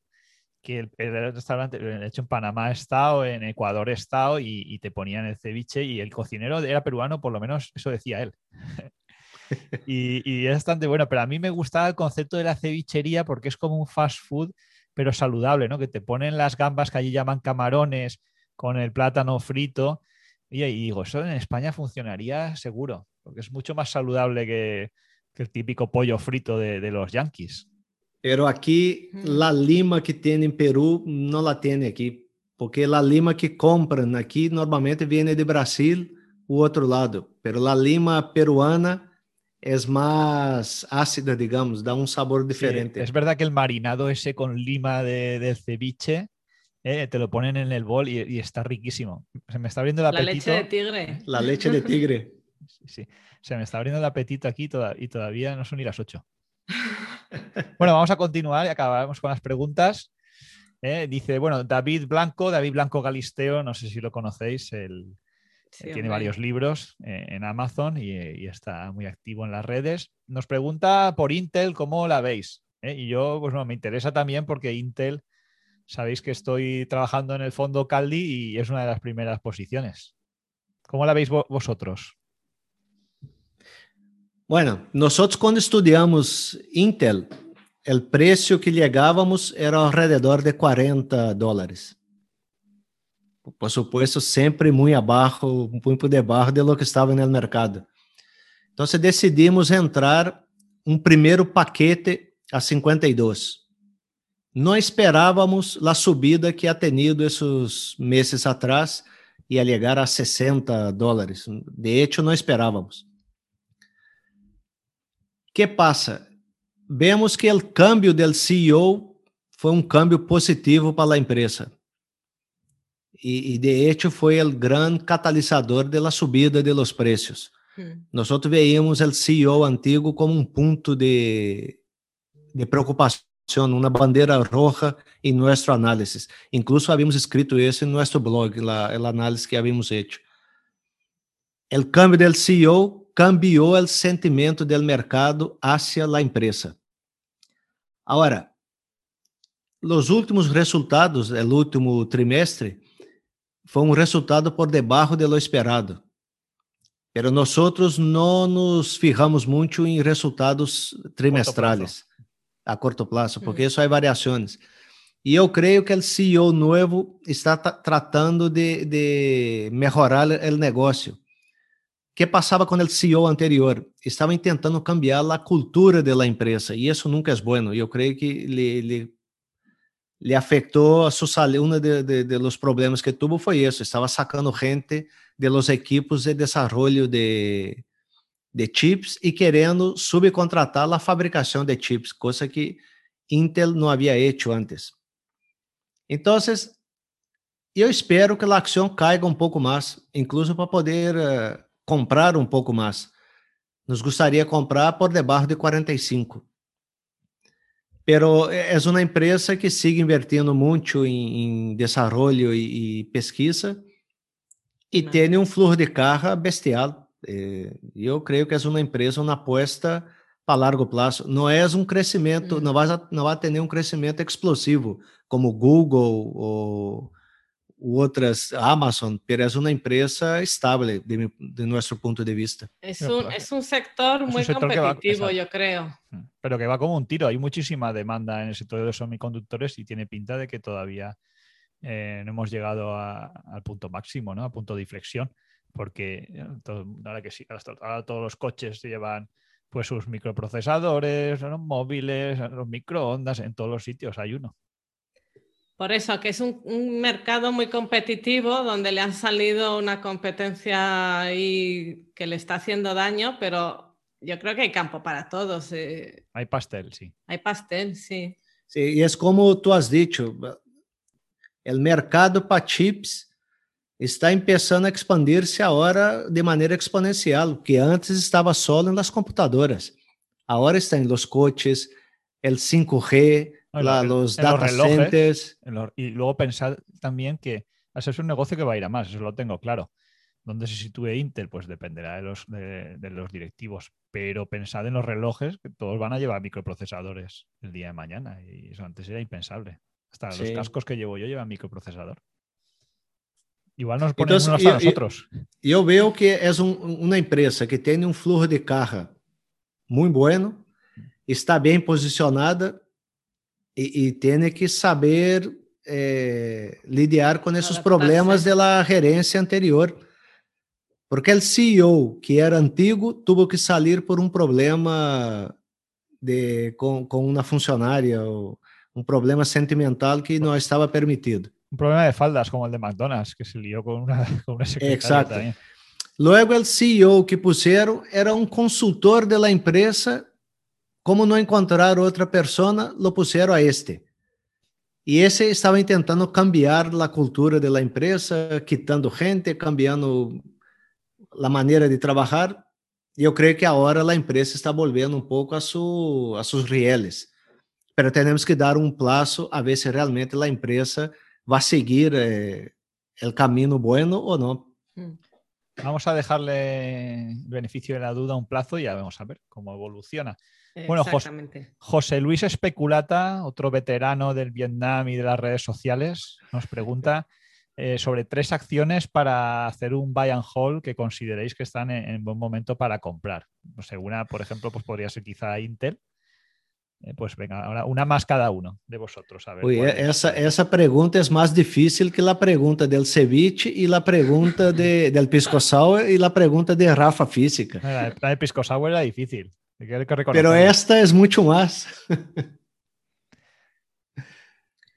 Speaker 2: Que el, el restaurante, de hecho en Panamá he estado, en Ecuador he estado y, y te ponían el ceviche y el cocinero era peruano, por lo menos eso decía él. Y, y, es bastante bueno. Pero a mí me gustaba el concepto de la cevichería porque es como un fast food, pero saludable, ¿no? Que te ponen las gambas que allí llaman camarones con el plátano frito. Y, y digo, eso en España funcionaría seguro, porque es mucho más saludable que, que el típico pollo frito de, de los yankees.
Speaker 4: Pero aquí la lima que tiene en Perú no la tiene aquí, porque la lima que compran aquí normalmente viene de Brasil u otro lado, pero la lima peruana es más ácida, digamos, da un sabor diferente.
Speaker 2: Sí, es verdad que el marinado ese con lima de, del ceviche eh, te lo ponen en el bol y, y, está riquísimo. Se me está abriendo el apetito.
Speaker 3: La leche de tigre.
Speaker 4: La leche de tigre.
Speaker 2: sí, sí. Se me está abriendo el apetito aquí toda, y todavía no son ni las 8. bueno, vamos a continuar y acabamos con las preguntas. Eh, dice, bueno, David Blanco, David Blanco Galisteo, no sé si lo conocéis, el, sí, tiene hombre. varios libros eh, en Amazon y, y, está muy activo en las redes. Nos pregunta por Intel cómo la veis. ¿eh? Y yo, pues no, me interesa también porque Intel, sabéis que estoy trabajando en el fondo Caldi y es una de las primeras posiciones. ¿Cómo la veis vosotros?
Speaker 4: Bueno, nosotros cuando estudiamos Intel, el precio que llegábamos era alrededor de 40 dólares. Por supuesto, sempre muito abaixo, pouco debaixo de lo que estava no mercado. Então, decidimos entrar um primeiro paquete a 52. Não esperávamos a subida que ha tenido esses meses atrás, ia chegar a 60 dólares. De hecho, não esperávamos. que passa? Vemos que o câmbio do CEO foi um câmbio positivo para a empresa. E, e, de hecho foi o grande catalisador da subida de los precios. Hmm. Nós veíamos o CEO antigo como um ponto de, de preocupação, uma bandeira roja em nosso análise. Incluso havíamos escrito isso em nosso blog, a análise que havíamos feito. O câmbio do CEO cambiou o sentimento do mercado hacia a empresa. Agora, os últimos resultados, o último trimestre, foi um resultado por debaixo de lo esperado. Pero nós não nos fijamos muito em resultados trimestrais a corto prazo, porque isso há variações. E eu creio que o CEO novo está tratando de, de melhorar o negócio que passava com o CEO anterior? Estavam tentando cambiar a cultura da empresa e isso nunca é bueno. Eu creio que lhe, lhe afetou sua saúde. Um de, de, de, problemas que tuvo foi isso. Estava sacando gente de los equipos de desenvolvimento de, de chips e querendo subcontratar a fabricação de chips, coisa que Intel não havia feito antes. Então, eu espero que a ação caiga um pouco mais, incluso para poder uh, comprar um pouco mais. Nos gostaria comprar por debaixo de 45. Pero é uma empresa que sigue invirtiendo muito em, em desenvolvimento e, e, pesquisa e tem um fluxo de carga bestial. Eh, eu creio que é uma empresa, uma aposta para largo prazo. Não é um crescimento, não vai, não vai ter nenhum crescimento explosivo como Google ou otras Amazon, pero es una empresa estable de, de nuestro punto de vista.
Speaker 3: Es un, es un sector muy un sector competitivo, va, yo creo.
Speaker 2: Mm, pero que va como un tiro. Hay muchísima demanda en el sector de los semiconductores y tiene pinta de que todavía eh, no hemos llegado a, al punto máximo, ¿no? A punto de inflexión. Porque eh, todo, ahora que sí, ahora todos los coches llevan pues sus microprocesadores, los móviles, los microondas, en todos los sitios hay uno.
Speaker 3: Por eso, que es un, un, mercado muy competitivo donde le han salido una competencia ahí que le está haciendo daño, pero yo creo que hay campo para todos. Eh.
Speaker 2: Hay pastel, sí.
Speaker 3: Hay pastel, sí.
Speaker 4: Sí, y es como tú has dicho, el mercado para chips está empezando a expandirse ahora de manera exponencial, que antes estaba solo en las computadoras. Ahora está en los coches, el 5G, la, los en data los relojes,
Speaker 2: los, y luego pensar también que ese es un negocio que va a ir a más, eso lo tengo claro. ¿Dónde se sitúe Intel? Pues dependerá de los, de, de, los directivos. Pero pensad en los relojes, que todos van a llevar microprocesadores el día de mañana. Y eso antes era impensable. Hasta sí. los cascos que llevo yo llevan microprocesador. Igual nos ponemos Entonces, hasta
Speaker 4: yo,
Speaker 2: nosotros.
Speaker 4: Yo, yo, veo que es un, una empresa que tiene un flujo de caja muy bueno, está bien posicionada y, y tiene que saber eh, lidiar con esos problemas de la gerencia anterior. Porque el CEO, que era antiguo, tuvo que salir por un problema de, con, con una funcionaria o un problema sentimental que no estaba permitido.
Speaker 2: Un problema de faldas como el de McDonald's, que se lió con una, con una secretaria
Speaker 4: Exacto.
Speaker 2: también.
Speaker 4: Luego el CEO que pusieron era un consultor de la empresa. Como no encontrar otra persona, lo pusieron a este. Y ese estaba intentando cambiar la cultura de la empresa, quitando gente, cambiando la manera de trabajar. Y yo creo que ahora la empresa está volviendo un poco a, su, a sus rieles. Pero tenemos que dar un plazo a ver si realmente la empresa va a seguir eh, el camino bueno o no.
Speaker 3: Mm.
Speaker 2: Vamos a dejarle el beneficio de la duda un plazo y ya vamos a ver cómo evoluciona. Bueno. José Luis Especulata, otro veterano del Vietnam y de las redes sociales, nos pregunta eh, sobre tres acciones para hacer un buy and hold que consideréis que están en, en buen momento para comprar. No sé, una, por ejemplo, pues podría ser quizá Intel. Eh, pues venga, ahora una más cada uno de vosotros. A ver,
Speaker 4: Uy,
Speaker 2: es.
Speaker 4: esa, esa pregunta es más difícil que la pregunta del ceviche y la pregunta de, del pisco sour y la pregunta de Rafa Física.
Speaker 2: La, la de Pisco Sour era difícil. Hay que
Speaker 4: Pero esta es mucho más.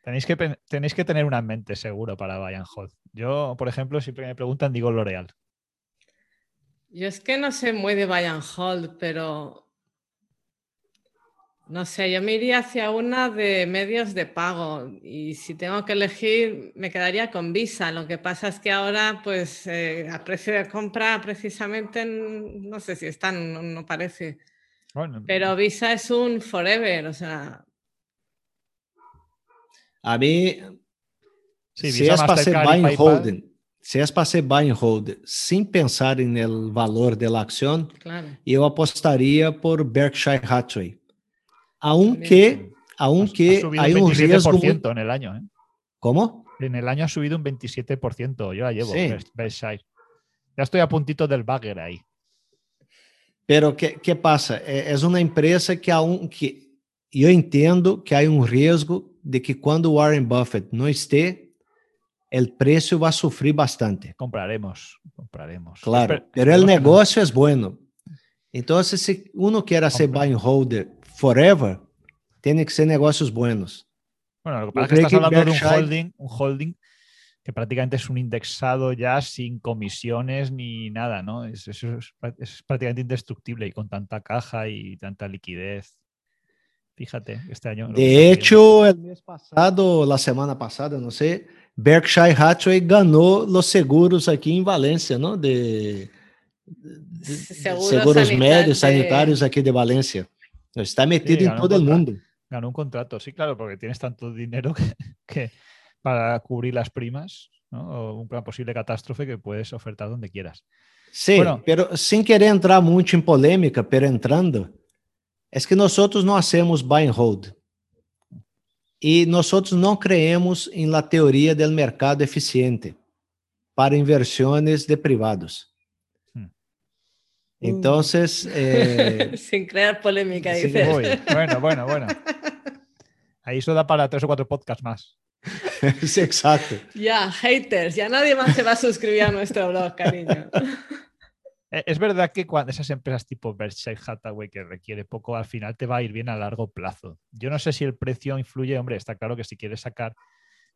Speaker 2: Tenéis que, pen- tenéis que tener una en mente seguro para and hold. Yo, por ejemplo, siempre me preguntan, digo L'Oreal.
Speaker 3: Yo es que no sé muy de and hold, pero no sé, yo me iría hacia una de medios de pago y si tengo que elegir me quedaría con Visa. Lo que pasa es que ahora, pues eh, a precio de compra precisamente, no sé si están, no, no parece.
Speaker 2: Bueno,
Speaker 3: Pero Visa es un forever, o sea,
Speaker 4: A mí,
Speaker 2: sí,
Speaker 4: si es para buy and
Speaker 2: PayPal,
Speaker 4: hold, si es para ser buy and hold sin pensar en el valor de la acción,
Speaker 3: claro.
Speaker 4: yo apostaría por Berkshire Hathaway. Aunque,
Speaker 2: ha-
Speaker 4: aunque
Speaker 2: ha subido
Speaker 4: hay
Speaker 2: un
Speaker 4: un riesgo...
Speaker 2: 27%
Speaker 4: muy-
Speaker 2: en el año. ¿eh?
Speaker 4: ¿Cómo?
Speaker 2: En el año ha subido un 27%. Yo la llevo,
Speaker 4: Sí.
Speaker 2: Berkshire. Ya estoy a puntito del bagger ahí.
Speaker 4: Pero que, que pasa? É, é uma empresa que há um que eu entendo que há um risco de que quando Warren Buffett não estiver, o preço vai sofrer bastante.
Speaker 2: Compraremos, compraremos.
Speaker 4: Claro,
Speaker 2: Espe-
Speaker 4: pero el
Speaker 2: esperemos que no-
Speaker 4: negocio es bueno. Entonces, si uno quiere ser
Speaker 2: Compra.
Speaker 4: buy and holder forever, tiene que ser negocios buenos.
Speaker 2: Bueno, lo que
Speaker 4: Yo
Speaker 2: pasa es que
Speaker 4: creo
Speaker 2: estás
Speaker 4: que
Speaker 2: hablando de un
Speaker 4: Berkshire-
Speaker 2: holding, un holding que prácticamente es un indexado ya sin comisiones ni nada, ¿no? Es, eso es, es prácticamente indestructible y con tanta caja y tanta liquidez. Fíjate, este año.
Speaker 4: De hecho, el mes pasado, la semana pasada, no sé, Berkshire Hathaway ganó los seguros aquí en Valencia, ¿no? De, de- de
Speaker 3: Seguros
Speaker 4: seguros
Speaker 3: de-
Speaker 4: sanitarios aquí de Valencia. Está metido
Speaker 2: Sí,
Speaker 4: en todo el mundo.
Speaker 2: ganó un contrato, sí, claro, porque tienes tanto dinero que, que para cubrir las primas, ¿no? O una posible catástrofe que puedes ofertar donde quieras.
Speaker 4: Sí,
Speaker 2: Bueno.
Speaker 4: pero sin querer entrar mucho en polémica, pero entrando, es que nosotros no hacemos buy and hold. Y nosotros no creemos en la teoría del mercado eficiente para inversiones de privados.
Speaker 2: Hmm.
Speaker 4: Entonces, eh,
Speaker 3: Sin crear polémica,
Speaker 4: Sí,
Speaker 3: dices.
Speaker 2: Bueno, bueno, bueno. Ahí eso da para tres o cuatro podcasts más.
Speaker 4: sí, exacto.
Speaker 3: Ya, haters, ya nadie más se va a suscribir a nuestro blog, cariño.
Speaker 2: Eh, Es verdad que cuando esas empresas tipo Berkshire Hathaway que requiere poco, al final te va a ir bien a largo plazo. Yo no sé si el precio influye, hombre, está claro que si quieres sacar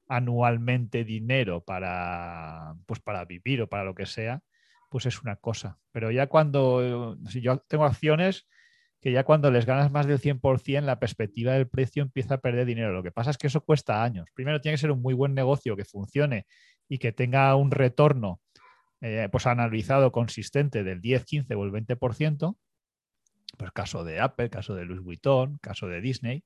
Speaker 2: anualmente dinero para, pues para vivir o para lo que sea, pues es una cosa. Pero ya cuando, eh, si yo tengo acciones que ya cuando les ganas más del 100%, la perspectiva del precio empieza a perder dinero. Lo que pasa es que eso cuesta años. Primero tiene que ser un muy buen negocio que funcione y que tenga un retorno eh, pues analizado consistente del 10, 15 o el 20%, pues caso de Apple, caso de Louis Vuitton, caso de Disney,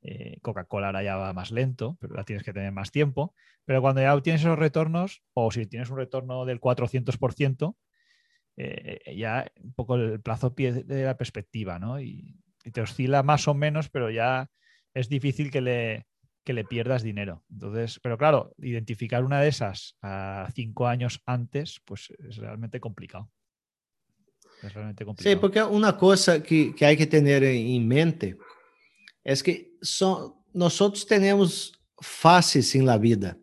Speaker 2: eh, Coca-Cola ahora ya va más lento, pero la tienes que tener más tiempo, pero cuando ya obtienes esos retornos, o si tienes un retorno del 400%, eh, ya un poco el plazo pierde la perspectiva, ¿no? Y, y te oscila más o menos, pero ya es difícil que le, que le pierdas dinero. Entonces, pero claro, identificar una de esas a cinco años antes, pues es realmente complicado. Es realmente complicado.
Speaker 4: Sí, porque una cosa que, que hay que tener en mente es que son, nosotros tenemos fases en la vida.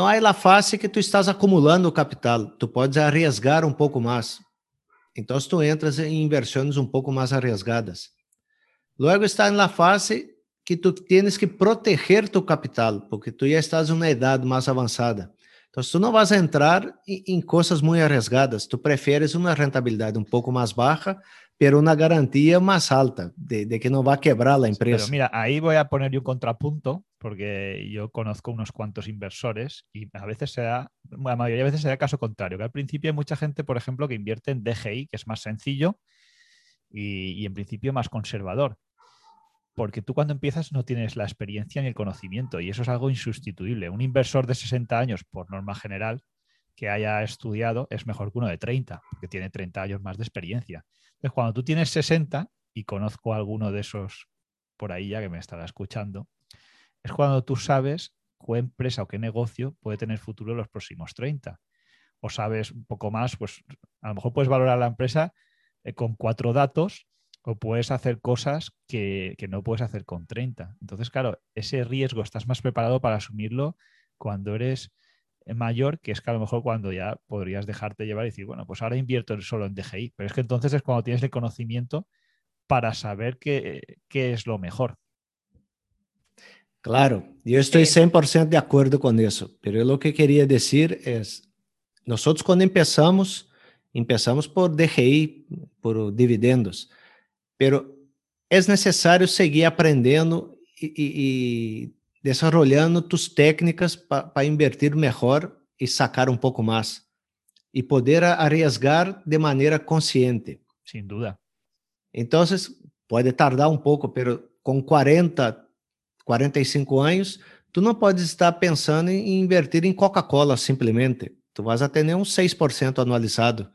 Speaker 4: Então, aí a fase que tu estás acumulando capital, tu podes arriesgar um pouco mais. Então, se tu entras em inversões um pouco mais arriesgadas. Luego está na fase que tu tienes que proteger tu capital, porque tu já estás em uma idade mais avançada. Então, tu não vas entrar em, em coisas muito arriesgadas, tu preferes uma rentabilidade um pouco mais baixa, pero una garantía más alta de, de, que no va a quebrar la empresa.
Speaker 2: Pero mira, ahí voy a poner un contrapunto, porque yo conozco unos cuantos inversores y a veces se da, la mayoría de veces se da caso contrario, que al principio hay mucha gente, por ejemplo, que invierte en DGI, que es más sencillo y, y en principio más conservador. Porque tú cuando empiezas no tienes la experiencia ni el conocimiento y eso es algo insustituible. Un inversor de 60 años, por norma general, que haya estudiado es mejor que uno de 30, porque tiene 30 años más de experiencia. Entonces, cuando tú tienes 60, y conozco a alguno de esos por ahí ya que me estará escuchando, es cuando tú sabes qué empresa o qué negocio puede tener futuro en los próximos 30. O sabes un poco más, pues a lo mejor puedes valorar la empresa eh, con cuatro datos o puedes hacer cosas que, que, no puedes hacer con 30. Entonces, claro, ese riesgo estás más preparado para asumirlo cuando eres mayor, que es que a lo mejor cuando ya podrías dejarte llevar y decir, bueno, pues ahora invierto solo en DGI, pero es que entonces es cuando tienes el conocimiento para saber qué, qué es lo mejor.
Speaker 4: Claro, yo estoy 100% de acuerdo con eso, pero lo que quería decir es, nosotros cuando empezamos, empezamos por DGI, por dividendos, pero es necesario seguir aprendiendo y, y, y desarrollando tus técnicas para invertir mejor y sacar un poco más y poder arriesgar de manera consciente.
Speaker 2: Sin duda.
Speaker 4: Entonces, puede tardar un poco, pero con 40, 45 años, tú no puedes estar pensando en invertir en Coca-Cola simplemente. Tú vas a tener un 6% anualizado.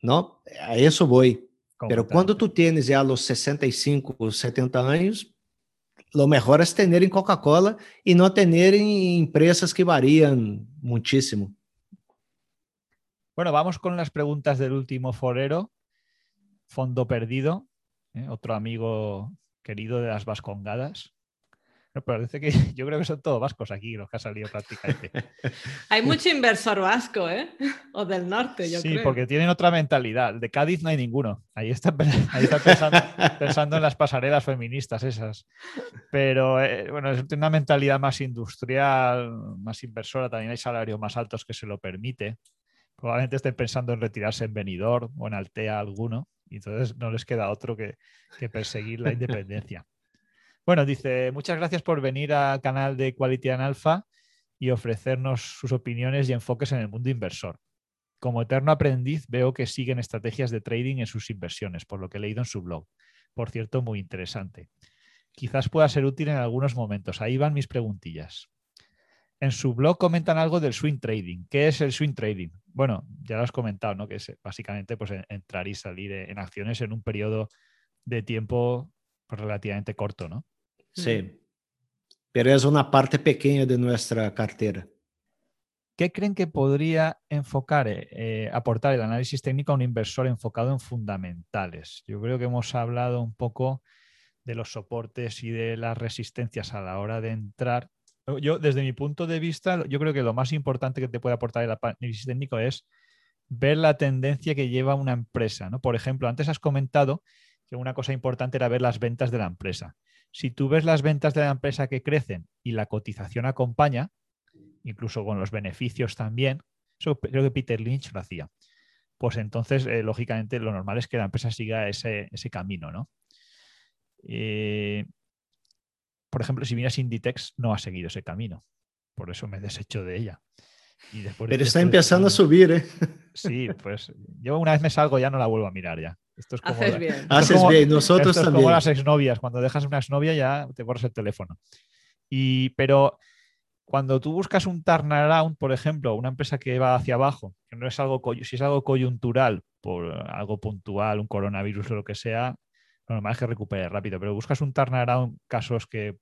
Speaker 4: ¿No? A eso voy. Pero cuando tú tienes ya los 65, 70 años, lo mejor es tener en Coca-Cola y no tener en empresas que varían muchísimo.
Speaker 2: Bueno, vamos con las preguntas del último forero. Fondo perdido, ¿eh? otro amigo querido de las Vascongadas. Me parece que yo creo que son todos vascos aquí los que han salido prácticamente.
Speaker 3: hay mucho inversor vasco, ¿eh? O del norte, yo
Speaker 2: sí,
Speaker 3: creo.
Speaker 2: Sí, porque tienen otra mentalidad. De Cádiz no hay ninguno. Ahí está, ahí está pensando, pensando, en las pasarelas feministas esas. Pero eh, bueno, es una mentalidad más industrial, más inversora. También hay salarios más altos que se lo permite. Probablemente estén pensando en retirarse en Benidorm o en Altea alguno. Y entonces no les queda otro que, que perseguir la independencia. Bueno, dice, muchas gracias por venir al canal de Quality and Alpha y ofrecernos sus opiniones y enfoques en el mundo inversor. Como eterno aprendiz, veo que siguen estrategias de trading en sus inversiones, por lo que he leído en su blog. Por cierto, muy interesante. Quizás pueda ser útil en algunos momentos. Ahí van mis preguntillas. En su blog comentan algo del swing trading. ¿Qué es el swing trading? Bueno, ya lo has comentado, ¿no? Que es básicamente pues, entrar y salir en acciones en un periodo de tiempo pues, relativamente corto, ¿no?
Speaker 4: Sí, pero es una parte pequeña de nuestra cartera.
Speaker 2: ¿Qué creen que podría enfocar, eh, aportar el análisis técnico a un inversor enfocado en fundamentales? Yo creo que hemos hablado un poco de los soportes y de las resistencias a la hora de entrar. Yo, desde mi punto de vista, yo creo que lo más importante que te puede aportar el análisis técnico es ver la tendencia que lleva una empresa. ¿no? Por ejemplo, antes has comentado que una cosa importante era ver las ventas de la empresa. Si tú ves las ventas de la empresa que crecen y la cotización acompaña, incluso con los beneficios también, eso creo que Peter Lynch lo hacía, pues entonces, eh, lógicamente, lo normal es que la empresa siga ese, ese camino, ¿no? Eh, por ejemplo, si miras Inditex, no ha seguido ese camino. Por eso me desecho de ella.
Speaker 4: Y después, Pero está empezando a subir, ¿eh?
Speaker 2: Sí, pues yo una vez me salgo ya no la vuelvo a mirar ya. Esto es como
Speaker 3: Haces
Speaker 2: la,
Speaker 3: bien.
Speaker 2: esto
Speaker 4: Haces
Speaker 2: es como-
Speaker 4: bien, nosotros
Speaker 2: esto es
Speaker 4: también.
Speaker 2: como las exnovias. Cuando dejas una exnovia ya te borras el teléfono. Y, pero cuando tú buscas un turnaround, por ejemplo, una empresa que va hacia abajo, que no es algo, si es algo coyuntural, por algo puntual, un coronavirus o lo que sea, lo normal es que recupere rápido. Pero buscas un turnaround, casos que,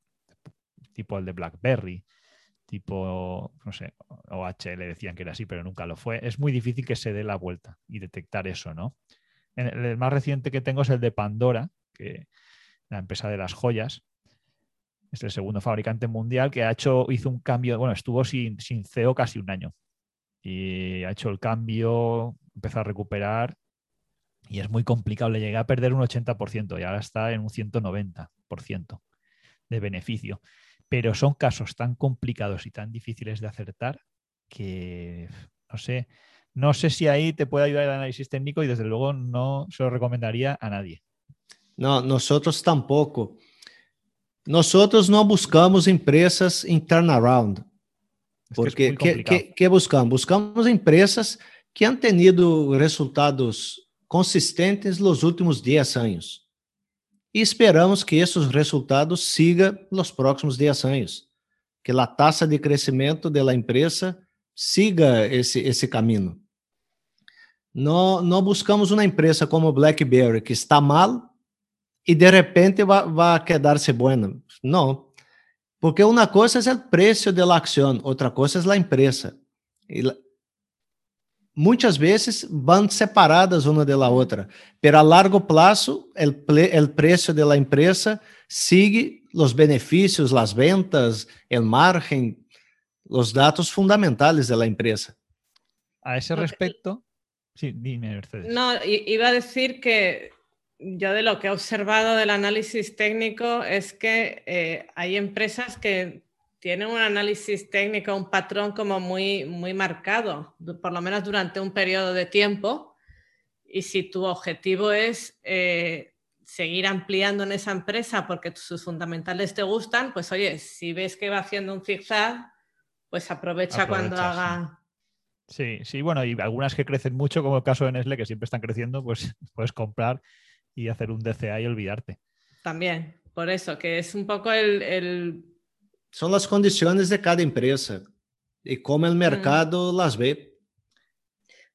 Speaker 2: tipo el de BlackBerry, tipo, no sé, OHL decían que era así, pero nunca lo fue. Es muy difícil que se dé la vuelta y detectar eso, ¿no? El más reciente que tengo es el de Pandora, que la empresa de las joyas. Es el segundo fabricante mundial que ha hecho, hizo un cambio, bueno, estuvo sin, sin CEO casi un año. Y ha hecho el cambio, empezó a recuperar y es muy complicado. Le llegué a perder un 80% y ahora está en un 190% de beneficio. Pero son casos tan complicados y tan difíciles de acertar que no sé, no sé si ahí te puede ayudar el análisis técnico y desde luego no se lo recomendaría a nadie.
Speaker 4: No, nosotros tampoco. Nosotros no buscamos empresas en turnaround. Porque, ¿qué, buscamos? Buscamos empresas que han tenido resultados consistentes nos últimos 10 anos. E esperamos que esses resultados sigam nos próximos 10 anos, que a taxa de crescimento da empresa siga esse, esse caminho. Não, não buscamos uma empresa como BlackBerry, que está mal e de repente vai, vai quedar-se buena. Não. Porque uma coisa é o preço da ação, outra coisa é a empresa. E muitas vezes vão separadas uma da outra, pero a largo prazo o preço da empresa sigue os benefícios, as ventas, o margem, os dados fundamentais da empresa.
Speaker 2: A esse respeito, sí, dime, Mercedes.
Speaker 3: No, iba a decir que yo de lo que he observado del análisis técnico es que eh, hay empresas que tienen un análisis técnico, un patrón como muy, muy marcado, por lo menos durante un periodo de tiempo. Y si tu objetivo es eh, seguir ampliando en esa empresa porque sus fundamentales te gustan, pues oye, si ves que va haciendo un zigzag, pues aprovecha, cuando haga...
Speaker 2: Sí, sí, bueno, y algunas que crecen mucho, como el caso de Nestle, que siempre están creciendo, pues puedes comprar y hacer un DCA y olvidarte.
Speaker 3: También, por eso, que es un poco el
Speaker 4: são as condições de cada empresa e como o mercado hum. las ve.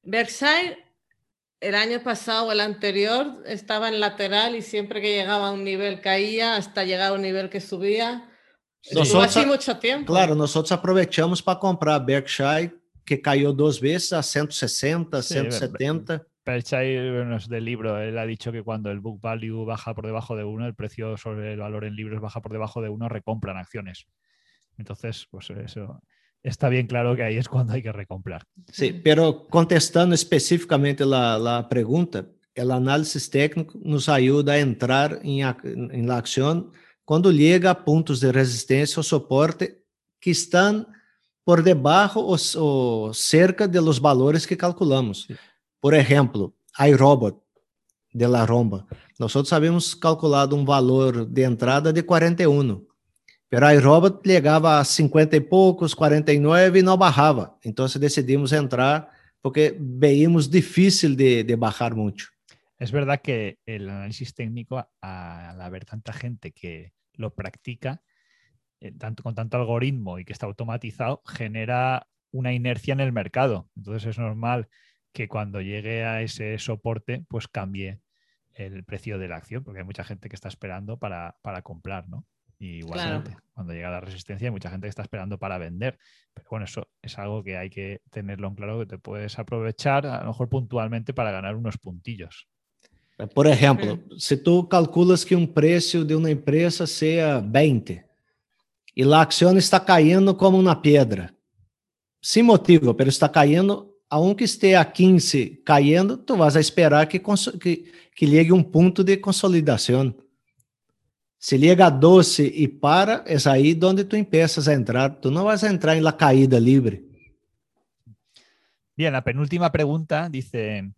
Speaker 3: Versailles, el año pasado o el anterior, estaba en lateral y siempre que llegaba a un nivel caía hasta llegar a un nivel que subía. Nosotros, así mucho tiempo.
Speaker 4: Claro, nosotros aprovechamos para comprar Berkshire, que cayó dos veces a 160, sí, 170.
Speaker 2: Berkshire bueno, es del libro, él ha dicho que cuando el book value baja por debajo de uno, el precio sobre el valor en libros baja por debajo de uno, recompran acciones. Entonces, pues eso está bien claro que ahí es cuando hay que recomprar.
Speaker 4: Sí, pero contestando específicamente la, la pregunta, el análisis técnico nos ayuda a entrar en, en la acción cuando llega a puntos de resistencia o soporte que están por debajo o, o cerca de los valores que calculamos. Por ejemplo, iRobot de la Romba. Nosotros habíamos calculado um valor de entrada de 41. Pero a iRobot chegava a 50 e poucos, 49 e não barrava. Então decidimos entrar porque veíamos difícil de, de bajar mucho.
Speaker 2: Es verdad que el análisis técnico, al haber tanta gente que lo practica, eh, tanto, con tanto algoritmo y que está automatizado, genera una inercia en el mercado. Entonces es normal que cuando llegue a ese soporte, pues cambie el precio de la acción, porque hay mucha gente que está esperando para, para comprar, ¿no? Y igualmente, cuando llega la resistencia hay mucha gente que está esperando para vender. Pero bueno, eso es algo que hay que tenerlo en claro, que te puedes aprovechar a lo mejor puntualmente para ganar unos puntillos.
Speaker 4: Por ejemplo, si tú calculas que un precio de una empresa sea 20 y la acción está cayendo como una piedra, sin motivo, pero está cayendo, aunque esté a 15 cayendo, tú vas a esperar que, que, que llegue un punto de consolidación. Se llega a 12 e para, é aí onde tu empiezas a entrar. Tu não vas a entrar em la caída libre.
Speaker 2: Bien, la penúltima pregunta dice,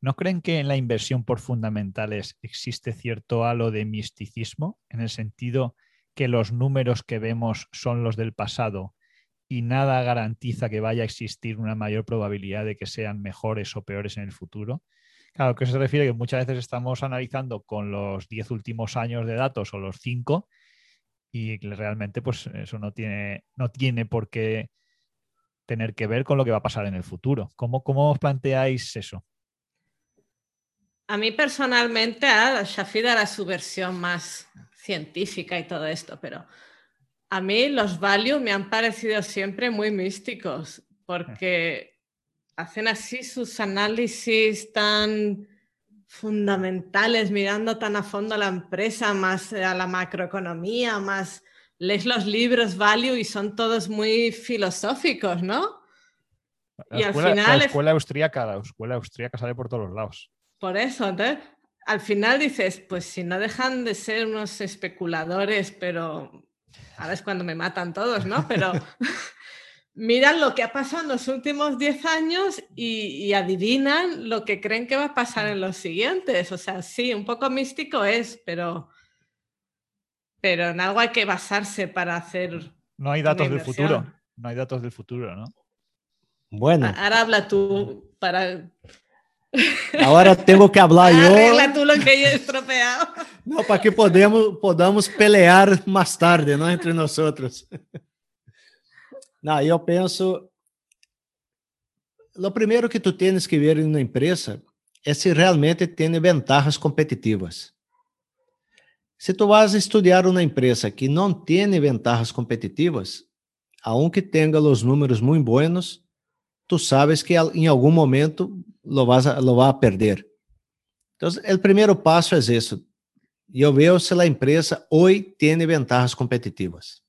Speaker 2: ¿no creen que en la inversión por fundamentales existe cierto halo de misticismo en el sentido que los números que vemos son los del pasado y nada garantiza que vaya a existir una mayor probabilidad de que sean mejores o peores en el futuro? Claro, que se refiere que muchas veces estamos analizando con los 10 últimos años de datos o los 5 y realmente pues eso no tiene, no tiene por qué tener que ver con lo que va a pasar en el futuro. ¿Cómo, cómo os planteáis eso?
Speaker 3: A mí personalmente, a Shafid era su versión más científica y todo esto, pero A mí los value me han parecido siempre muy místicos porque hacen así sus análisis tan fundamentales, mirando tan a fondo a la empresa, más a la macroeconomía, más lees los libros value y son todos muy filosóficos, ¿no?
Speaker 2: La
Speaker 3: Y al final
Speaker 2: la
Speaker 3: es-
Speaker 2: escuela austríaca, la escuela austríaca sale por todos los lados.
Speaker 3: Por eso, entonces, al final dices, pues si no dejan de ser unos especuladores, pero ahora es cuando me matan todos, ¿no? Pero miran lo que ha pasado en los últimos 10 años y, y adivinan lo que creen que va a pasar en los siguientes. O sea, sí, un poco místico es, pero, pero en algo hay que basarse para hacer...
Speaker 2: No hay datos del futuro. No hay datos del futuro, ¿no?
Speaker 4: Bueno,
Speaker 3: Ahora habla tú para...
Speaker 4: agora tenho que hablar eu.
Speaker 3: Arregla tú lo que yo he estropeado.
Speaker 4: Não, para que podemos, podamos pelear mais tarde, não entre nós outros. Não, eu penso. O primeiro que tu tens que ver uma empresa é se realmente tem ventajas competitivas. Se tu vas estudar uma empresa que não tem ventajas competitivas, aunque tenha os números muito buenos, tu sabes que em algum momento lo vas a, lo va a perder. Então, o primeiro passo é isso. Eu vejo se a empresa hoje tem ventajas competitivas.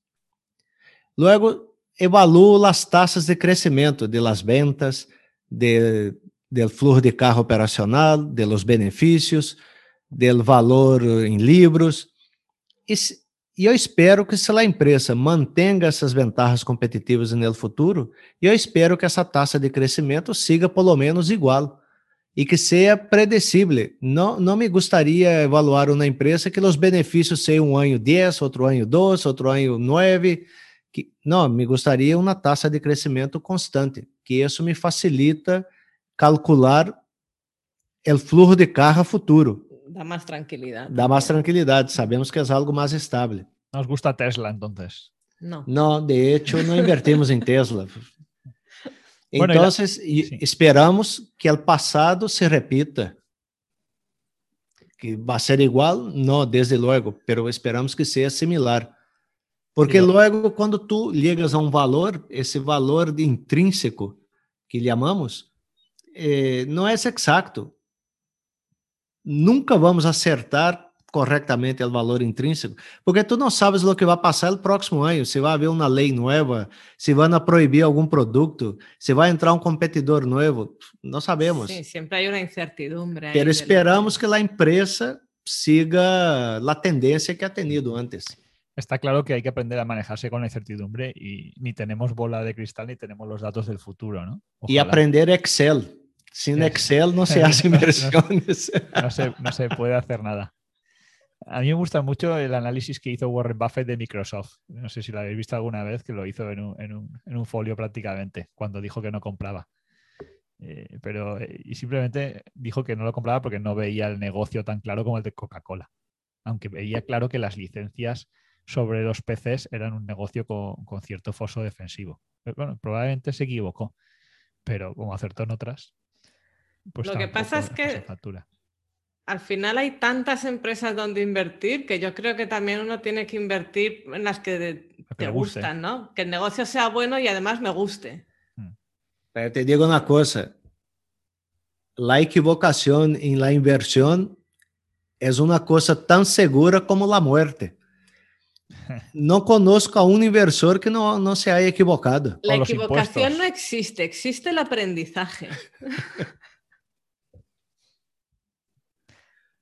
Speaker 4: Luego, evaluo as taxas de crescimento de las ventas, de, del flujo de carro operacional, de los benefícios, del valor em livros. E, se- e eu espero que se a empresa mantenha essas vantagens competitivas no futuro, eu espero que essa taxa de crescimento siga pelo menos igual e que seja predecível. Não, não me gostaria evaluar uma empresa que os benefícios sejam um ano 10, outro ano 12, outro ano 9. Que, não, me gostaria uma taxa de crescimento constante, que isso me facilita calcular o fluxo de carro futuro.
Speaker 3: Da más tranquilidad.
Speaker 4: Dá mais tranquilidade, sabemos que é algo mais estável.
Speaker 2: Nos gusta Tesla, entonces.
Speaker 3: No.
Speaker 4: Não, de hecho, não invertimos em Tesla.
Speaker 2: Bueno, y la-
Speaker 4: Então, esperamos que o passado se repita. Que vai ser igual? Não, desde logo, pero esperamos que seja similar. Porque
Speaker 2: lo-
Speaker 4: logo, quando tu ligas a um valor, esse valor de intrínseco que chamamos, eh, não é exato. Nunca vamos acertar corretamente o valor intrínseco, porque tu não sabes o que vai passar no próximo ano, se vai haver uma lei nova, se vão a proibir algum produto, se vai entrar um competidor novo, não sabemos.
Speaker 3: Sí, siempre hay una incertidumbre. lo-
Speaker 4: esperamos que a empresa siga a tendência que ha tenido antes.
Speaker 2: Está claro que hay que aprender a manejarse con la incertidumbre y ni tenemos bola de cristal ni tenemos los datos del futuro, ¿no?
Speaker 4: E
Speaker 2: Ojalá.
Speaker 4: aprender Excel. Sin. Excel não se hace
Speaker 2: No, no.
Speaker 4: inversiones.
Speaker 2: no se, no se puede hacer nada. A mí me gusta mucho el análisis que hizo Warren Buffett de Microsoft. No sé si lo habéis visto alguna vez, que lo hizo en un, en un- en un folio prácticamente, cuando dijo que no compraba. Eh, pero, eh, y simplemente dijo que no lo compraba porque no veía el negocio tan claro como el de Coca-Cola. Aunque veía claro que las licencias sobre los PCs eran un negocio con, con cierto foso defensivo. Pero bueno, probablemente se equivocó, pero como acertó en otras, pues
Speaker 3: Lo que pasa es que-. Al final hay tantas empresas donde invertir que yo creo que también uno tiene que invertir en las que de-
Speaker 2: que
Speaker 3: te gustan, ¿no? Que el negocio sea bueno y además me guste.
Speaker 4: Eu te digo uma coisa: a equivocação em la inversión é uma coisa tão segura como a muerte. Não conosco a um inversor que não, não se haya equivocado.
Speaker 3: La equivocación no existe, existe el aprendizaje.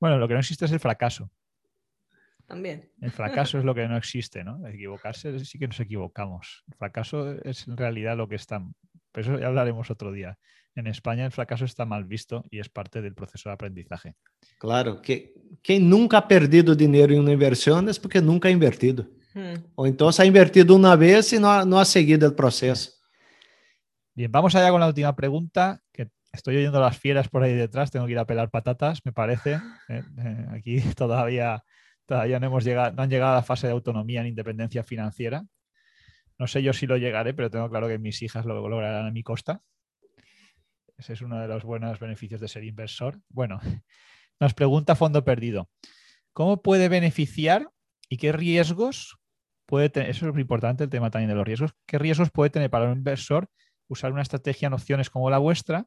Speaker 2: Bueno, lo que no existe es el fracaso.
Speaker 3: También.
Speaker 2: El fracaso es lo que no existe, ¿no? Equivocarse sí que nos equivocamos. El fracaso es en realidad lo que está. Pero eso ya hablaremos otro día. En España el fracaso está mal visto y es parte del proceso de aprendizaje.
Speaker 4: Claro, que quem nunca ha perdido dinheiro em uma inversão é porque nunca ha invertido.
Speaker 3: Mm.
Speaker 4: Ou então se ha invertido uma vez e não ha, seguido o processo.
Speaker 2: Bien, vamos allá con la última pregunta, que estoy oyendo las fieras por ahí detrás, tengo que ir a pelar patatas, me parece. Eh, eh, aquí todavía, todavía no, hemos llegado, no han llegado a la fase de autonomía ni independencia financiera. No sé yo si lo llegaré, pero tengo claro que mis hijas lo lograrán a mi costa. Ese es uno de los buenos beneficios de ser inversor. Bueno, nos pregunta Fondo Perdido. ¿Cómo puede beneficiar y qué riesgos puede tener, eso es muy importante, el tema también de los riesgos, qué riesgos puede tener para un inversor usar una estrategia en opciones como la vuestra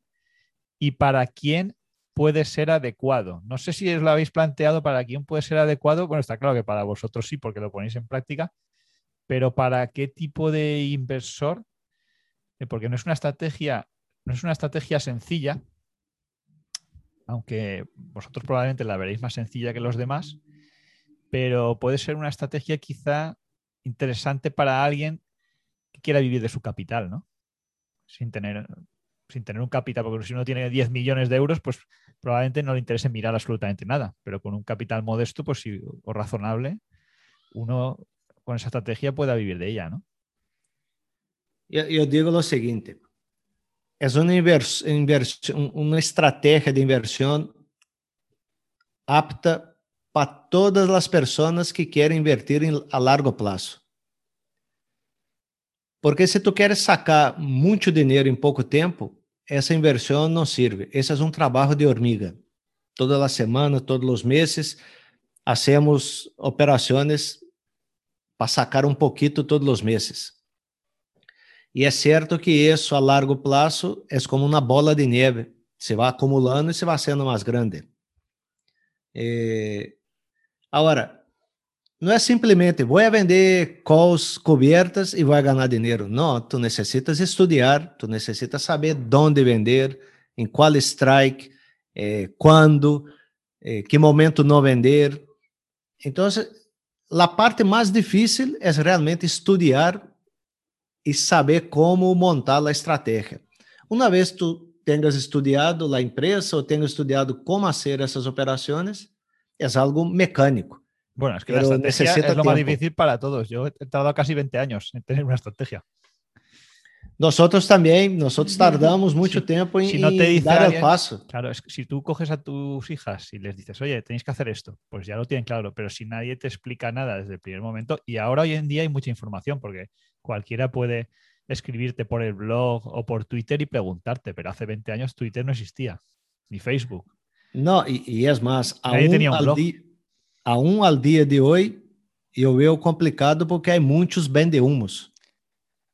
Speaker 2: y para quién puede ser adecuado. No sé si os lo habéis planteado para quién puede ser adecuado. Bueno, está claro que para vosotros sí, porque lo ponéis en práctica, pero para qué tipo de inversor, eh, porque no es una estrategia, no es una estrategia sencilla, aunque vosotros probablemente la veréis más sencilla que los demás, pero puede ser una estrategia quizá interesante para alguien que quiera vivir de su capital, ¿no? Sin tener, sin tener un capital, porque si uno tiene 10 millones de euros, pues probablemente no le interese mirar absolutamente nada, pero con un capital modesto pues, o razonable, uno con esa estrategia pueda vivir de ella, ¿no?
Speaker 4: Yo, digo lo siguiente, es una, inversión, una estrategia de inversión apta para todas las personas que quieren invertir a largo plazo. Porque se tu queres sacar muito dinheiro em pouco tempo, essa inversão não serve. Esse é um trabalho de hormiga. Toda a semana, todos os meses, hacemos operações para sacar um pouquinho todos os meses. E é certo que isso a largo prazo é como uma bola de neve. Se vai acumulando e se vai sendo mais grande. É... Agora, não é simplesmente vou vender calls cobertas e vou ganhar dinheiro. Não, tu necessitas estudar, tu necessitas saber onde vender, em qual strike, eh, quando, eh, que momento não vender. Então, a parte mais difícil é realmente estudar e saber como montar a estratégia. Uma vez tu tenhas estudado a empresa ou tenhas estudado como fazer essas operações, é algo mecânico.
Speaker 2: Bueno, es que la estrategia es lo más difícil para todos. Yo he tardado casi 20 años en tener una estrategia.
Speaker 4: Nosotros también, nosotros tardamos mucho tiempo en, dar el paso.
Speaker 2: Claro, es que si tú coges a tus hijas y les dices, oye, tenéis que hacer esto, pues ya lo tienen claro, pero si nadie te explica nada desde el primer momento, y ahora hoy en día hay mucha información, porque cualquiera puede escribirte por el blog o por Twitter y preguntarte, pero hace 20 años Twitter no existía, ni Facebook.
Speaker 4: No, y, es más, aún tenía un blog aún al día de hoy, yo veo complicado porque hay muchos vende-humos.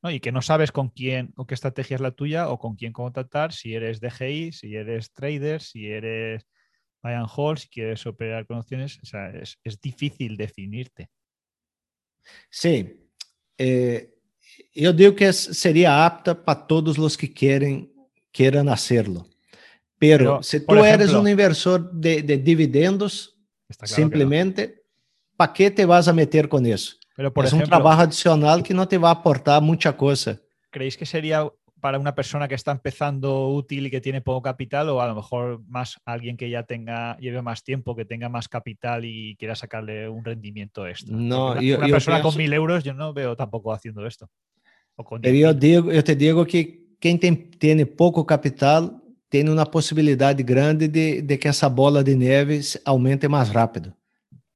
Speaker 2: No, y que no sabes con quién o qué estrategia es la tuya o con quién contactar, si eres DGI, si eres trader, si eres buy and hold, si quieres operar con opciones, o sea, es, es difícil definirte.
Speaker 4: Sí, eh, yo digo que sería apta para todos los que quieren, quieran hacerlo. Pero, Pero si tú ejemplo, eres un inversor de, de dividendos, Claro Simplemente, ¿para qué te vas a meter con eso? Pero por es ejemplo, un trabajo adicional que no te va a aportar mucha cosa.
Speaker 2: ¿Creéis que sería para una persona que está empezando útil y que tiene poco capital o a lo mejor más alguien que ya tenga lleve más tiempo, que tenga más capital y quiera sacarle un rendimiento extra?
Speaker 4: No,
Speaker 2: una,
Speaker 4: yo,
Speaker 2: una
Speaker 4: yo
Speaker 2: persona
Speaker 4: pienso...
Speaker 2: con mil euros yo no veo tampoco haciendo esto.
Speaker 4: Pero yo, digo, yo te digo que quien tiene poco capital tem uma possibilidade grande de, de que essa bola de neve aumente mais rápido.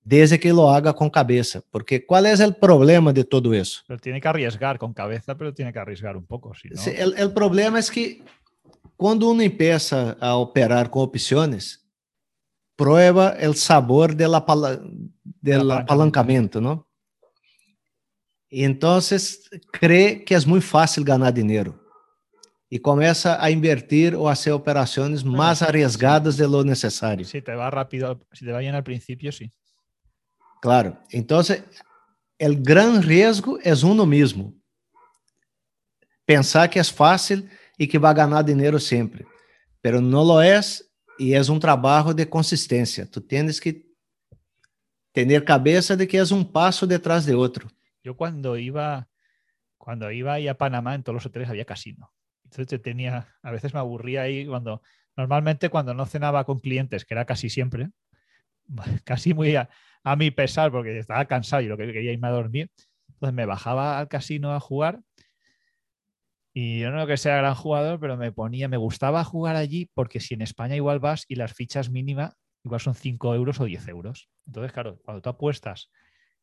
Speaker 4: Desde que lo haga com cabeça. Porque qual é o problema de tudo isso?
Speaker 2: Pero tiene que arriesgar com cabeça, pero tiene que arriesgar um pouco.
Speaker 4: El problema é que quando uno empieza a operar com opções, prueba o sabor del, apala del apalancamento, ¿no? E então crê que é muito fácil ganhar dinheiro e começa a invertir ou a hacer operações mais arriesgadas de lo necessário.
Speaker 2: Si te va rápido, si te va bien al principio, sí.
Speaker 4: Claro. Então, o grande risco é uno mesmo. Pensar que é fácil e que vai ganhar dinheiro sempre. Pero não lo é e é um trabalho de consistência. Tu tens que ter cabeça de que é um passo detrás de outro.
Speaker 2: Eu quando iba cuando iba a Panamá en todos los hoteles había casino. Entonces tenía, a veces me aburría ahí cuando, normalmente cuando no cenaba con clientes, que era casi siempre, casi muy a, a mi pesar, porque estaba cansado y lo que quería irme a dormir, entonces me bajaba al casino a jugar y yo no que sea gran jugador, pero me ponía, me gustaba jugar allí porque si en España igual vas y las fichas mínimas igual son 5 euros o 10 euros. Entonces, claro, cuando tú apuestas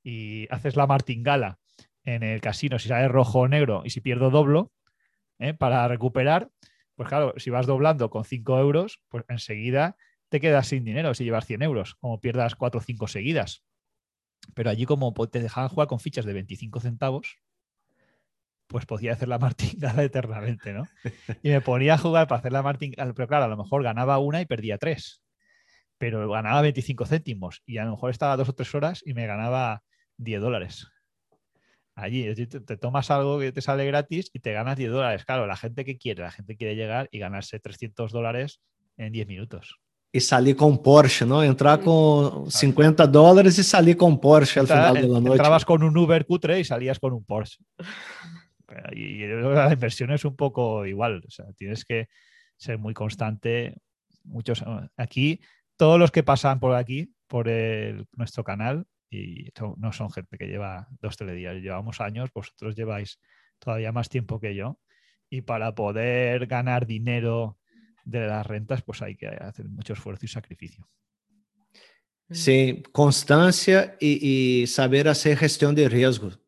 Speaker 2: y haces la martingala en el casino, si sale rojo o negro y si pierdo doblo, ¿eh? para recuperar, pues claro, si vas doblando con 5 euros, pues enseguida te quedas sin dinero si llevas 100 euros, como pierdas 4 o 5 seguidas. Pero allí como te dejaban jugar con fichas de 25 centavos, pues podía hacer la martingala eternamente, ¿no? Y me ponía a jugar para hacer la martingala, pero claro, a lo mejor ganaba una y perdía tres, pero ganaba 25 céntimos y a lo mejor estaba dos o tres horas y me ganaba 10 dólares. Allí te, te tomas algo que te sale gratis y te ganas 10 dólares. Claro, la gente que quiere, la gente quiere llegar y ganarse 300 dólares en 10 minutos.
Speaker 4: E salir com Porsche, não? Entrar com 50 dólares e salir com Porsche al final de la noche.
Speaker 2: Entrabas con un Uber cutre y salías con un Porsche. Y la inversión es un poco igual. O sea, tienes que ser muy constante. Muchos aquí, todos los que pasan por aquí, por el, nuestro canal, y no son gente que lleva dos teledias, llevamos años, vosotros lleváis todavía más tiempo que yo. Y para poder ganar dinero de las rentas, pues hay que hacer mucho esfuerzo y sacrificio.
Speaker 4: Sí, constancia y, y saber hacer gestión de riesgos.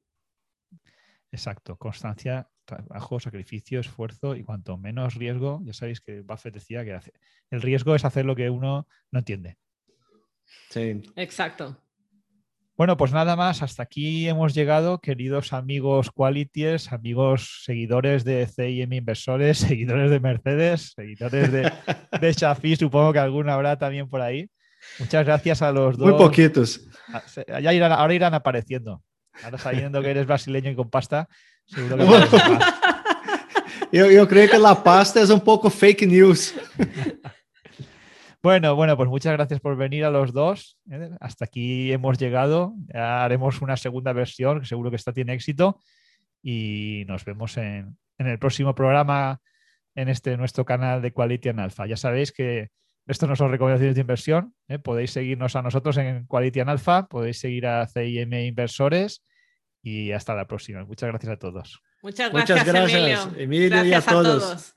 Speaker 2: Exacto, constancia, trabajo, sacrificio, esfuerzo y cuanto menos riesgo, ya sabéis que Buffett decía que hace. El riesgo es hacer lo que uno no entiende.
Speaker 4: Sí.
Speaker 3: Exacto.
Speaker 2: Bueno, pues nada más, hasta aquí hemos llegado, queridos amigos qualities, amigos seguidores de CIM Inversores, seguidores de Mercedes, seguidores de, de Chafi, supongo que alguno habrá también por ahí. Muchas gracias a los dos.
Speaker 4: Muy poquitos.
Speaker 2: Ya irán, ahora irán apareciendo. Ahora sabiendo que eres brasileño y con pasta, seguro que
Speaker 4: yo, yo creo que la pasta es un poco fake news.
Speaker 2: Bueno, bueno, pues muchas gracias por venir a los dos. ¿eh? Hasta aquí hemos llegado. Ya haremos una segunda versión, que seguro que esta tiene éxito. Y nos vemos en, en el próximo programa en este nuestro canal de Quality and Alpha. Ya sabéis que esto no son recomendaciones de inversión. ¿eh? Podéis seguirnos a nosotros en Quality and Alpha, podéis seguir a CIM Inversores y hasta la próxima. Muchas gracias a todos.
Speaker 3: Muchas gracias,
Speaker 4: Muchas gracias
Speaker 3: Emilio.
Speaker 4: Emilio, y a
Speaker 3: todos.